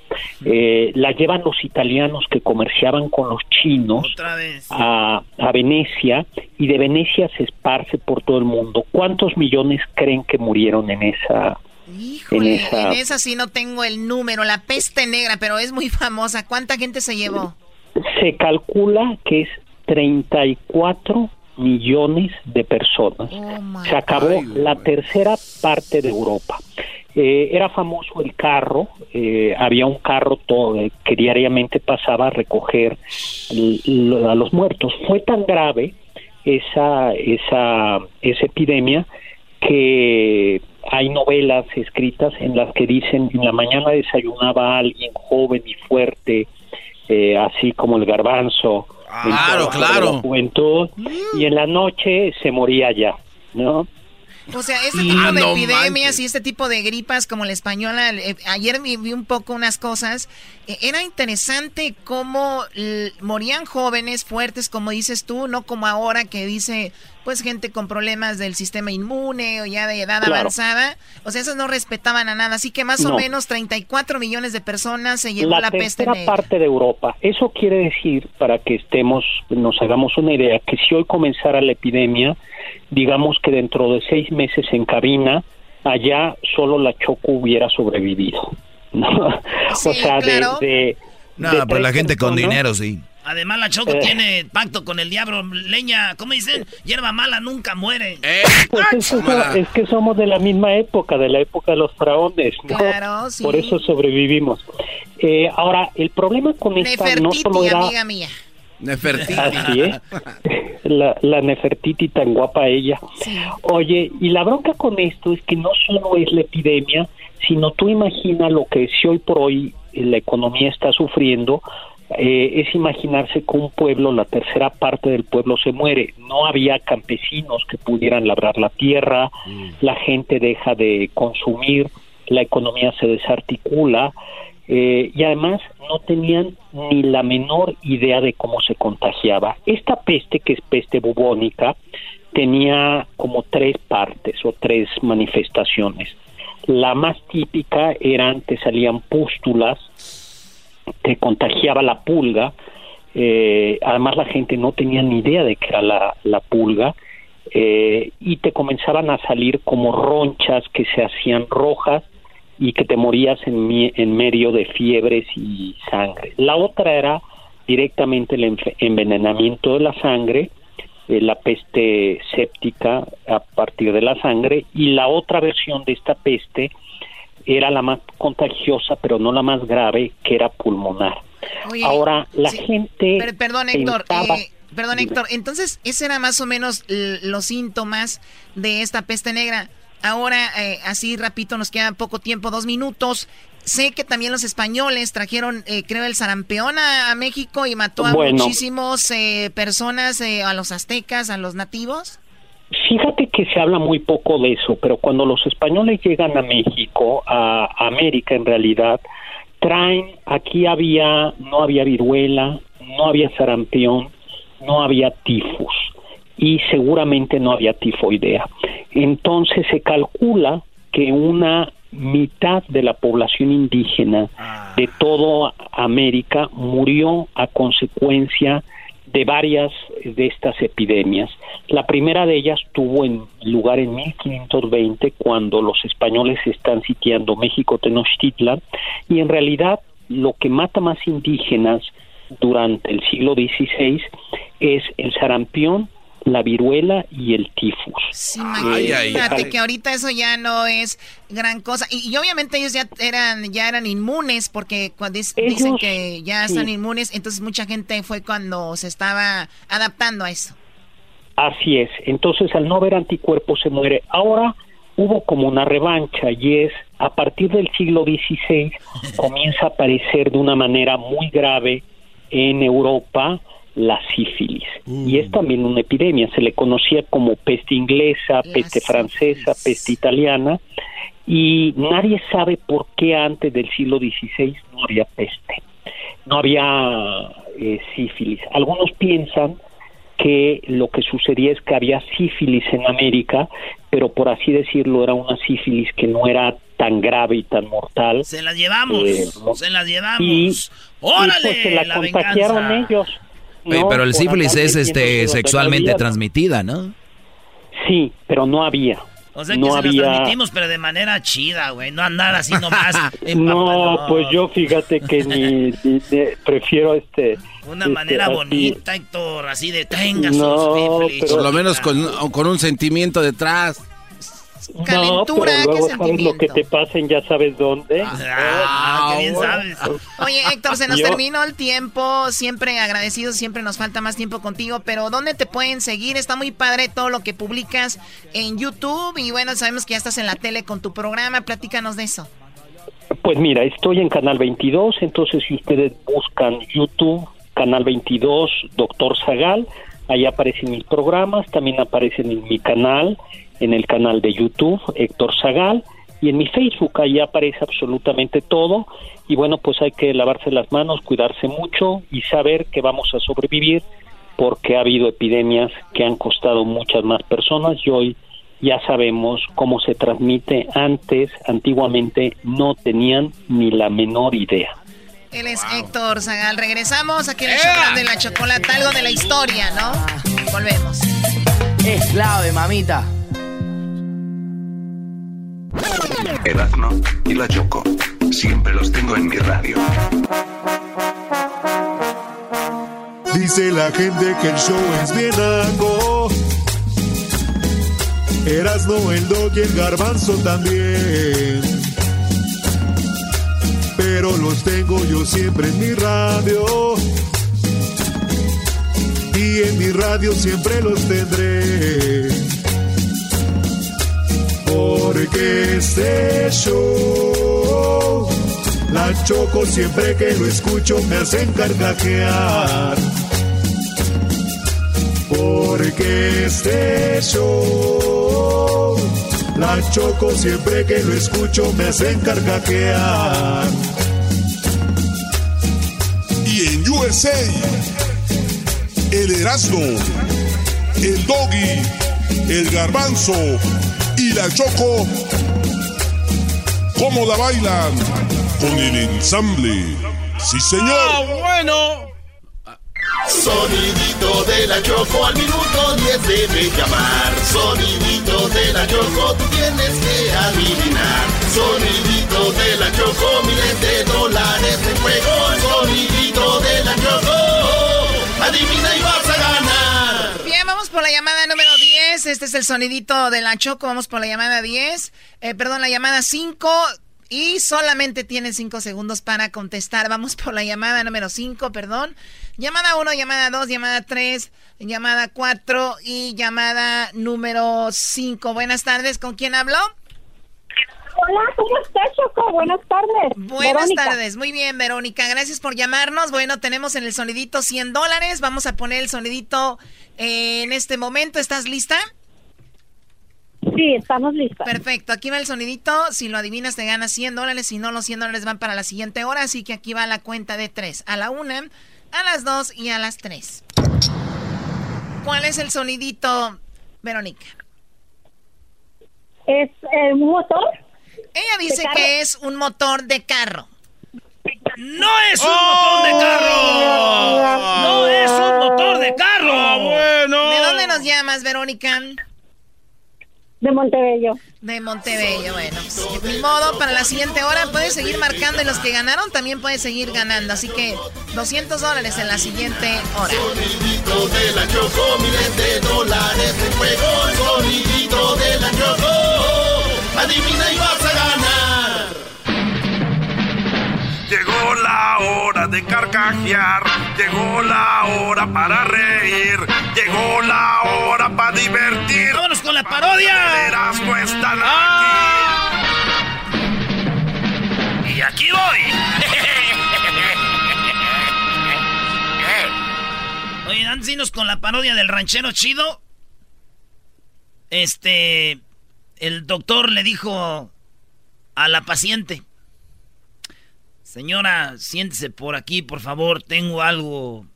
Eh, la llevan los italianos que comerciaban con los chinos a, a Venecia y de Venecia se esparce por todo el mundo. Cuántos millones creen que murieron en esa en esa... en esa sí no tengo el número la peste negra pero es muy famosa. Cuánta gente se llevó se calcula que es 34 millones de personas. Oh, Se acabó la tercera parte de Europa. Eh, era famoso el carro, eh, había un carro todo, eh, que diariamente pasaba a recoger a los muertos. Fue tan grave esa, esa, esa epidemia que hay novelas escritas en las que dicen en la mañana desayunaba alguien joven y fuerte, así como el garbanzo, Claro, claro. juventud y en la noche se moría ya, ¿no? O sea, este tipo de ah, epidemias y este tipo de gripas como la española, eh, ayer vi un poco unas cosas, eh, era interesante cómo morían jóvenes fuertes, como dices tú, no como ahora que dice, pues gente con problemas del sistema inmune o ya de edad avanzada, o sea, esos no respetaban a nada, así que más o menos 34 millones de personas se llevó la, peste negra. parte de Europa, eso quiere decir, para que estemos, nos hagamos una idea, que si hoy comenzara la epidemia, digamos que dentro de seis meses en cabina, allá solo la Choco hubiera sobrevivido. o sea, de, No, pues la gente con dinero, sí. Además, la Choco eh. tiene pacto con el diablo. Leña, ¿cómo dicen? Hierba mala nunca muere. Eh. Pues es, que somos de la misma época, de la época de los faraones. Claro, sí. Por eso sobrevivimos. Eh, ahora, el problema con esta no solo era... amiga mía. Nefertiti. Así es. La, la Nefertiti tan guapa ella. Oye, y la bronca con esto es que no solo es la epidemia, sino tú imaginas lo que si hoy por hoy la economía está sufriendo, eh, es imaginarse que un pueblo, la tercera parte del pueblo se muere. No había campesinos que pudieran labrar la tierra, la gente deja de consumir, la economía se desarticula eh, y además no tenían ni la menor idea de cómo se contagiaba. Esta peste, que es peste bubónica, tenía como tres partes o tres manifestaciones. La más típica eran que salían pústulas, te contagiaba la pulga, eh, además la gente no tenía ni idea de que era la, la pulga, eh, y te comenzaban a salir como ronchas que se hacían rojas y que te morías en, en medio de fiebres y sangre. La otra era directamente el envenenamiento de la sangre, eh, la peste séptica a partir de la sangre, y la otra versión de esta peste era la más contagiosa, pero no la más grave, que era pulmonar. Ahora, la gente... perdón, Héctor. Eh, perdón, Héctor. Entonces, ese era más o menos los síntomas de esta peste negra. Ahora, eh, así rapidito, nos queda poco tiempo, dos minutos. Sé que también los españoles trajeron, eh, creo, el sarampión a, México y mató a muchísimas personas, a los aztecas, a los nativos. Fíjate que se habla muy poco de eso, pero cuando los españoles llegan a México, a, América en realidad, traen, aquí había, no había viruela, no había sarampión, no había tifus y seguramente no había tifoidea. Entonces se calcula que una mitad de la población indígena de toda América murió a consecuencia de varias de estas epidemias. La primera de ellas tuvo en lugar en 1520 cuando los españoles están sitiando México Tenochtitlan y en realidad lo que mata más indígenas durante el siglo XVI es el sarampión la viruela y el tifus. Sí, imagínate que ahorita eso ya no es gran cosa. Y, obviamente ellos ya eran, ya eran inmunes, porque cuando dicen que ya están inmunes, entonces mucha gente fue cuando se estaba adaptando a eso. Así es. Entonces al no haber anticuerpos se muere. Ahora hubo como una revancha y es a partir del siglo XVI comienza a aparecer de una manera muy grave en Europa la sífilis. Y es mm. también una epidemia, se le conocía como peste inglesa, peste francesa, peste italiana, y nadie sabe por qué antes del siglo XVI no había peste, no había eh, sífilis. Algunos piensan que lo que sucedía es que había sífilis en América, pero por así decirlo era una sífilis que no era tan grave y tan mortal. Se la llevamos, eh, se la llevamos. Y, ¡Órale! Pues se la, contagiaron ellos pero el sífilis es este sexualmente transmitida, ¿no? Sí, pero no había. O sea que se había... transmitimos, pero de manera chida, güey. No andar así nomás. no, pues yo fíjate que ni, prefiero este. Una este, manera bonita, Héctor, así de tenga no, Por lo menos con, con un sentimiento detrás calentura. No, pero luego sabes lo que te pasen, ya sabes dónde. Ah, qué bien sabes. Oye, Héctor, se nos terminó el tiempo. Siempre agradecidos, siempre nos falta más tiempo contigo. Pero ¿dónde te pueden seguir? Está muy padre todo lo que publicas en YouTube. Y bueno, sabemos que ya estás en la tele con tu programa. Platícanos de eso. Pues mira, estoy en Canal 22. Entonces, si ustedes buscan YouTube, Canal 22, Doctor Zagal, ahí aparecen mis programas. También aparecen en mi canal en el canal de YouTube, Héctor Zagal, y en mi Facebook, ahí aparece absolutamente todo. Y bueno, pues hay que lavarse las manos, cuidarse mucho y saber que vamos a sobrevivir porque ha habido epidemias que han costado muchas más personas y hoy ya sabemos cómo se transmite. Antes, antiguamente, no tenían ni la menor idea. Él es Héctor Zagal. Regresamos aquí en el show de la chocolate, algo de la historia, ¿no? Volvemos. Es clave, mamita. Erasmo y la Choco. Siempre los tengo en mi radio. Dice la gente que el show es bien algo. Erasmo, el dog y el garbanzo también. Pero los tengo yo siempre en mi radio. y en mi radio siempre los tendré. Porque este show, la choco siempre que lo escucho me hacen carcajear. Porque este show, la choco siempre que lo escucho me hacen carcajear. Y en USA, el Erasmo, el Doggy, el Garbanzo y la Choco, ¿cómo la bailan? Con el ensamble. Sí, señor. Ah, bueno. Sonidito de la Choco al minuto 10 debe llamar. Sonidito de la Choco, tú tienes que adivinar. Sonidito de la Choco, miles de dólares en juego. Sonidito de la Choco, adivina y vas a ganar. Vamos por la llamada número 10. Este es el sonidito de la Choco. Vamos por la llamada 10. Eh, perdón, la llamada 5. Y solamente tiene 5 segundos para contestar. Vamos por la llamada número 5, perdón. Llamada 1, llamada 2, llamada 3, llamada 4 y llamada número 5. Buenas tardes, ¿con quién habló? Hola, ¿cómo estás, Choco? Buenas tardes. Buenas Verónica. tardes, muy bien, Verónica. Gracias por llamarnos. Bueno, tenemos en el sonidito 100 dólares. Vamos a poner el sonidito en este momento. ¿Estás lista? Sí, estamos listos. Perfecto, aquí va el sonidito. Si lo adivinas, te ganas 100 dólares. Si no, los 100 dólares van para la siguiente hora. Así que aquí va la cuenta de 3. A la 1, a las 2 y a las 3. ¿Cuál es el sonidito, Verónica? ¿Es un motor? Ella dice que es un motor de carro. ¡No es un motor de carro! ¡No es un motor de carro! bueno. ¿De dónde nos llamas, Verónica? De Montebello. De Montebello, bueno. pues, ni modo, para la siguiente hora puedes seguir marcando y los que ganaron también puedes seguir ganando. Así que 200 dólares en la siguiente hora. Sonidito de la Choco, miles de dólares en juego. Sonidito de la Choco, adivina y vas a ganar. Llegó la hora de carcajear, llegó la hora para reír, llegó la hora para divertir. ¡Vámonos con la parodia! Erasmo están ¡Ah! Y aquí voy. Oye, antes de irnos con la parodia del ranchero chido. Este. El doctor le dijo a la paciente. Señora, siéntese por aquí, por favor. Tengo algo.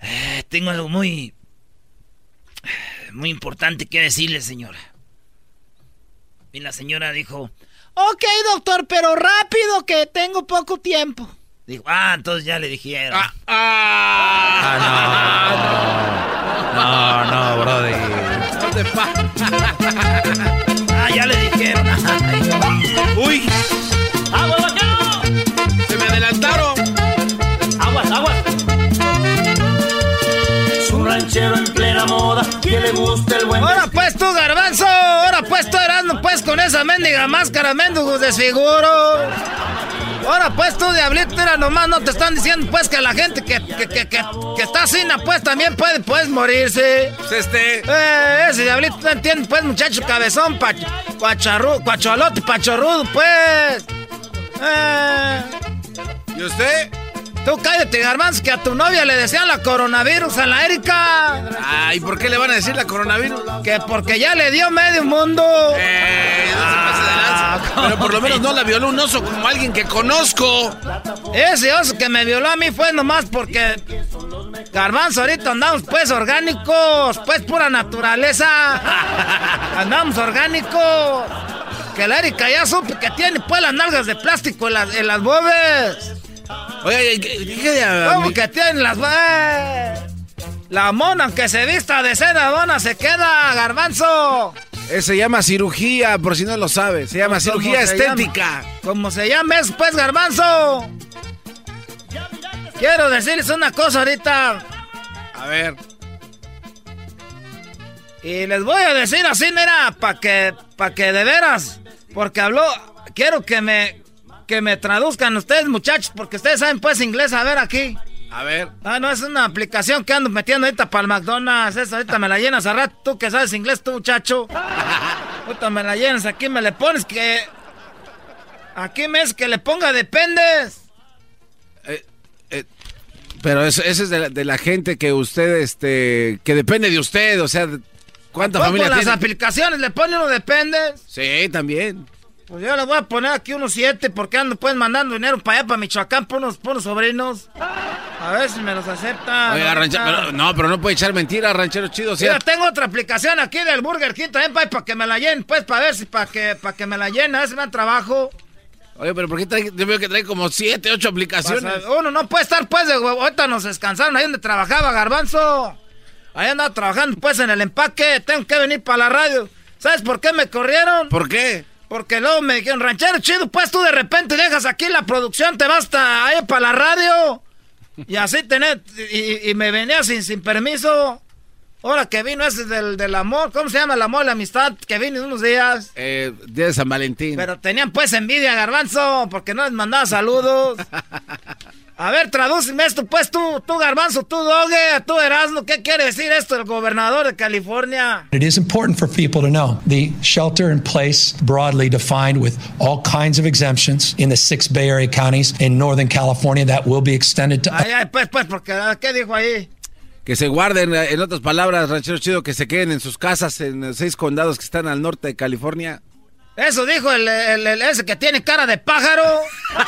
eh, tengo algo muy. Muy importante que decirle, señora. Y la señora dijo. Ok, doctor, pero rápido que tengo poco tiempo. Dijo, ah, entonces ya le dijeron. No, no, brody. Ah, ya le dijeron. ¡Uy! Le gusta el buen Ahora pues tú, garbanzo. Ahora pues tú, Erasmo, pues con esa mendiga máscara, mendigo desfiguro. Ahora pues tú, diablito, mira nomás, no te están diciendo pues que la gente que, que, que, que, que está sina pues también puede pues morirse. Pues este. Eh, ese diablito no entiende pues, muchacho cabezón, pa, cuacharru, cuacholote, pachorrudo, pues. Eh. ¿Y usted? Tú cállate, garbanzo, que a tu novia le decían la coronavirus a la Erika. Ay, ¿por qué le van a decir la coronavirus? Que porque ya le dio medio mundo. Eh, no se pase de lanza. Pero por lo menos no la violó un oso como alguien que conozco. Ese oso que me violó a mí fue nomás porque. Garbanzo, ahorita andamos pues orgánicos, pues pura naturaleza. andamos orgánicos. Que la Erika ya supe que tiene pues las nalgas de plástico en las, en las bobes. Oye, ¿qué, ¿Cómo que tienen las? La mona que se vista de seda dona se queda, garbanzo. Eh, se llama cirugía, por si no lo sabe. Se llama cirugía ¿Cómo se estética. llama? ¿Cómo se llama eso, pues, garbanzo? Quiero decirles una cosa ahorita. A ver. Y les voy a decir así, mira, para que, pa' que de veras, porque habló, quiero que me, que me traduzcan ustedes, muchachos, porque ustedes saben pues inglés, a ver aquí. A ver. Ah, no, es una aplicación que ando metiendo ahorita para el McDonald's. Esa ahorita me la llenas a rato. Tú que sabes inglés, tú, muchacho. ahorita me la llenas. Aquí me le pones que. Aquí me es que le ponga dependes. Eh, eh, pero eso, eso es de la, de la, gente que usted, este. que depende de usted, o sea. ¿Cuánta familia las aplicaciones le pone uno dependes? Sí, también. Pues yo le voy a poner aquí unos siete porque ando pues mandando dinero para allá, para Michoacán, por unos, por unos sobrinos. A ver si me los aceptan. Oiga, ranchero, pero, no, pero no puede echar mentiras, ranchero chido. Mira, tengo otra aplicación aquí del Burger King también para, que me la llenen, pues, para ver si, para que, para que me la llenen, a ver si me dan trabajo. Oye, pero ¿por qué trae, yo veo que trae como siete, ocho aplicaciones? Pasa, uno no puede estar, pues, de huevo. Ahorita nos descansaron ahí donde trabajaba Garbanzo. Ahí andaba trabajando, pues, en el empaque. Tengo que venir para la radio. ¿Sabes por qué me corrieron? ¿Por qué? Porque luego me dijeron, ranchero chido, pues tú de repente dejas aquí la producción, te vas hasta ahí para la radio. Y así tenés, y, y, me venía sin, sin permiso. Ahora que vino ese del, del amor, ¿cómo se llama el amor, la amistad? Que vino unos días. Eh, día de San Valentín. Pero tenían pues envidia, garbanzo, porque no les mandaba saludos. A ver, tradúceme esto, pues tú, tú Garbanzo, tú Doge, tú Erasmo, ¿qué quiere decir esto el gobernador de California? It is important for people to know the shelter in place, broadly defined with all kinds of exemptions in the six Bay Area counties in Northern California that will be extended to. Ay, ay, pues, pues, porque, ¿qué dijo ahí? Que se guarden, en otras palabras, ranchero chido, que se queden en sus casas en seis condados que están al norte de California. Eso dijo el, el, el, ese que tiene cara de pájaro.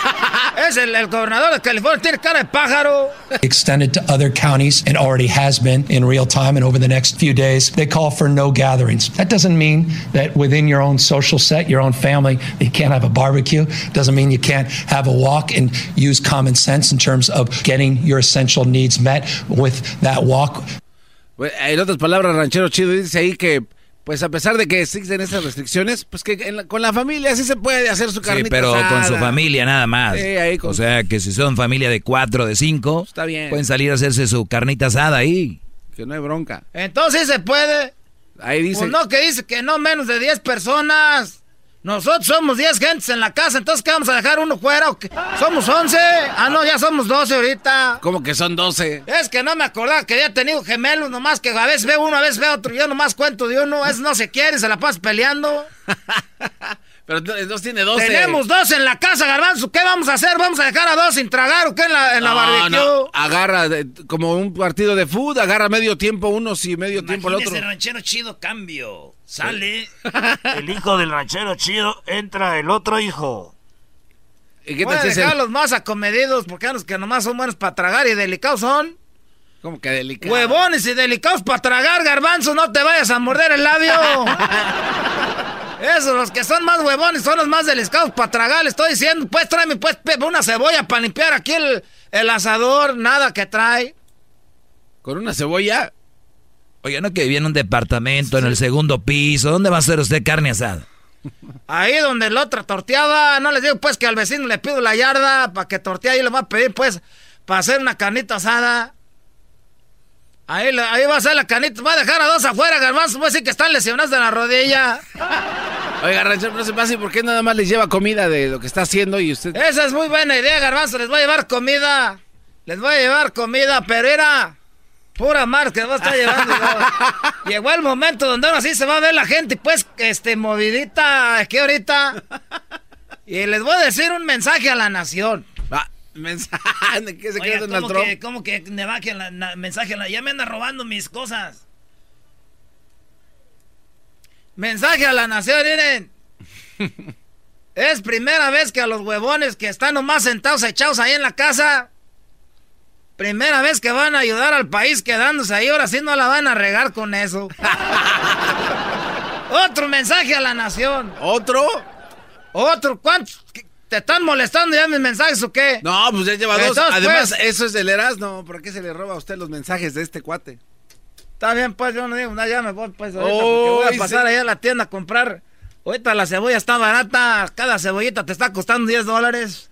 es el, el, gobernador de California, tiene cara de pájaro. Extended to other counties and already has been in real time and over the next few days. They call for no gatherings. That doesn't mean that within your own social set, your own family, you can't have a barbecue. Doesn't mean you can't have a walk and use common sense in terms of getting your essential needs met with that walk. En otras palabras, ranchero chido dice ahí que pues a pesar de que existen esas restricciones, pues que la, con la familia sí se puede hacer su carnita Sí, pero asada. con su familia nada más. Sí, ahí con... O sea, que si son familia de cuatro, de cinco, Está bien. pueden salir a hacerse su carnita asada ahí. Que no hay bronca. Entonces se puede. Ahí dice... Pues no, que dice que no menos de 10 personas. Nosotros somos 10 gentes en la casa, entonces ¿qué vamos a dejar uno fuera? ¿O qué? ¿Somos 11? Ah, no, ya somos 12 ahorita. ¿Cómo que son 12? Es que no me acordaba que había tenido gemelos, nomás que a veces veo uno, a veces veo otro. Yo nomás cuento de uno, es no se quiere, se la pasa peleando. Pero dos tiene 12. Tenemos dos en la casa, Garbanzo. ¿Qué vamos a hacer? ¿Vamos a dejar a dos sin tragar o qué en la, en la barbecue? No. Agarra, de, como un partido de fútbol, agarra medio tiempo unos y medio tiempo el otro. el ranchero chido cambio. Sale el hijo del ranchero chido, entra el otro hijo. ¿Y qué Voy a dejar el... los más acomedidos porque los que nomás son buenos para tragar y delicados son. ¿Cómo que delicados? Huevones y delicados para tragar, garbanzo, no te vayas a morder el labio. Esos, los que son más huevones, son los más delicados para tragar. Le estoy diciendo, pues tráeme pues una cebolla para limpiar aquí el, el asador. Nada que trae. ¿Con una cebolla? Oye, no que vive en un departamento, sí. en el segundo piso. ¿Dónde va a hacer usted carne asada? Ahí donde la otra torteaba. No les digo pues que al vecino le pido la yarda para que tortea. Y le va a pedir pues para hacer una carnita asada. Ahí, ahí va a ser la canita. Va a dejar a dos afuera, garbanzo. Va a decir que están lesionados de la rodilla. Oiga, ranchero, no se pase. ¿Por qué nada más les lleva comida de lo que está haciendo y usted? Esa es muy buena idea, garbanzo. Les voy a llevar comida. Les voy a llevar comida, pero era pura mar que va a estar llevando. Llegó el momento donde ahora sí se va a ver la gente, pues, este, movidita, aquí ahorita. Y les voy a decir un mensaje a la nación. mensaje ¿qué se ¿cómo, que, ¿cómo que me bajen la, mensaje? La, ya me anda robando mis cosas. Mensaje a la nación, miren. es primera vez que a los huevones que están nomás sentados echados ahí en la casa. Primera vez que van a ayudar al país quedándose ahí. Ahora sí no la van a regar con eso. Otro mensaje a la nación. ¿Otro? Otro. ¿Cuántos? ¿Te están molestando ya mis mensajes o qué? No, pues ya lleva dos. Además, pues, eso es del Erasmo. ¿Por qué se le roba a usted los mensajes de este cuate? Está bien, pues yo no digo nada, ya me voy pues ahorita oh, porque voy a pasar allá a la tienda a comprar. Ahorita la cebolla está barata, cada cebollita te está costando 10 dólares.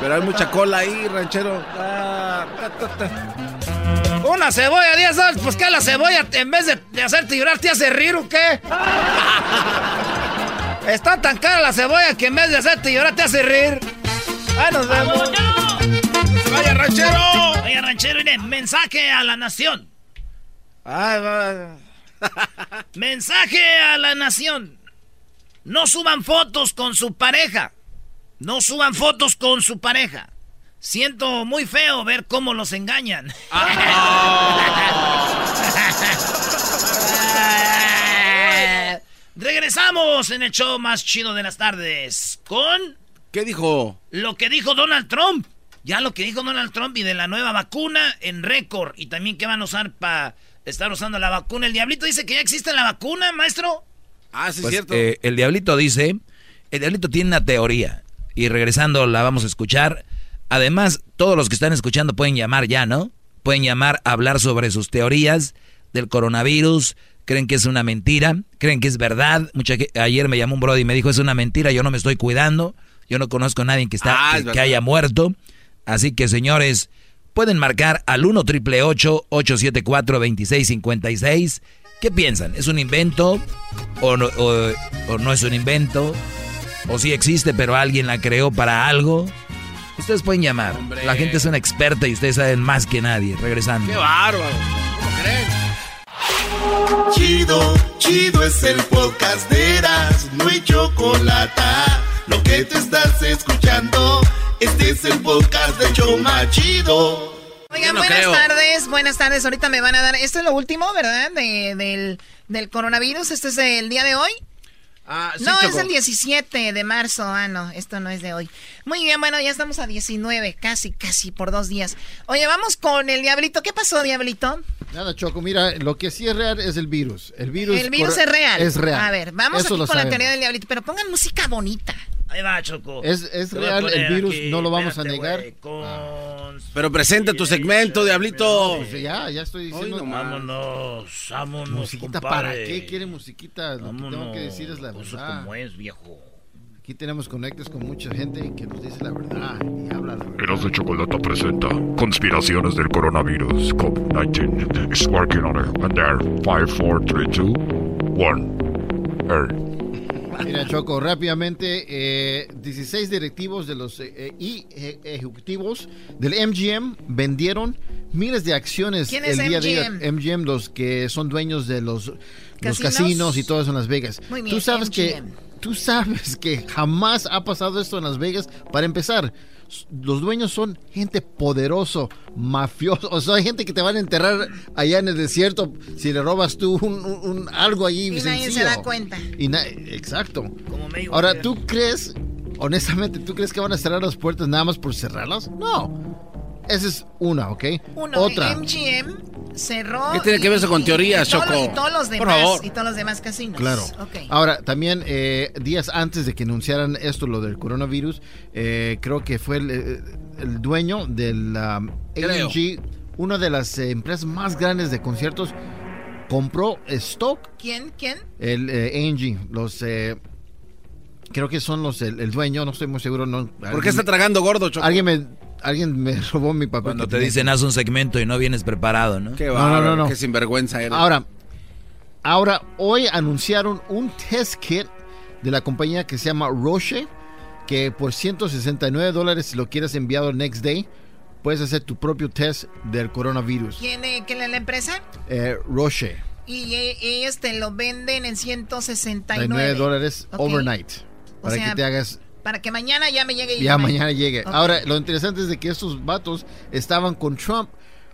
Pero hay mucha cola ahí, ranchero. Ah, una cebolla, 10 dólares, pues que la cebolla en vez de, de hacerte llorar te hace rir o qué? Está tan cara la cebolla que en vez de hacerte llorar te hace reír. Ahí nos vemos. ¡Vaya ranchero! Vaya ranchero, mire, mensaje a la nación. mensaje a la nación. No suban fotos con su pareja. No suban fotos con su pareja. Siento muy feo ver cómo los engañan. Regresamos en el show más chido de las tardes con... ¿Qué dijo? Lo que dijo Donald Trump. Ya lo que dijo Donald Trump y de la nueva vacuna en récord. Y también qué van a usar para estar usando la vacuna. El diablito dice que ya existe la vacuna, maestro. Ah, sí, Pues, cierto. eh, el diablito dice, el diablito tiene una teoría. Y regresando la vamos a escuchar. Además, todos los que están escuchando pueden llamar ya, ¿no? Pueden llamar a hablar sobre sus teorías del coronavirus. Creen que es una mentira, creen que es verdad. Mucha, ayer me llamó un brody y me dijo, es una mentira, yo no me estoy cuidando. Yo no conozco a nadie que, está, Ah, que- es haya muerto. Así que, señores, pueden marcar al 1 triple 874 2656 ¿Qué piensan? ¿Es un invento? ¿O no, o- o no es un invento? ¿O sí existe, pero alguien la creó para algo? Ustedes pueden llamar. La gente es una experta y ustedes saben más que nadie. Regresando. ¡Qué bárbaro! ¿Cómo creen? Chido, chido es el podcast de Eras, no hay chocolate. Lo que te estás escuchando, este es el podcast de Choma Chido. Oigan, no buenas creo. tardes, buenas tardes. Ahorita me van a dar. Esto es lo último, ¿verdad? De- del, del coronavirus. ¿Este es el día de hoy? Ah, sí, no, es el 17 de marzo. Ah, no, esto no es de hoy. Muy bien, bueno, ya estamos a 19, casi, casi por dos días. Oye, vamos con el diablito. ¿Qué pasó, diablito? Nada, Choco, mira, lo que sí es real es el virus. El virus, el virus es real. Es real. A ver, vamos Eso aquí con la teoría del diablito, pero pongan música bonita. Ahí va, Choco. Es, es a real, el virus aquí, no lo vamos a espérate, negar. güey, con- Pero presenta tu segmento, diablito. Pues ya, ya estoy diciendo. Vámonos, vámonos, Musiquita, compadre. ¿para qué quiere musiquita? Lo que tengo que decir es la Vámonos, verdad. como es, viejo. Aquí tenemos conectes con mucha gente que nos dice la verdad y habla la verdad. Eras de Chocolata presenta Conspiraciones del coronavirus COVID-19 is working on it. And there, 5, 4, 3, 2, 1. Mira, Choco, rápidamente, eh, 16 directivos de los eh, eh, y eh, ejecutivos del MGM vendieron miles de acciones ¿Quién el día de MGM? ayer. MGM, los que son dueños de los, los ¿Casinos? casinos y todo eso en Las Vegas. Muy bien, Tú sabes que MGM. tú sabes que jamás ha pasado esto en Las Vegas. Para empezar, los dueños son gente poderoso, mafioso, o sea, hay gente que te van a enterrar allá en el desierto si le robas tú un, un- un- algo ahí Y nadie se da cuenta. Y exacto. Mayweather. Ahora, ¿tú crees, honestamente, tú crees que van a cerrar las puertas nada más por cerrarlas? No. Esa es una, ¿ok? Uno, Otra. MGM cerró. ¿Qué tiene que ver eso con teorías, Choco? Y todos los Por demás. favor. Y todos los demás casinos. Claro. Ok. Ahora, también eh, días antes de que anunciaran esto, lo del coronavirus, eh, creo que fue el, eh, el dueño del um. AMG, una de las eh, empresas más grandes de conciertos, compró stock ¿Quién? ¿Quién? el eh, AMG, los eh, creo que son los el, el dueño, no estoy muy seguro, no. ¿Por qué está tragando gordo, Choco? Alguien me alguien me robó mi papel. Cuando te tenía. dicen haz un segmento y no vienes preparado, ¿no? Qué no, bárbaro, no. qué sinvergüenza eres. Ahora, ahora hoy anunciaron un test kit de la compañía que se llama Roche, que por 169 dólares si lo quieres enviado el next day, puedes hacer tu propio test del coronavirus. ¿Quién, eh, quién es la empresa? Eh, Roche, Y eh, ellos te lo venden en 169 9 dólares overnight, O para sea, que te hagas Para que mañana ya me llegue. y ya me- mañana llegue. Ahora, lo interesante es de que estos vatos estaban con Trump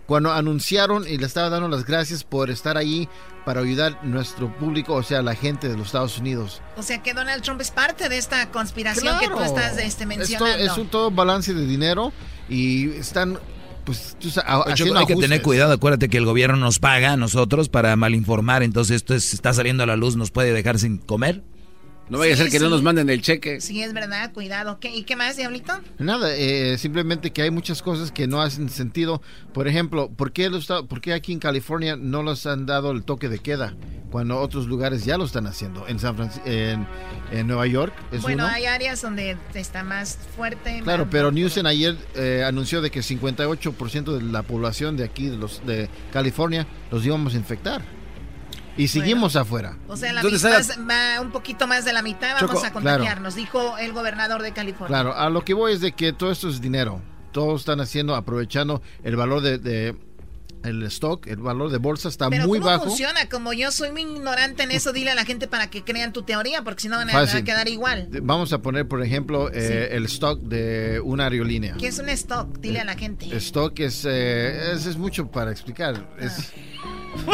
cuando anunciaron y le estaba dando las gracias por estar ahí para ayudar a nuestro público, o sea, la gente de los Estados Unidos. O sea que Donald Trump es parte de esta conspiración que tú Claro. estás este, Esto mencionando. es un todo balance de dinero y están, pues, tú sa- Oye, Choco, haciendo hay que tener cuidado, acuérdate que el gobierno nos paga a nosotros para malinformar, entonces esto es- está saliendo a la luz, nos puede dejar sin comer. No vaya a ser Sí, que no nos manden el cheque. Sí, es verdad, cuidado. ¿Qué- ¿Y qué más, Diablito? Nada, eh, simplemente que hay muchas cosas que no hacen sentido. Por ejemplo, ¿por qué, los esta- ¿por qué aquí en California no los han dado el toque de queda cuando otros lugares ya lo están haciendo? En San Francisco, en, en Nueva York es Bueno, uno. hay áreas donde está más fuerte. Claro, más- pero Newsom ayer eh, anunció de que 58% de la población de aquí, de, los, de California, los íbamos a infectar. Y seguimos afuera. O sea, la ¿Dónde mitad va un poquito más de la mitad, vamos Choco, a contagiarnos, dijo el gobernador de California. Claro, a lo que voy es de que todo esto es dinero. todos están haciendo, aprovechando el valor de, de el stock, el valor de bolsa está Pero muy ¿cómo bajo. funciona? Como yo soy muy ignorante en eso, dile a la gente para que crean tu teoría, porque si no van a, van a quedar igual. Vamos a poner, por ejemplo, eh, el stock de una aerolínea. ¿Qué es un stock? Dile a la gente. Stock es, eh, es, es mucho para explicar. Es...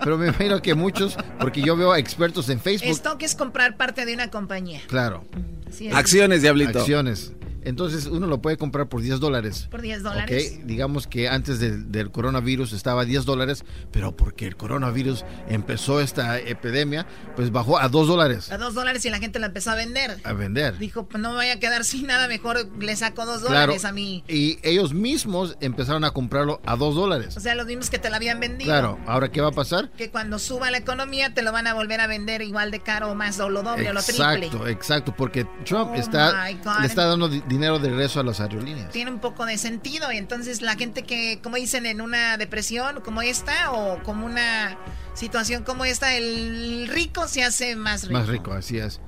Pero me imagino que muchos, porque yo veo expertos en Facebook. Stock es comprar parte de una compañía. Claro. Sí, es- Acciones, Diablito. Acciones. Entonces uno lo puede comprar por 10 dólares. Por 10 dólares. Ok, digamos que antes del, del coronavirus estaba a 10 dólares, pero porque el coronavirus empezó esta epidemia, pues bajó a 2 dólares A 2 dólares y la gente la empezó a vender. a vender. Dijo, pues no me voy a quedar sin nada, mejor le saco 2 Claro. dólares a mí. Y ellos mismos empezaron a comprarlo a 2 dólares. O sea, los mismos que te la habían vendido. Claro, ahora ¿qué va a pasar? Que cuando suba la economía te lo van a volver a vender igual de caro o más o lo doble o lo triple. Exacto, exacto, porque Trump Oh está, le está dando dinero de regreso a las aerolíneas. Tiene un poco de sentido y entonces la gente que, como dicen, en una depresión como esta o como una situación como esta, el rico se hace más rico. Más rico, así es.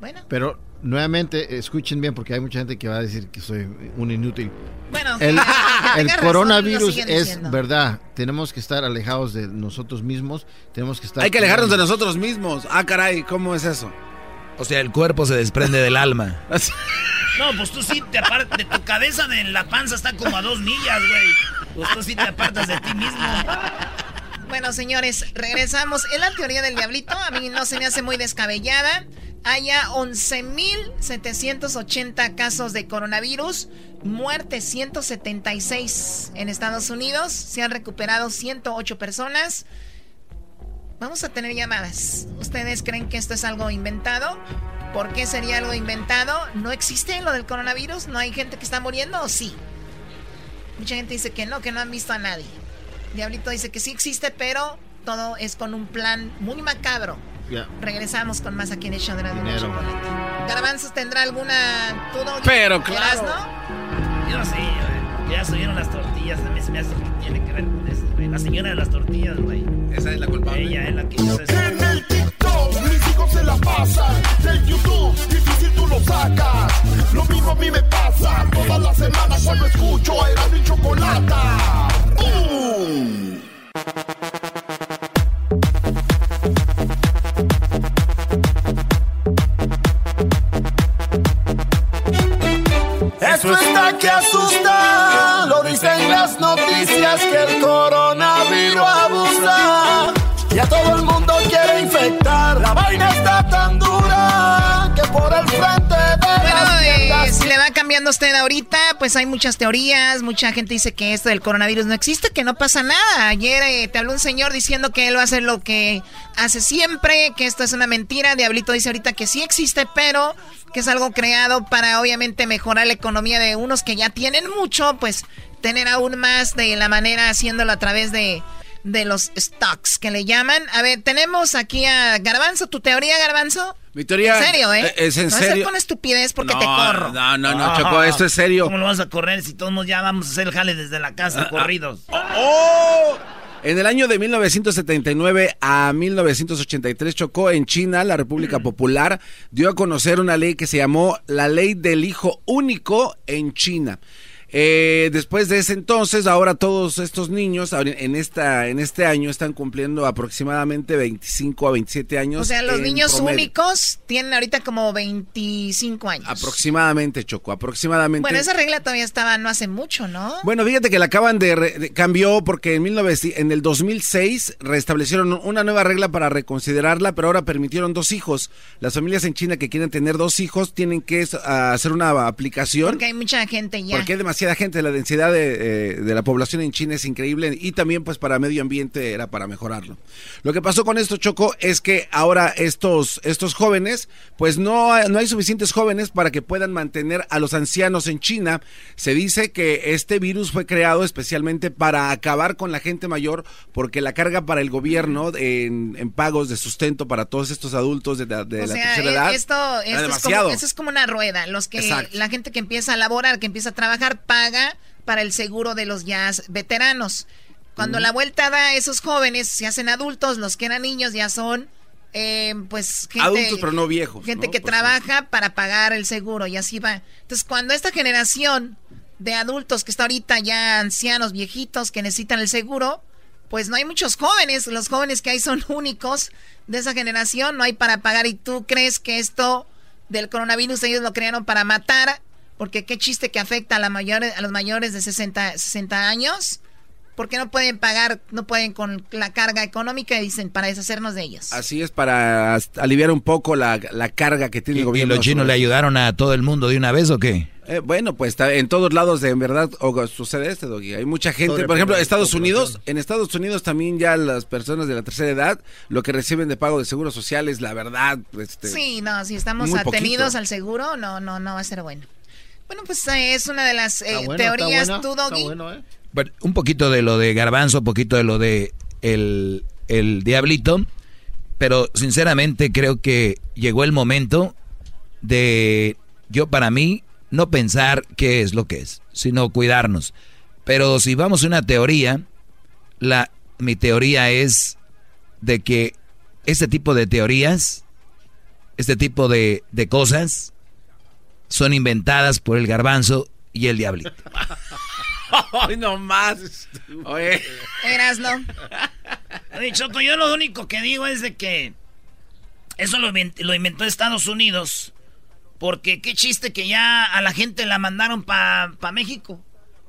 Bueno. Pero nuevamente, escuchen bien porque hay mucha gente que va a decir que soy un inútil. Bueno, El, el razón, coronavirus es diciendo. verdad. Tenemos que estar alejados de nosotros mismos. Tenemos que estar. Hay que alejarnos de nosotros mismos. Ah, caray, ¿cómo es eso? O sea, el cuerpo se desprende del alma. No, pues tú sí te apartas de tu cabeza, de la panza está como a dos millas, güey. Pues tú sí te apartas de ti mismo. Bueno, señores, regresamos. Es la teoría del diablito. A mí no se me hace muy descabellada. Haya 11.780 casos de coronavirus, muertes 176 en Estados Unidos, se han recuperado 108 personas. Vamos a tener llamadas. ¿Ustedes creen que esto es algo inventado? ¿Por qué sería algo inventado? ¿No existe lo del coronavirus? ¿No hay gente que está muriendo o sí? Mucha gente dice que no, que no han visto a nadie. Diablito dice que sí existe, pero todo es con un plan muy macabro. Ya. Regresamos con más aquí en el show de la. Garbanzos tendrá alguna... ¿Tú no? Pero claro. ¿no? Yo sí. Ya subieron las tortillas. A mí se me hace que tiene que ver con eso, güey. La señora de las tortillas, güey. Esa es la culpable. Ella es la que hizo eso. En el TikTok, mis hijos se la pasan. Del YouTube, difícil tú lo sacas. Lo mismo a mí me pasa toda la semana cuando escucho a Erasmo y Chocolata. ¡Bum! Esto está que asusta, las noticias que el coronavirus abusa. Y a todo el mundo quiere infectar. La vaina está tan dura que por el frente de Bueno, eh, si le va cambiando usted ahorita, pues hay muchas teorías, mucha gente dice que esto del coronavirus no existe, que no pasa nada. Ayer eh, te habló un señor diciendo que él va a hacer lo que hace siempre, que esto es una mentira. Diablito dice ahorita que sí existe, pero que es algo creado para obviamente mejorar la economía de unos que ya tienen mucho, pues tener aún más de la manera haciéndolo a través de, de los stocks que le llaman. A ver, tenemos aquí a Garbanzo, tu teoría, Garbanzo. Mi teoría. En serio, ¿eh? Es en no hacer serio. con estupidez porque no, te corro. No, no, no, Choco, esto es serio. ¿Cómo lo vas a correr si todos ya vamos a hacer el jale desde la casa, corridos? ¡Oh! En el año de 1979 a 1983 chocó en China, la República Popular, dio a conocer una ley que se llamó la Ley del Hijo Único en China. Eh, después de ese entonces, ahora todos estos niños en esta en este año están cumpliendo aproximadamente 25 a 27 años. O sea, los niños promedio. únicos tienen ahorita como 25 años. Aproximadamente, Choco, aproximadamente. Bueno, esa regla todavía estaba no hace mucho, ¿no? Bueno, fíjate que la acaban de, re- de- cambió porque en, 19 en el 2006 restablecieron una nueva regla para reconsiderarla, pero ahora permitieron dos hijos. Las familias en China que quieren tener dos hijos tienen que hacer una aplicación. Porque hay mucha gente ya. Porque hay demasiada gente, la densidad de, eh, de la población en China es increíble y también pues para medio ambiente era para mejorarlo. Lo que pasó con esto, Choco, es que ahora estos, estos jóvenes, pues no, hay- no hay suficientes jóvenes para que puedan mantener a los ancianos en China. Se dice que este virus fue creado especialmente para acabar con la gente mayor porque la carga para el gobierno en, en pagos de sustento para todos estos adultos de la, de o la sea, tercera eh, edad esto, es como, esto es como una rueda. Los que, Exacto. la gente que empieza a laborar, que empieza a trabajar, paga para el seguro de los ya veteranos. Cuando Mm. la vuelta da a esos jóvenes, se hacen adultos, los que eran niños ya son, eh, pues, gente, Adultos pero no viejos. gente ¿no? que Pues, trabaja para pagar el seguro y así va. Entonces, cuando esta generación de adultos que está ahorita ya ancianos, viejitos, que necesitan el seguro, pues no hay muchos jóvenes. Los jóvenes que hay son únicos de esa generación, no hay para pagar. ¿Y tú crees que esto del coronavirus ellos lo crearon para matar? Porque qué chiste que afecta a, la mayor, a los mayores de 60, 60 años. Porque no pueden pagar, no pueden con la carga económica y dicen para deshacernos de ellos. Así es, para aliviar un poco la, carga que tiene el gobierno. ¿Y los chinos le ayudaron a todo el mundo de una vez o qué? Eh, bueno, pues en todos lados de en verdad sucede este, Doggy. Hay mucha gente, por ejemplo, Estados Unidos, en Estados Unidos también ya las personas de la tercera edad, lo que reciben de pago de seguro social es la verdad. Este, sí, no, si estamos atenidos al seguro, no, no, no va a ser bueno. Bueno, pues eh, es una de las eh, teorías, tú, Doggy. un poquito de lo de Garbanzo, un poquito de lo de el, el Diablito, pero sinceramente creo que llegó el momento de, yo para mí, no pensar qué es lo que es, sino cuidarnos. Pero si vamos a una teoría, la, mi teoría es de que este tipo de teorías, este tipo de, de cosas, son inventadas por el garbanzo y el diablito. Ay, no más. Oye. Eras, ¿no? Oye, Choco, yo lo único que digo es de que eso lo, lo inventó Estados Unidos porque qué chiste que ya a la gente la mandaron para pa México.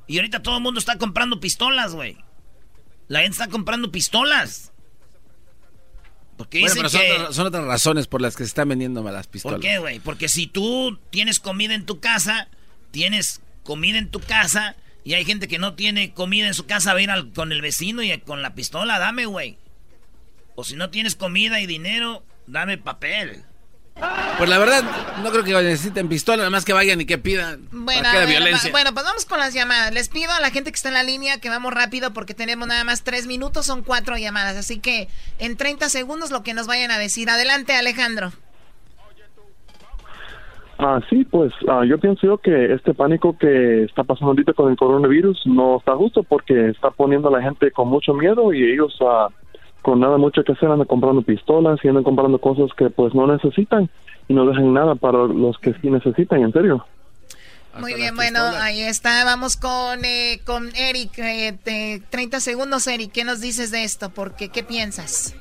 Y ahorita todo el mundo está comprando pistolas, güey. La gente está comprando pistolas. Porque bueno, pero son, otras razones por las que se están vendiendo las pistolas. ¿Por qué, güey? Porque si tú tienes comida en tu casa, tienes comida en tu casa y hay gente que no tiene comida en su casa, va a ir con el vecino y con la pistola, dame, güey. O si no tienes comida y dinero, dame papel. Pues la verdad, no creo que necesiten pistola, nada más que vayan y que pidan. Bueno, bueno, pues vamos con las llamadas. Les pido a la gente que está en la línea que vamos rápido porque tenemos nada más tres minutos, son cuatro llamadas. Así que en 30 segundos lo que nos vayan a decir. Adelante, Alejandro. Ah, sí, pues ah, yo pienso que este pánico que está pasando ahorita con el coronavirus no está justo porque está poniendo a la gente con mucho miedo y ellos ah, con nada mucho que hacer andan comprando pistolas y andan comprando cosas que pues no necesitan y no dejan nada para los que sí necesitan, en serio. Muy bien, bueno, ahí está. Vamos con, eh, con Eric. Eh, 30 segundos, Eric. ¿Qué nos dices de esto? Porque, ¿Qué piensas?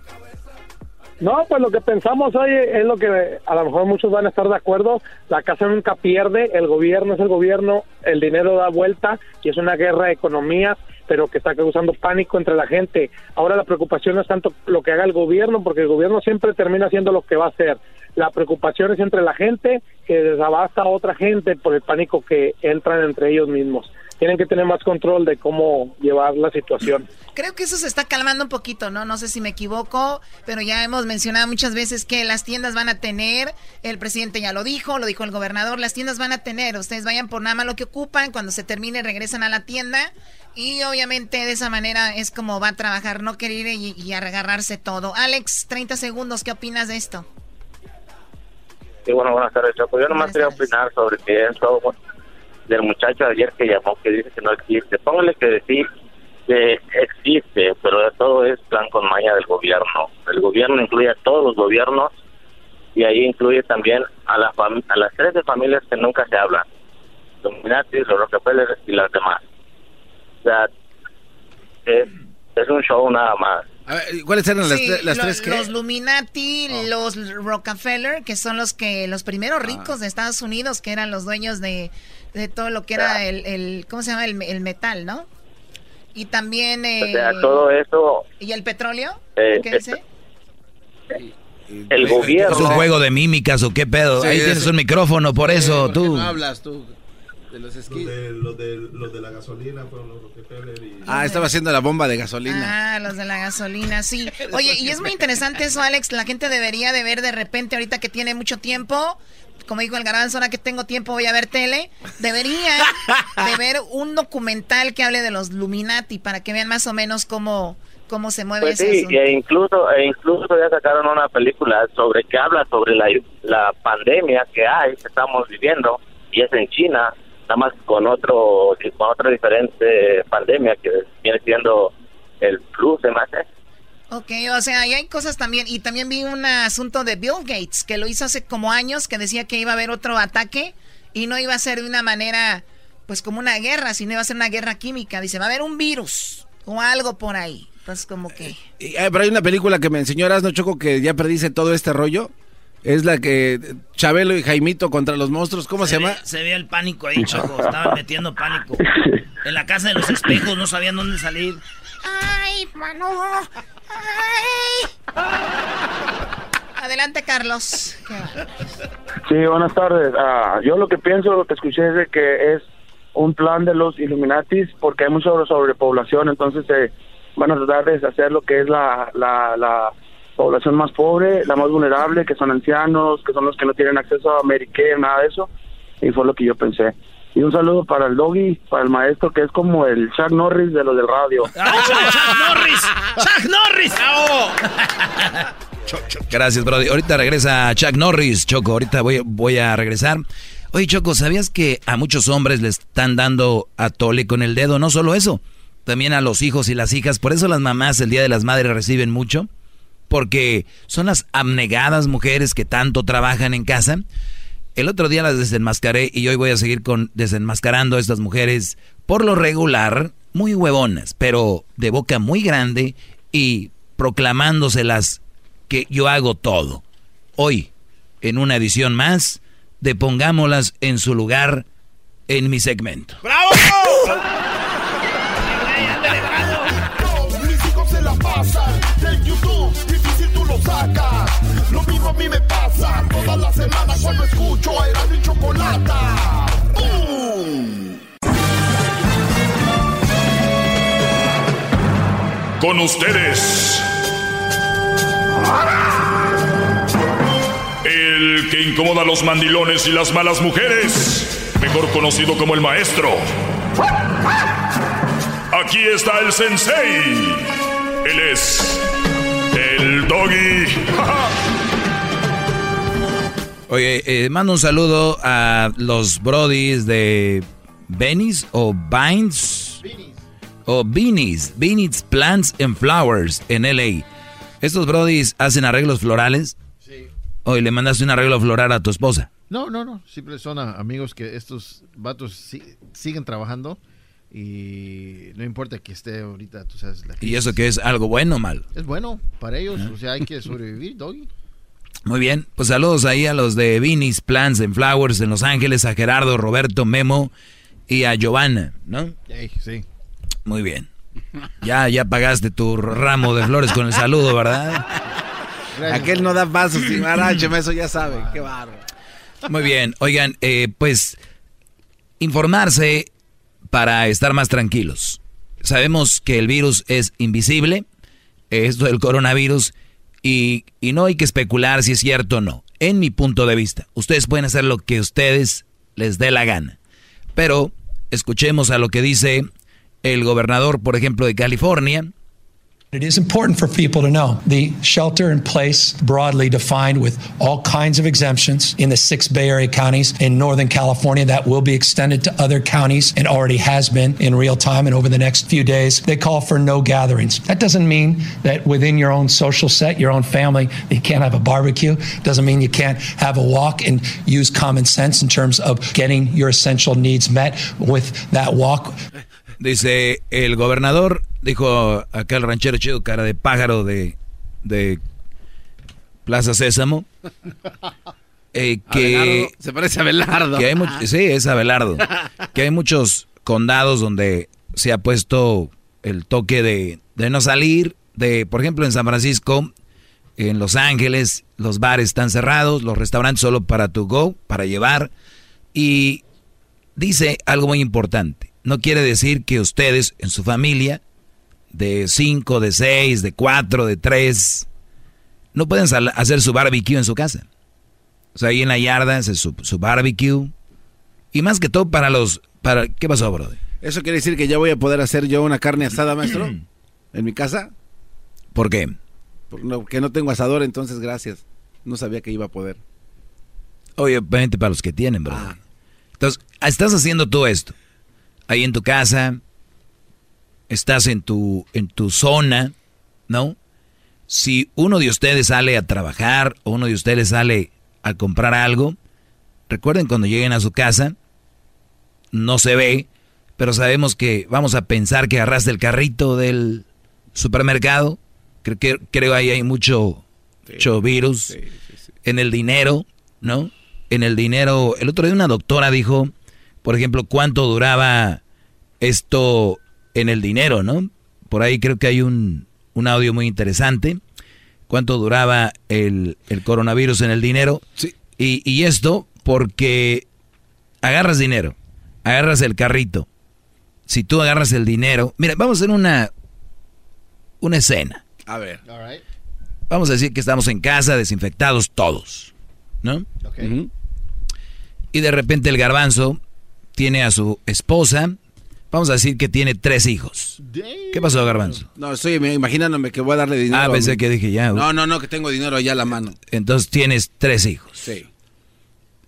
No, pues lo que pensamos hoy es lo que a lo mejor muchos van a estar de acuerdo. La casa nunca pierde, el gobierno es el gobierno, el dinero da vuelta y es una guerra de economías pero que está causando pánico entre la gente. Ahora la preocupación no es tanto lo que haga el gobierno, porque el gobierno siempre termina haciendo lo que va a hacer. La preocupación es entre la gente que desabasta a otra gente por el pánico que entran entre ellos mismos tienen que tener más control de cómo llevar la situación. Creo que eso se está calmando un poquito, ¿no? No sé si me equivoco, pero ya hemos mencionado muchas veces que las tiendas van a tener, el presidente ya lo dijo, lo dijo el gobernador, las tiendas van a tener, ustedes vayan por nada más lo que ocupan, cuando se termine regresan a la tienda y obviamente de esa manera es como va a trabajar, no querer ir y, agarrarse todo. Alex, 30 segundos, ¿qué opinas de esto? Sí, bueno, buenas tardes, Chapo. Yo nomás quería opinar sobre que eso del muchacho ayer que llamó que dice que no existe. Póngale que decir que existe, pero todo es plan con maña del gobierno. El gobierno incluye a todos los gobiernos y ahí incluye también a, la a las 13 familias que nunca se hablan. Los los Rockefeller y las demás. O sea, es, es un show nada más. ¿Cuáles eran las, tres que? Los Illuminati, oh. los Rockefeller, que son los que los primeros ricos de Estados Unidos, que eran los dueños de de todo lo que era el, el ¿cómo se llama? El, metal, ¿no? Y también... Eh, todo eso... ¿Y el petróleo? Eh, ¿Qué dice? El gobierno... ¿Es un juego de mímicas o qué pedo? Ahí tienes un micrófono, por eso tú... No hablas tú? De los, los, de, los, de, los de la gasolina fueron los y... Ah, estaba haciendo la bomba de gasolina. Ah, los de la gasolina, sí. Oye, y es muy interesante eso, Alex. La gente debería de ver de repente, ahorita que tiene mucho tiempo, como dijo el garbanzo, ahora que tengo tiempo voy a ver tele, debería de ver un documental que hable de los Luminati para que vean más o menos cómo, cómo se mueve pues sí, e incluso, e incluso ya sacaron una película sobre que habla sobre la, la pandemia que hay, que estamos viviendo, y es en China, nada más con otro con otra diferente pandemia que viene siendo el flu, se me hace. Ok, o sea, ahí hay cosas también. Y también vi un asunto de Bill Gates, que lo hizo hace como años, que decía que iba a haber otro ataque y no iba a ser de una manera pues como una guerra, si no iba a ser una guerra química. Dice, va a haber un virus o algo por ahí. Entonces, como que... Eh, pero hay una película que me enseñó Erasno Choco que ya predice todo este rollo. Es la que Chabelo y Jaimito contra los monstruos, ¿cómo se, llama? se ve el pánico ahí, Choco. Estaban metiendo pánico. En la casa de los espejos no sabían dónde salir. ¡Ay, mano! ¡Ay! Adelante, Carlos. Sí, buenas tardes. Ah, yo lo que pienso, lo que escuché es de que es un plan de los Illuminatis porque hay mucha sobrepoblación, entonces eh, van a tratar de deshacer lo que es la, la, la población más pobre, la más vulnerable, que son ancianos, que son los que no tienen acceso a Medicare, nada de eso, y fue lo que yo pensé. Y un saludo para el doggy, para el maestro que es como el Chuck Norris de los del radio. ¡Chuck Norris! ¡Chuck Norris! Gracias, Brody. Ahorita regresa Chuck Norris, Choco. Ahorita voy, voy a regresar. Oye, Choco, ¿sabías que a muchos hombres le están dando a tole con el dedo? No solo eso, también a los hijos y las hijas. Por eso las mamás el Día de las Madres reciben mucho. Porque son las abnegadas mujeres que tanto trabajan en casa. El otro día las desenmascaré y hoy voy a seguir con desenmascarando a estas mujeres por lo regular, muy huevonas, pero de boca muy grande y proclamándoselas que yo hago todo. Hoy, en una edición más, de Pongámoslas en su lugar en mi segmento. ¡Bravo! Mis hijos se la pasan del YouTube, difícil tú lo sacas. A mí me pasa todas las semanas cuando escucho a Erasmo y Chocolata. ¡Bum! Con ustedes. El que incomoda a los mandilones y las malas mujeres, mejor conocido como el maestro. Aquí está el sensei. Él es el doggy. Oye, eh, mando un saludo a los brodis de Benny's o Vines o Beanies, Beanies Plants and Flowers en LA. Estos brodis hacen arreglos florales. Sí. Oye, le mandaste un arreglo floral a tu esposa. No, no, no. Siempre son amigos que estos vatos si- siguen trabajando y no importa que esté ahorita, tú sabes. La ¿Y eso que es algo bueno o malo? Es bueno para ellos, o sea, hay que sobrevivir, doggy. Muy bien, pues saludos ahí a los de Vinny's Plants and Flowers en Los Ángeles, a Gerardo, Roberto, Memo y a Giovanna, ¿no? Sí. Muy bien. Ya, ya pagaste tu ramo de flores con el saludo, ¿verdad? Aquel no da pasos, y Arácheme, eso ya sabe. Qué bárbaro. Muy bien, oigan, eh, pues informarse para estar más tranquilos. Sabemos que el virus es invisible, esto del coronavirus, y, y no hay que especular si es cierto o no. En mi punto de vista, ustedes pueden hacer lo que ustedes les dé la gana. Pero escuchemos a lo que dice el gobernador, por ejemplo, de California, It is important for people to know the shelter in place, broadly defined with all kinds of exemptions in the six Bay Area counties in Northern California, that will be extended to other counties and already has been in real time and over the next few days. They call for no gatherings. That doesn't mean that within your own social set, your own family, you can't have a barbecue. Doesn't mean you can't have a walk and use common sense in terms of getting your essential needs met with that walk. Dice el gobernador, dijo acá el ranchero chido, cara de pájaro de, de Plaza Sésamo, eh, que Abelardo, se parece a Belardo. que hay much- sí, es Abelardo, que hay muchos condados donde se ha puesto el toque de, de no salir, de, por ejemplo, en San Francisco, en Los Ángeles, los bares están cerrados, los restaurantes solo para tu go, para llevar, y dice algo muy importante. No quiere decir que ustedes en su familia, de cinco, de seis, de cuatro, de tres, no pueden hacer su barbecue en su casa. O sea, ahí en la yarda hace su, su barbecue. Y más que todo para los... Para, ¿Qué pasó, brother? ¿Eso quiere decir que ya voy a poder hacer yo una carne asada, maestro? ¿En mi casa? ¿Por qué? Porque no tengo asador, entonces gracias. No sabía que iba a poder. Obviamente para los que tienen, brother. Entonces, estás haciendo tú esto. Ahí en tu casa, estás en tu, en tu zona, ¿no? Si uno de ustedes sale a trabajar o uno de ustedes sale a comprar algo, recuerden cuando lleguen a su casa, no se ve, pero sabemos que vamos a pensar que agarraste el carrito del supermercado. Creo que creo ahí hay mucho, mucho virus en el dinero, ¿no? En el dinero. El otro día una doctora dijo, por ejemplo, cuánto duraba esto en el dinero, ¿no? Por ahí creo que hay un, un audio muy interesante. ¿Cuánto duraba el, el coronavirus en el dinero? Sí. Y, y esto porque agarras dinero, agarras el carrito. Si tú agarras el dinero, mira, vamos a hacer una, una escena. A ver. Vamos a decir que estamos en casa, desinfectados todos, ¿no? Ujú. Y de repente el garbanzo tiene a su esposa, vamos a decir que tiene tres hijos. ¿Qué pasó, garbanzo? No, estoy imaginándome que voy a darle dinero. Ah, a pensé que dije ya. No, no, no, que tengo dinero allá a la mano. Entonces tienes tres hijos. Sí.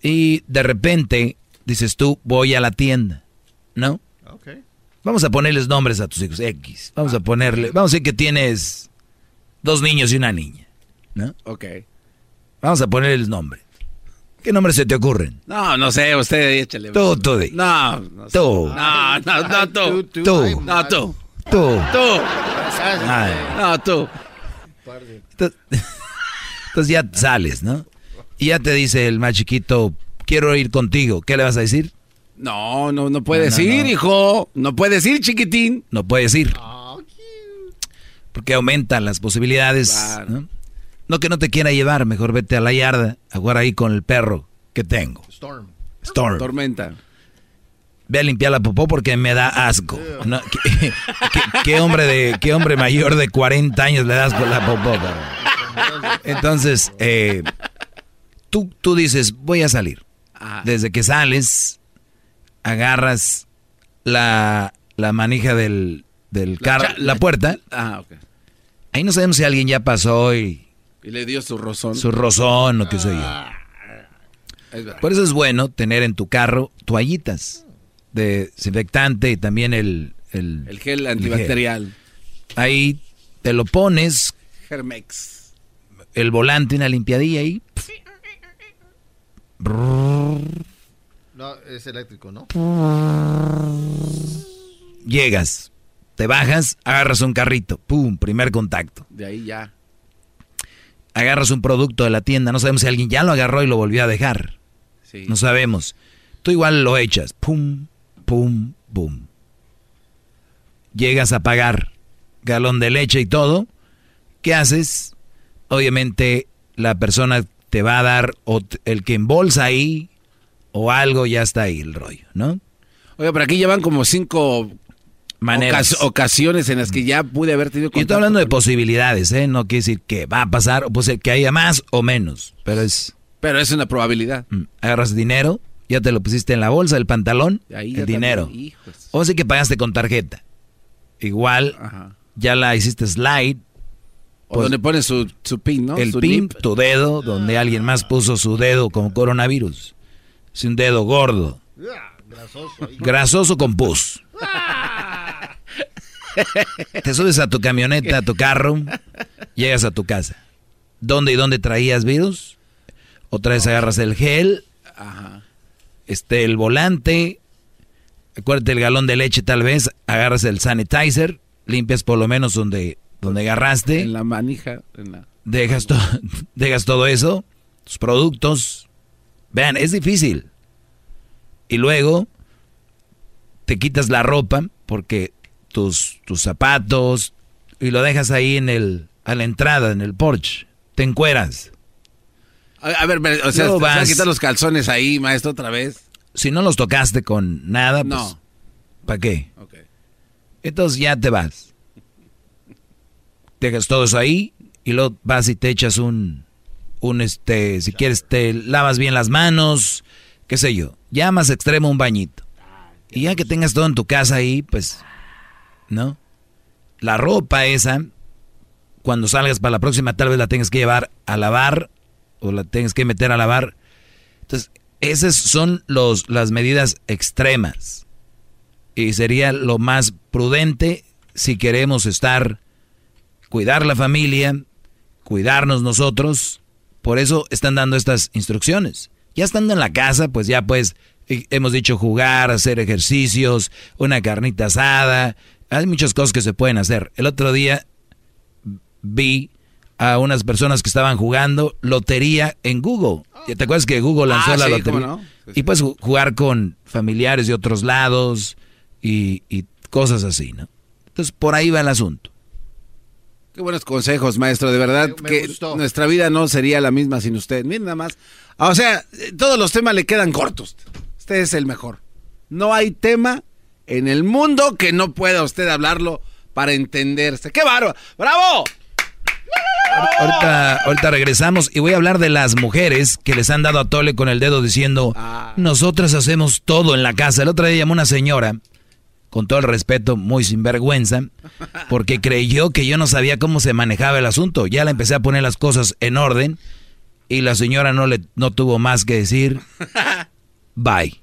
Y de repente dices tú, voy a la tienda, ¿no? Vamos a ponerles nombres a tus hijos, X. Vamos a ponerle, vamos a decir que tienes dos niños y una niña, ¿no? Ok. Vamos a ponerles nombre. ¿Qué nombres se te ocurren? No, no sé, usted échale. Tú, tú, di. No, no sé. Tú. No, no, no, tú. Tú. No, tú. Tú. Tú. Ay. No, tú. Entonces, entonces ya sales, ¿no? Y ya te dice el más chiquito, quiero ir contigo. ¿Qué le vas a decir? No, no, no puedes No, no, ir, no. hijo. No puedes ir, chiquitín. No puedes ir. Porque aumentan las posibilidades. Claro. ¿No? No que no te quiera llevar, mejor vete a la yarda a jugar ahí con el perro que tengo. Storm. Storm. Tormenta. Ve a limpiar la popó porque me da asco. No, ¿qué, qué- qué hombre de, qué hombre mayor de 40 años le das con la popó? perro? Entonces, eh, tú, tú dices, voy a salir. Desde que sales, agarras la, la manija del, del carro, cha- la puerta. Ah, ok. Ahí no sabemos si alguien ya pasó y Y le dio su rozón. su rozón o qué sé yo. Es. Por eso es bueno tener en tu carro toallitas de desinfectante y también el, el, El gel antibacterial. Ahí te lo pones, Germex. el volante, una limpiadilla ahí. No, es eléctrico, ¿no? Llegas, te bajas, agarras un carrito, pum, primer contacto. De ahí ya. Agarras un producto de la tienda, no sabemos si alguien ya lo agarró y lo volvió a dejar. Sí. No sabemos. Tú igual lo echas, pum, pum, pum. Llegas a pagar galón de leche y todo. ¿Qué haces? Obviamente la persona te va a dar, o el que embolsa ahí, o algo ya está ahí el rollo, ¿no? Oye, pero aquí llevan como cinco Maneras. ocas- ocasiones en las que ya pude haber tenido Yo estoy contacto hablando de posibilidades, ¿eh? No quiere decir que va a pasar, o puede ser que haya más o menos, pero es... Pero es una probabilidad. mm, Agarras dinero, ya te lo pusiste en la bolsa, el pantalón, Ahí el dinero. también. O sí que pagaste con tarjeta. Igual, Ajá. ya la hiciste slide. O pues, donde pone su, su pin, ¿no? el Su pin, nip. tu dedo, donde alguien más puso su dedo con coronavirus. Es un dedo gordo, Grasoso. ahí. grasoso con pus. Te subes a tu camioneta, a tu carro, llegas a tu casa. ¿Dónde y dónde traías virus? Otra vez agarras el gel, Ajá. este, el volante, acuérdate el galón de leche tal vez, agarras el sanitizer, limpias por lo menos donde, donde agarraste, En la manija. En la... dejas, to- dejas todo eso, tus productos. Vean, es difícil. Y luego te quitas la ropa porque tus, tus zapatos y lo dejas ahí en el, a la entrada, en el porche. Te encueras. A, a ver, o sea, Luego ¿se van a vas- quitar los calzones ahí, maestro, otra vez? Si no los tocaste con nada, pues, No. ¿para qué? Ok. Entonces ya te vas. Dejas todo eso ahí y luego vas y te echas un, un este, si quieres te lavas bien las manos, qué sé yo. Ya más extremo un bañito. Y ya que tengas todo en tu casa ahí, pues, ¿no? La ropa esa, cuando salgas para la próxima tal vez la tengas que llevar a lavar o la tengas que meter a lavar. Entonces, esas son los, las medidas extremas y sería lo más prudente si queremos estar, cuidar la familia, cuidarnos nosotros. Por eso están dando estas instrucciones. Ya estando en la casa, pues ya puedes hemos dicho jugar, hacer ejercicios, una carnita asada. Hay muchas cosas que se pueden hacer. El otro día vi a unas personas que estaban jugando lotería en Google. ¿Te acuerdas que Google lanzó Ah, la sí, lotería? cómo no. Y puedes ju- jugar con familiares de otros lados y, y cosas así, ¿no? Entonces, por ahí va el asunto. Qué buenos consejos, maestro. De verdad Me- me que gustó. nuestra vida no sería la misma sin usted. Miren nada más. Ah, O sea, todos los temas le quedan cortos. Usted es el mejor. No hay tema en el mundo que no pueda usted hablarlo para entenderse. ¡Qué bárbaro! ¡Bravo! Ahorita, ahorita regresamos y voy a hablar de las mujeres que les han dado a tole con el dedo diciendo, nosotras hacemos todo en la casa. El otro día llamó una señora, con todo el respeto, muy sinvergüenza, porque creyó que yo no sabía cómo se manejaba el asunto. Ya le empecé a poner las cosas en orden y la señora no, le, no tuvo más que decir, bye.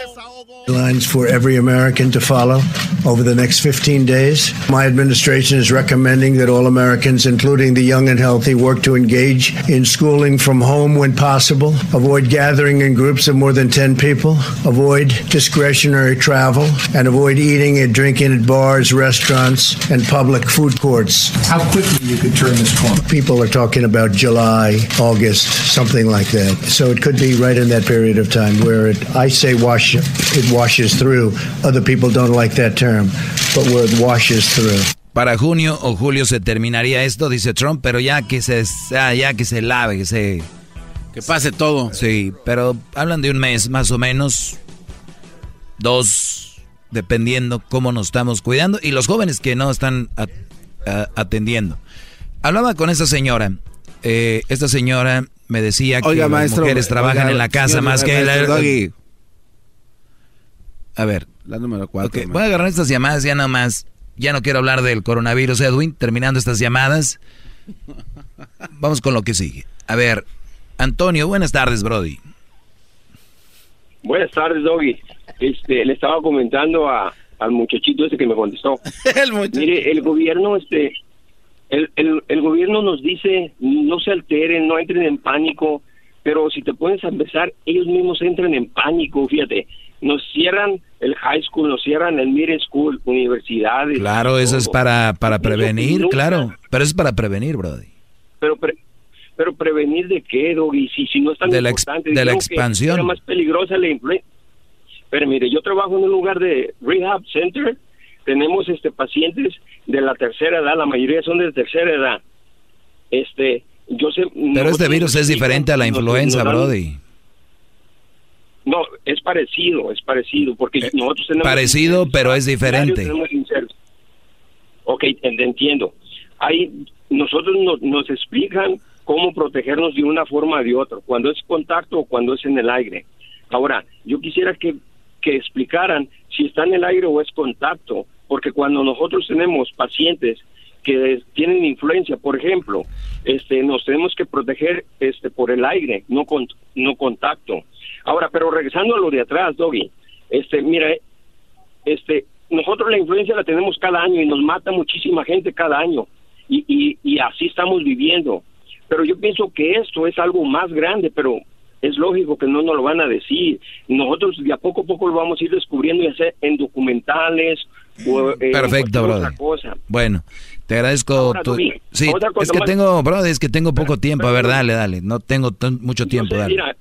Lines for every American to follow over the next 15 days. My administration is recommending that all Americans, including the young and healthy, work to engage in schooling from home when possible, avoid gathering in groups of more than 10 people, avoid discretionary travel, and avoid eating and drinking at bars, restaurants, and public food courts. How quickly you could turn this corner? People are talking about July, August, something like that. So it could be right in that period of time where it, I say wash, it washes through. Other people don't like that term, but where it washes through. Para junio o julio se terminaría esto, dice Trump, pero ya que se, ah, ya que se lave, que se... Que pase todo. Sí, pero hablan de un mes más o menos, dos, dependiendo cómo nos estamos cuidando, y los jóvenes que no están a- a- atendiendo. Hablaba con esa señora, eh, esta señora me decía que Oiga, las maestro, mujeres trabajan oiga, en la casa señor, más que... maestro Doggy. A ver. La número cuatro. Ok, voy a agarrar estas llamadas ya nomás. Ya no quiero hablar del coronavirus, Edwin. Terminando estas llamadas. Vamos con lo que sigue. A ver, Antonio, buenas tardes, Brody. Buenas tardes, Doggy. Este, le estaba comentando a, al muchachito ese que me contestó. Mire, el gobierno, este, el, el, el gobierno nos dice no se alteren, no entren en pánico, pero si te pones a empezar, ellos mismos entran en pánico, fíjate. Nos cierran el high school, nos cierran el middle school, universidades. Claro, eso es para, para prevenir, claro. Pero es para prevenir, Brody. Pero, pre- pero prevenir de qué, Doggy, si, si no es tan De la ex- de la expansión. Era más peligrosa la influenza. Pero mire, yo trabajo en un lugar de rehab center. Tenemos este pacientes de la tercera edad, la mayoría son de tercera edad. Este, yo sé. Pero este virus es diferente a la influenza, nos dan- Brody. No, es parecido, es parecido, porque nosotros tenemos... Eh, Parecido, pero es diferente. Ok, en- entiendo. Hay, nosotros nos, nos explican cómo protegernos de una forma o de otra, cuando es contacto o cuando es en el aire. Ahora, yo quisiera que, que explicaran si está en el aire o es contacto, porque cuando nosotros tenemos pacientes que tienen influencia, por ejemplo, este, nos tenemos que proteger este, por el aire, no, con, no contacto. Ahora, pero regresando a lo de atrás, Doggy, este, mira, este, nosotros la influencia la tenemos cada año y nos mata muchísima gente cada año y, y, y así estamos viviendo. Pero yo pienso que esto es algo más grande, pero es lógico que no nos lo van a decir. Nosotros de a poco a poco lo vamos a ir descubriendo y hacer en documentales o eh, Perfecto, cosa. Bueno, te agradezco Ahora, tu... Doggy, Sí, es que más. tengo, Brody, es que tengo poco tiempo. A ver, dale, dale. No tengo mucho tiempo, dale. Mira,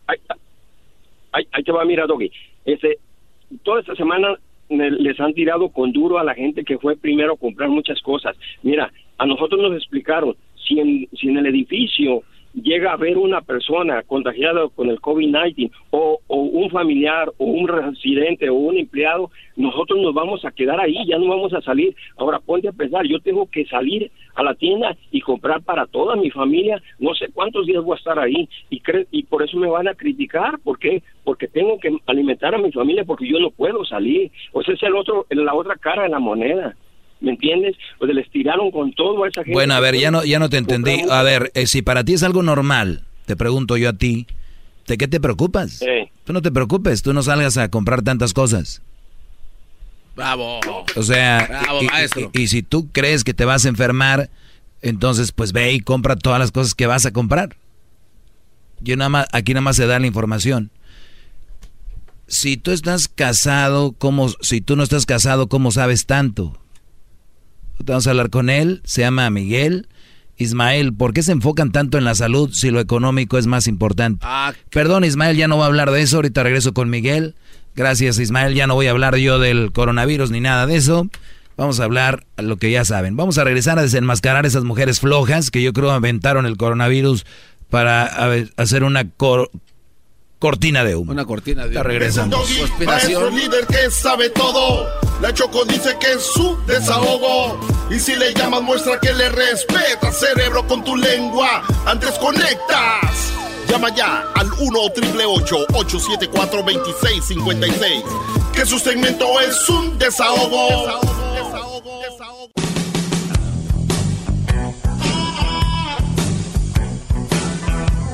ahí, ahí- te va, mira, Doggy. Este, toda esta semana me- les han tirado con duro a la gente que fue primero a comprar muchas cosas. Mira, a nosotros nos explicaron, si en, si en el edificio llega a haber una persona contagiada con el COVID-19 o, o un familiar o un residente o un empleado, nosotros nos vamos a quedar ahí, ya no vamos a salir. Ahora ponte a pensar, yo tengo que salir a la tienda y comprar para toda mi familia, no sé cuántos días voy a estar ahí y cre- y por eso me van a criticar, ¿por qué? Porque tengo que alimentar a mi familia porque yo no puedo salir. O sea, es el otro la otra cara de la moneda. ¿Me entiendes? O sea, les tiraron con todo a esa gente. Bueno, a ver, ya no, ya no te entendí. A ver, eh, si para ti es algo normal, te pregunto yo a ti, ¿de qué te preocupas? Tú no te preocupes, tú no salgas a comprar tantas cosas. Bravo. O sea, Bravo, y, maestro. y- y si tú crees que te vas a enfermar, entonces pues ve y compra todas las cosas que vas a comprar. Yo nada más, aquí nada más se da la información. Si tú estás casado, ¿cómo, si tú no estás casado, ¿cómo sabes tanto? Vamos a hablar con él, se llama Miguel. Ismael, ¿por qué se enfocan tanto en la salud si lo económico es más importante? Ah, Perdón, Ismael, ya no voy a hablar de eso. Ahorita regreso con Miguel. Gracias, Ismael. Ya no voy a hablar yo del coronavirus ni nada de eso. Vamos a hablar a lo que ya saben. Vamos a regresar a desenmascarar esas mujeres flojas que yo creo aventaron el coronavirus para hacer una cor- cortina de humo. Una cortina de Ya regresamos. Doggy, maestro líder que sabe todo. La Choco dice que es su desahogo. Y si le llamas, muestra que le respeta, cerebro, con tu lengua. Antes conectas. Llama ya al 1-888-874-2656. Que su segmento es un desahogo.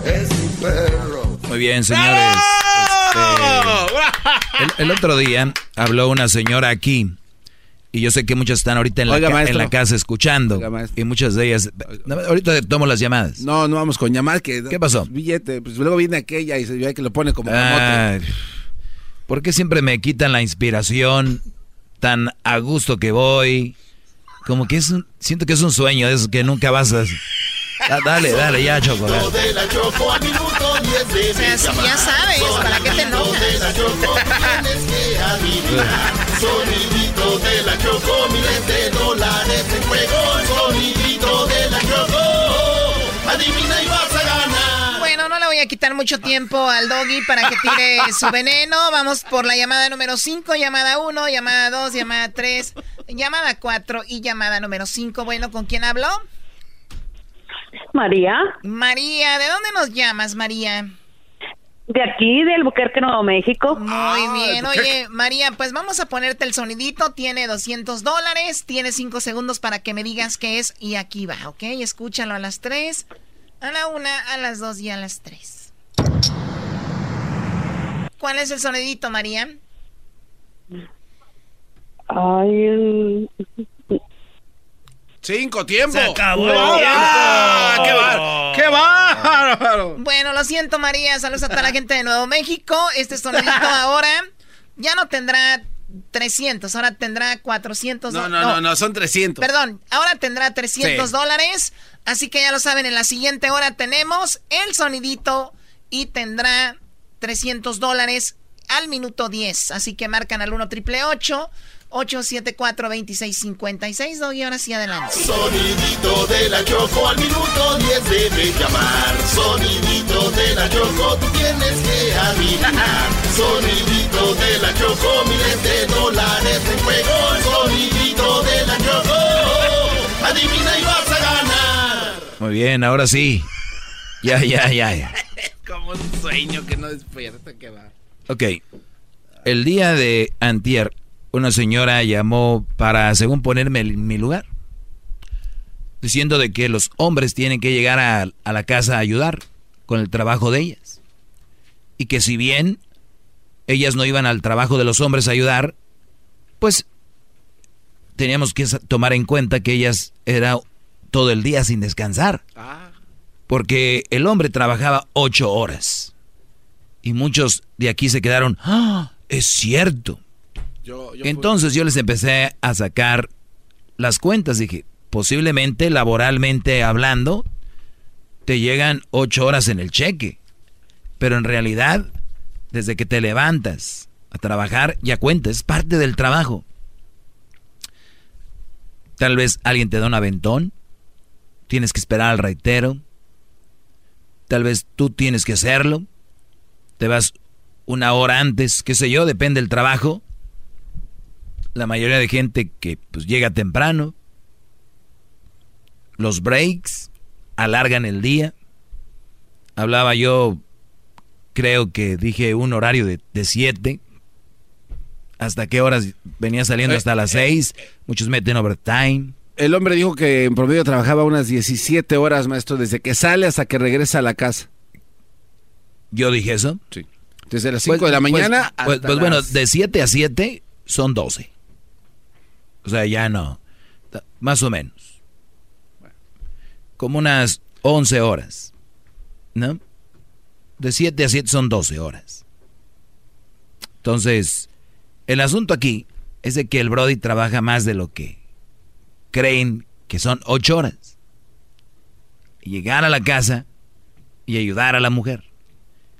Es mi perro. Muy bien, señores. Este, el, el otro día habló una señora aquí. Y yo sé que muchas están ahorita en, la, Oiga, ca- en maestro. la casa escuchando. Oiga, y muchas de ellas. Ahorita tomo las llamadas. No, no vamos con llamadas que... ¿Qué pasó? Billete, pues luego viene aquella y se ve que lo pone como. Ay, ¿Por qué siempre me quitan la inspiración tan a gusto que voy? Como que es un, siento que es un sueño de esos que nunca vas a... Da- dale, dale, ya, Choco. dale. de la Choco al minuto 10 de O sea, si ya sabes, ¿para qué te enojas? Sonidito de la Choco, miles de dólares en juego. Sonidito de la Choco, adivina y vas a ganar. Bueno, no le voy a quitar mucho tiempo al doggy para que tire su veneno. Vamos por la llamada número 5, llamada 1, llamada 2, llamada 3, llamada 4 y llamada número 5. Bueno, ¿con quién habló? María. María, ¿de dónde nos llamas, María? De aquí, del Buquerque, Nuevo México. Muy bien, oye, María, pues vamos a ponerte el sonidito. Tiene 200 dólares, tiene 5 segundos para que me digas qué es y aquí va, ¿ok? Escúchalo a las 3, a la 1, a las 2 y a las 3. ¿Cuál es el sonidito, María? Ay, el- Cinco, tiempo. Se acabó el ¡Ah. ¡Qué bárbaro! ¡Qué bárbaro! Bueno, lo siento, María. Saludos a toda la gente de Nuevo México. Este sonidito ahora ya no tendrá 300, ahora tendrá 400 No, do- no, no, no, son 300. Perdón, ahora tendrá 300 Sí. dólares. Así que ya lo saben, en la siguiente hora tenemos el sonidito y tendrá 300 dólares al minuto 10. Así que marcan al 1 triple 874 2656 Y ahora sí, adelante. Sonidito de la Choco al minuto 10 debe llamar. Sonidito de la Choco, tú tienes que adivinar. Sonidito de la Choco, miles de dólares en juego. Sonidito de la Choco, adivina y vas a ganar. Muy bien, ahora sí. Ya, ya, ya, ya. Como un sueño que no despierta, que va. Ok. El día de antier, una señora llamó para, según ponerme en mi lugar, diciendo de que los hombres tienen que llegar a, a la casa a ayudar con el trabajo de ellas. Y que si bien ellas no iban al trabajo de los hombres a ayudar, pues teníamos que tomar en cuenta que ellas era todo el día sin descansar. Porque el hombre trabajaba ocho horas. Y muchos de aquí se quedaron, ¡Ah! Es cierto. Entonces yo les empecé a sacar las cuentas. Dije, posiblemente laboralmente hablando, te llegan ocho horas en el cheque. Pero en realidad, desde que te levantas a trabajar, ya cuentas, es parte del trabajo. Tal vez alguien te da un aventón, tienes que esperar al reitero, tal vez tú tienes que hacerlo, te vas una hora antes, qué sé yo, depende del trabajo. La mayoría de gente que pues llega temprano, los breaks alargan el día. Hablaba yo, creo que dije un horario de 7 ¿Hasta qué horas venía saliendo? Eh, Hasta las eh, 6. Muchos meten overtime. El hombre dijo que en promedio trabajaba unas 17 horas, maestro, desde que sale hasta que regresa a la casa. ¿Yo dije eso? Sí. Desde las 5 Pues- de la pues- mañana Pues, hasta pues bueno, las- de 7 a 7 son 12. O sea, ya no. Más o menos. Como unas 11 horas. ¿No? De 7 a 7 son 12 horas. Entonces, el asunto aquí es de que el Brody trabaja más de lo que creen que son 8 horas. Llegar a la casa y ayudar a la mujer.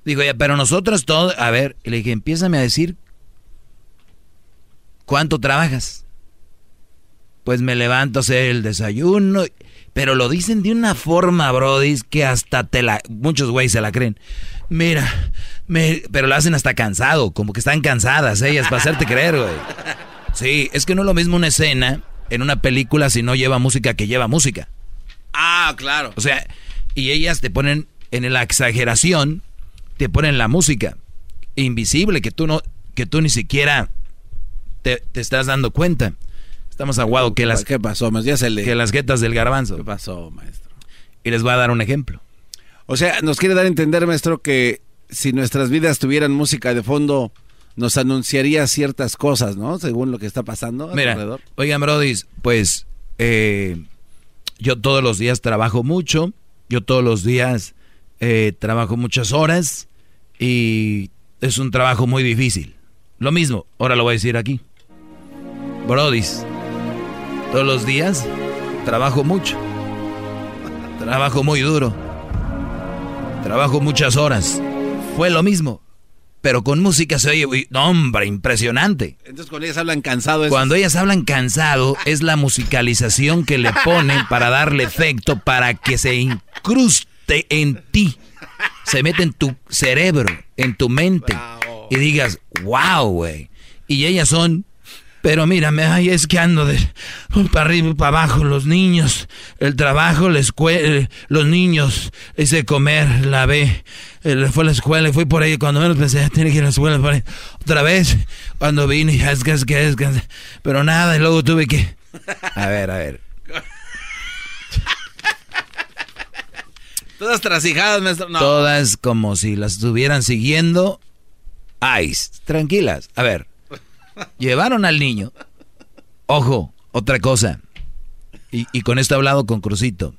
Digo, ya, pero nosotros todos, a ver, le dije, empiézame a decir cuánto trabajas. Pues me levanto a hacer el desayuno, pero lo dicen de una forma, Brody, que hasta te la, muchos güeyes se la creen. Mira, me, pero lo hacen hasta cansado, como que están cansadas ellas para hacerte creer, güey. Sí, es que no es lo mismo una escena en una película si no lleva música que lleva música. Ah, claro. O sea, y ellas te ponen en la exageración, te ponen la música invisible que tú no, que tú ni siquiera te, te estás dando cuenta. Estamos aguado que las ¿Qué pasó, maestro? Ya se le... que las guetas del garbanzo. ¿Qué pasó, maestro? Y les voy a dar un ejemplo. O sea, nos quiere dar a entender, maestro, que si nuestras vidas tuvieran música de fondo, nos anunciaría ciertas cosas, ¿no? Según lo que está pasando. Mira, alrededor. oigan, Brody, pues eh, yo todos los días trabajo mucho, yo todos los días eh, trabajo muchas horas y es un trabajo muy difícil. Lo mismo, ahora lo voy a decir aquí. Brody, todos los días trabajo mucho, trabajo muy duro, trabajo muchas horas. Fue lo mismo, pero con música se oye, no, hombre, impresionante. Entonces cuando ellas hablan cansado es... Cuando ellas hablan cansado, es la musicalización que le ponen para darle efecto, para que se incruste en ti, se mete en tu cerebro, en tu mente, y digas, wow, güey. Y ellas son, pero mírame, ay, es que ando de para arriba y para abajo, los niños, el trabajo, la escuela, los niños, ese comer, la ve, eh, fue a la escuela y fui por ahí, cuando menos pensé, tiene que ir a la escuela, por ahí. otra vez, cuando vine, es que, es que, es que, pero nada, y luego tuve que, a ver, a ver, Todas trasijadas, maestro. No. todas como si las estuvieran siguiendo, Ice, tranquilas, a ver, llevaron al niño, ojo, otra cosa, y, y con esto he hablado con Crucito,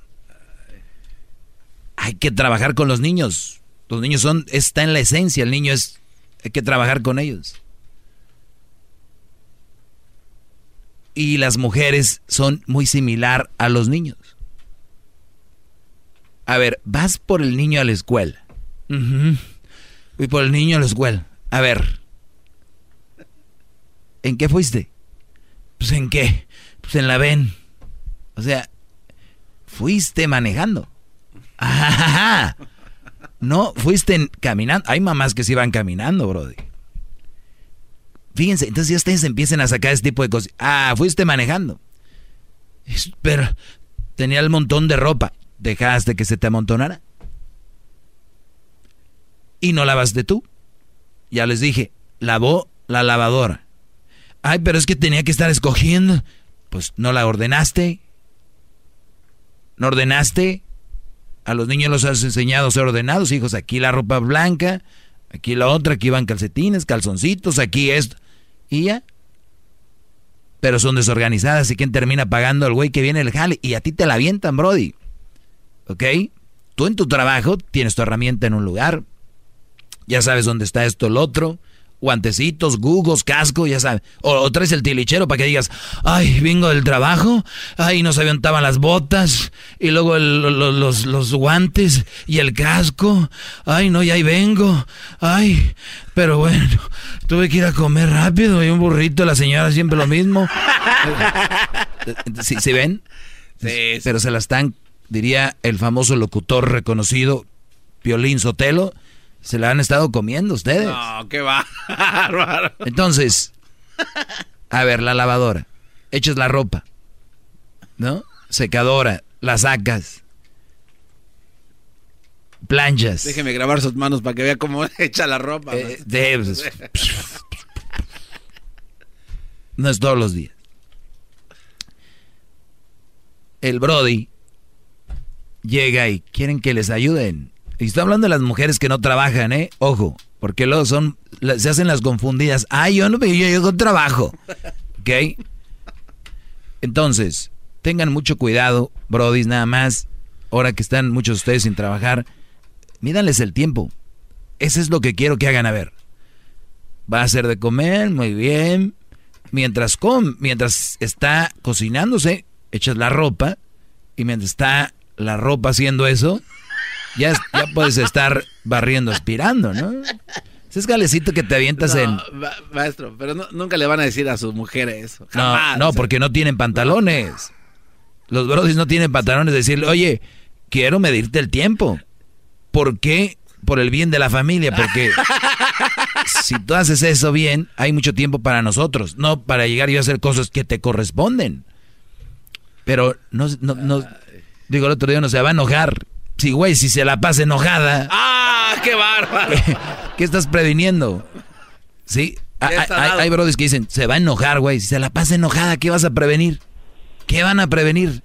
hay que trabajar con los niños, los niños son, está en la esencia, el niño es, hay que trabajar con ellos. Y las mujeres son muy similar a los niños. A ver, vas por el niño a la escuela. Fui por el niño a la escuela. A ver. ¿En qué fuiste? Pues en qué? Pues en la ven. O sea, fuiste manejando. Ajá. No, fuiste caminando. Hay mamás que se iban caminando, Brody. Fíjense, entonces ya ustedes empiecen a sacar ese tipo de cosas. Ah, fuiste manejando. Pero tenía el montón de ropa. ¿Dejaste que se te amontonara? Y no lavaste tú. Ya les dije, lavó la lavadora. Ay, pero es que tenía que estar escogiendo. Pues no la ordenaste. ¿No ordenaste? A los niños los has enseñado a ser ordenados, hijos. Aquí la ropa blanca, aquí la otra, aquí van calcetines, calzoncitos, aquí esto. Y ya. Pero son desorganizadas. ¿Y quién termina pagando al güey que viene el jale? Y a ti te la avientan, Brody. ¿Ok? Tú en tu trabajo tienes tu herramienta en un lugar. Ya sabes dónde está esto, el otro. Guantecitos, gugos, casco, ya sabes. O, o traes el tilichero para que digas, ay, vengo del trabajo, ay, no se aventaban las botas, y luego el- los, los guantes y el casco, ay, no, y ahí vengo, ay, pero bueno, tuve que ir a comer rápido y un burrito, la señora siempre lo mismo. ¿Sí, ven? Sí, Pero se la están, diría el famoso locutor reconocido, Piolín Sotelo, se la han estado comiendo ustedes. No, qué va. bárbaro. Entonces, a ver, la lavadora, echas la ropa, ¿no? Secadora, la sacas, planchas. Déjeme grabar sus manos para que vea cómo echa la ropa. Eh, de- pues, No es todos los días. El Brody llega y quieren que les ayuden. Y estoy hablando de las mujeres que no trabajan, ¿eh? Ojo, porque luego son, se hacen las confundidas. Ay, yo no, yo, yo con trabajo. ¿Ok? Entonces, tengan mucho cuidado, Brody, nada más. Ahora que están muchos de ustedes sin trabajar, mídanles el tiempo. Ese es lo que quiero que hagan a ver. Va a hacer de comer, muy bien. Mientras com, mientras está cocinándose, echas la ropa. Y mientras está la ropa haciendo eso, ya, ya puedes estar barriendo, aspirando, ¿no? Ese es galecito que te avientas en... maestro, pero nunca le van a decir a sus mujeres eso. no, no, porque no tienen pantalones. Los brodis no tienen pantalones. Decirle, oye, quiero medirte el tiempo. ¿Por qué? Por el bien de la familia, porque si tú haces eso bien, hay mucho tiempo para nosotros, no para llegar y hacer cosas que te corresponden. Pero no, no, no digo, el otro día no se va a enojar. Sí, güey, si se la pasa enojada. ¡Ah, qué bárbaro! ¿Qué, estás previniendo? ¿Sí? Hay, hay, que dicen, se va a enojar, güey. Si se la pasa enojada, ¿qué vas a prevenir? ¿Qué van a prevenir?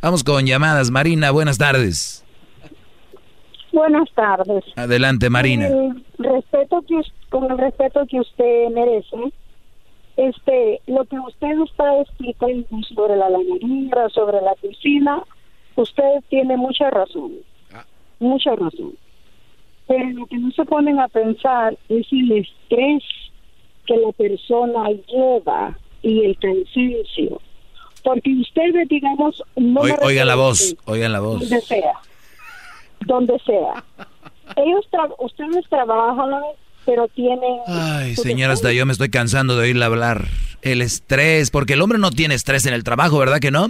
Vamos con llamadas. Marina, buenas tardes. Buenas tardes. Adelante, Marina. respeto que, con el respeto que usted merece, este, lo que usted está explicando sobre la lavandería, sobre la piscina, usted tiene mucha razón, ah. mucha razón. Pero lo que no se ponen a pensar es el estrés que la persona lleva y el cansancio. Porque ustedes, digamos, no... oigan la voz, oigan la voz. Donde sea, donde sea. Ellos, ustedes trabajan, pero tienen... Ay, señora, hasta yo me estoy cansando de oírla hablar. El estrés, porque el hombre no tiene estrés en el trabajo, ¿verdad que no?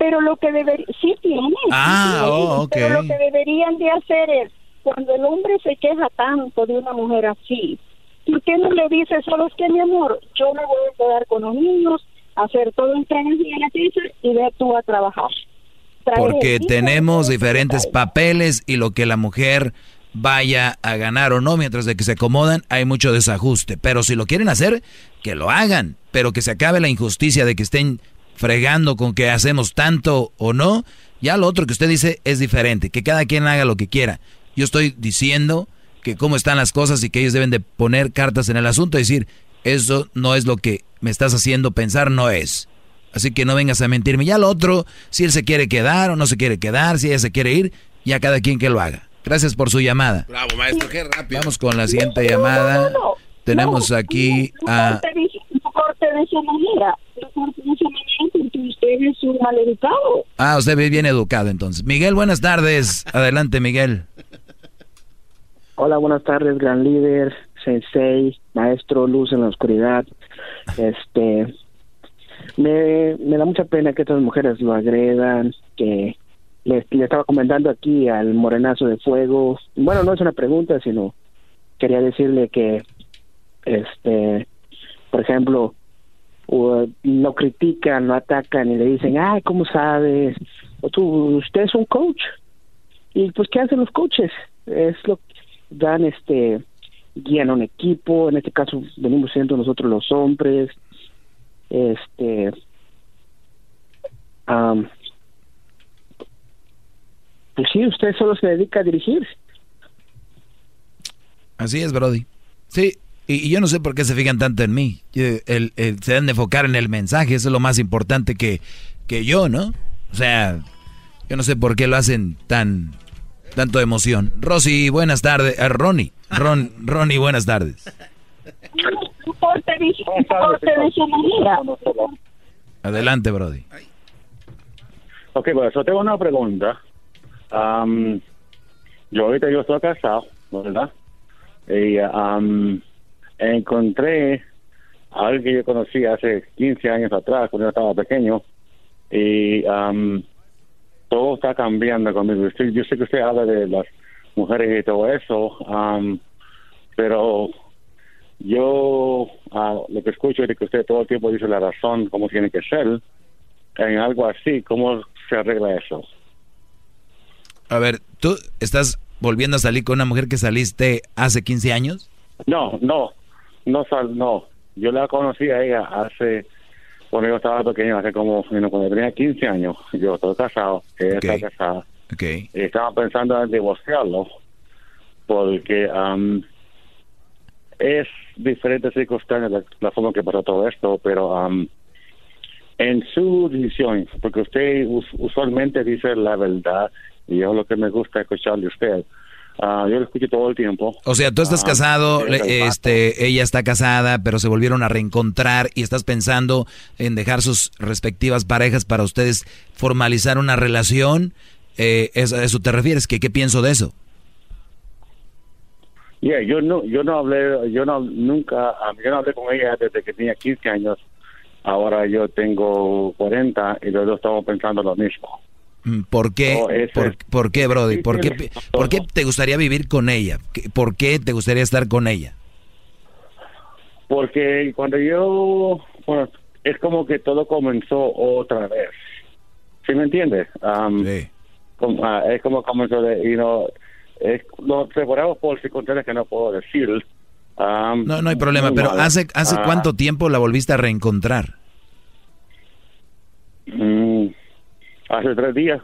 Pero lo que debería, sí tiene. Ah, oh, okay. Pero lo que deberían de hacer es, cuando el hombre se queja tanto de una mujer así, ¿por qué no le dice solo es que mi amor, yo me voy a quedar con los niños, hacer todo el tren y la y ve tú a trabajar? Porque tenemos diferentes papeles y lo que la mujer vaya a ganar o no, mientras de que se acomodan, hay mucho desajuste. Pero si lo quieren hacer, que lo hagan, pero que se acabe la injusticia de que estén fregando con que hacemos tanto o no, ya lo otro que usted dice es diferente, que cada quien haga lo que quiera. Yo estoy diciendo que cómo están las cosas y que ellos deben de poner cartas en el asunto y decir, eso no es lo que me estás haciendo pensar, no es. Así que no vengas a mentirme. Ya lo otro, si él se quiere quedar o no se quiere quedar, si ella se quiere ir, ya cada quien que lo haga. Gracias por su llamada. Bravo, maestro, qué rápido. Vamos con la siguiente llamada. Tenemos aquí a... Corte de esa manera usted es un mal educado. Ah, usted es bien educado entonces. Miguel, buenas tardes. Adelante, Miguel. Hola, buenas tardes, gran líder, sensei, maestro, luz en la oscuridad. Este, me, me da mucha pena que estas mujeres lo agredan, que le, le estaba comentando aquí al morenazo de fuego. Bueno, no es una pregunta, sino quería decirle que, este, por ejemplo, o lo critican, lo atacan y le dicen, ay, ¿cómo sabes? O tú, usted es un coach. Y pues, ¿qué hacen los coaches? Es lo que dan, este, guían a un equipo, en este caso venimos siendo nosotros los hombres, este, pues sí, usted solo se dedica a dirigir. Así es, Brody. Sí, y, yo no sé por qué se fijan tanto en mí. se deben de enfocar en el mensaje, eso es lo más importante que, que yo, ¿no? O sea, yo no sé por qué lo hacen tan tanto emoción. Rosy, buenas tardes. Uh, Ronnie, Ron, Ronnie, buenas tardes. Adelante, Brody. Ok, pues yo tengo una pregunta. yo ahorita yo estoy casado, ¿verdad? Y um, encontré a alguien que yo conocí hace 15 años atrás, cuando yo estaba pequeño, y um, todo está cambiando conmigo. Yo sé que usted habla de las mujeres y todo eso, um, pero yo uh, lo que escucho es que usted todo el tiempo dice la razón, cómo tiene que ser, en algo así, ¿cómo se arregla eso? A ver, ¿tú estás volviendo a salir con una mujer que saliste hace 15 años? No, no, no sal, no. yo la conocí a ella hace, cuando yo estaba pequeño, hace como, cuando tenía 15 años, yo estoy casado, ella está casada. Okay. Y estaba pensando en divorciarlo, porque am, es diferente circunstancias la, la forma que pasó todo esto, pero am, en su decisión, porque usted us- usualmente dice la verdad, y es lo que me gusta escuchar de usted. Ah, yo lo escucho todo el tiempo. O sea, tú estás Ah, casado, le- este, ella está casada, pero se volvieron a reencontrar y estás pensando en dejar sus respectivas parejas para ustedes formalizar una relación. Eh, ¿es- ¿A eso te refieres? ¿Qué, ¿Qué pienso de eso? Yeah, yo no, yo no hablé, yo no nunca, um, yo no hablé con ella desde que tenía 15 años. Ahora yo tengo 40 y los dos estamos pensando lo mismo. Mm, ¿Por qué? No, ¿Por, por qué, Brody? Sí, ¿Por sí, qué, sí. ¿Por qué te gustaría vivir con ella? ¿Qué- ¿Por qué te gustaría estar con ella? Porque cuando yo, bueno, es como que todo comenzó otra vez. ¿Sí me entiendes? Um, como- ah, es como comenzó de, you know, es, lo separamos por circunstancias que no puedo decir. Um, No, no hay problema, pero mal. ¿hace, hace Ah, cuánto tiempo la volviste a reencontrar? mm, hace tres días.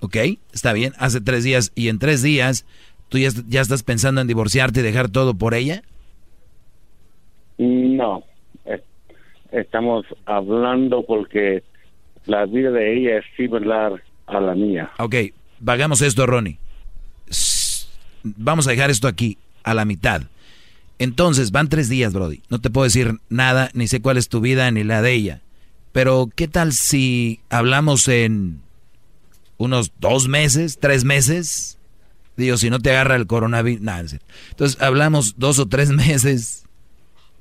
¿Ok? Está bien, hace tres días y en tres días tú ya, ya estás pensando en divorciarte y dejar todo por ella. No, es- estamos hablando porque la vida de ella es similar a la mía. Ok, hagamos esto, Ronnie. Vamos a dejar esto aquí, a la mitad. Entonces, van tres días, Brody. No te puedo decir nada, ni sé cuál es tu vida, ni la de ella. Pero, ¿qué tal si hablamos en unos dos meses, tres meses? Digo, si no te agarra el coronavirus. Entonces, hablamos dos o tres meses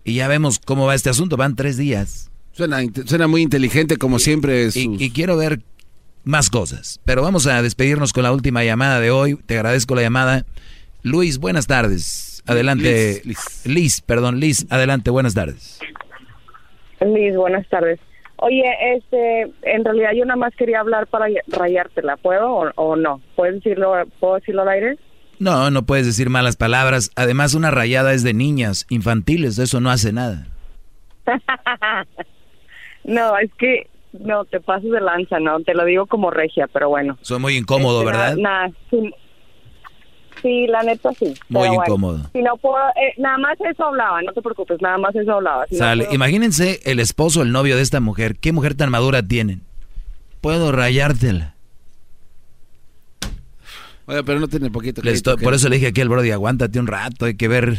y ya vemos cómo va este asunto. Van tres días. Suena, suena muy inteligente como siempre. Y, sus- y quiero ver más cosas. Pero vamos a despedirnos con la última llamada de hoy. Te agradezco la llamada. Luis, buenas tardes. Adelante. Liz, perdón, Liz, adelante, buenas tardes. Liz, buenas tardes. Oye, este, en realidad yo nada más quería hablar para rayártela, ¿puedo o, o no? ¿Puedes decirlo, ¿Puedo decirlo al aire? No, no puedes decir malas palabras. Además, una rayada es de niñas infantiles, eso no hace nada. no, es que no, te pasas de lanza, no, te lo digo como regia, pero bueno. Soy muy incómodo, Este, ¿verdad? Nada, sí, sí, la neta sí. Muy pero bueno, incómodo. si no puedo, eh, nada más eso hablaba, no te preocupes, nada más eso hablaba. Si no Sale. puedo- Imagínense el esposo, el novio de esta mujer. ¿Qué mujer tan madura tienen? Puedo rayártela. Oye, pero no tiene poquito crédito estoy- que- por eso le dije aquí al Brody, aguántate un rato, hay que ver.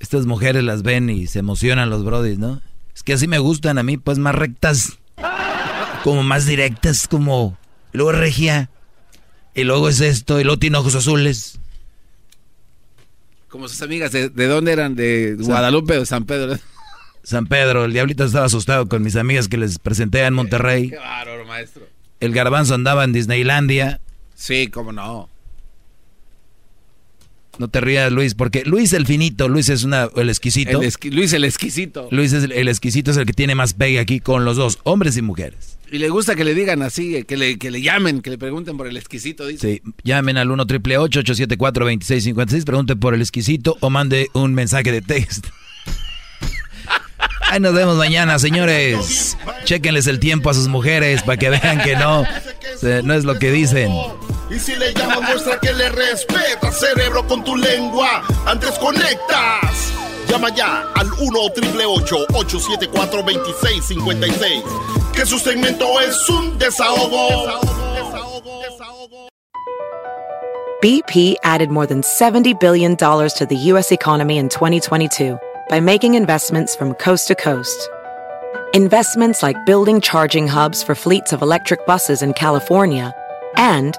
Estas mujeres las ven y se emocionan los Brodis, ¿no? Es que así me gustan a mí, pues más rectas. Como más directas, como... Luego regia. Y luego es esto, y luego tiene ojos azules. Como sus amigas, ¿de, de dónde eran? ¿De Guadalupe o San Pedro? San Pedro, el diablito estaba asustado con mis amigas que les presenté en Monterrey. Qué bárbaro, maestro. El garbanzo andaba en Disneylandia. Sí, cómo no. No te rías, Luis, porque Luis el finito, Luis es una, el exquisito. El esqui- Luis el exquisito. Luis es el, el exquisito, es el que tiene más pegue aquí con los dos, hombres y mujeres. Y le gusta que le digan así, que le, que le llamen, que le pregunten por el exquisito, dice. Sí, llamen al 1 triple 874 2656 pregunten por el exquisito o mande un mensaje de texto. Ahí nos vemos mañana, señores. Chequenles el tiempo a sus mujeres para que vean que no, no es lo que dicen. Y si le muestra que le respeta, cerebro, con tu lengua. Antes conectas. Llama ya al 1 874 2656 Que su segmento es un desahogo. BP added more than $70 billion to the U.S. economy in 2022 by making investments from coast to coast. Investments like building charging hubs for fleets of electric buses in California and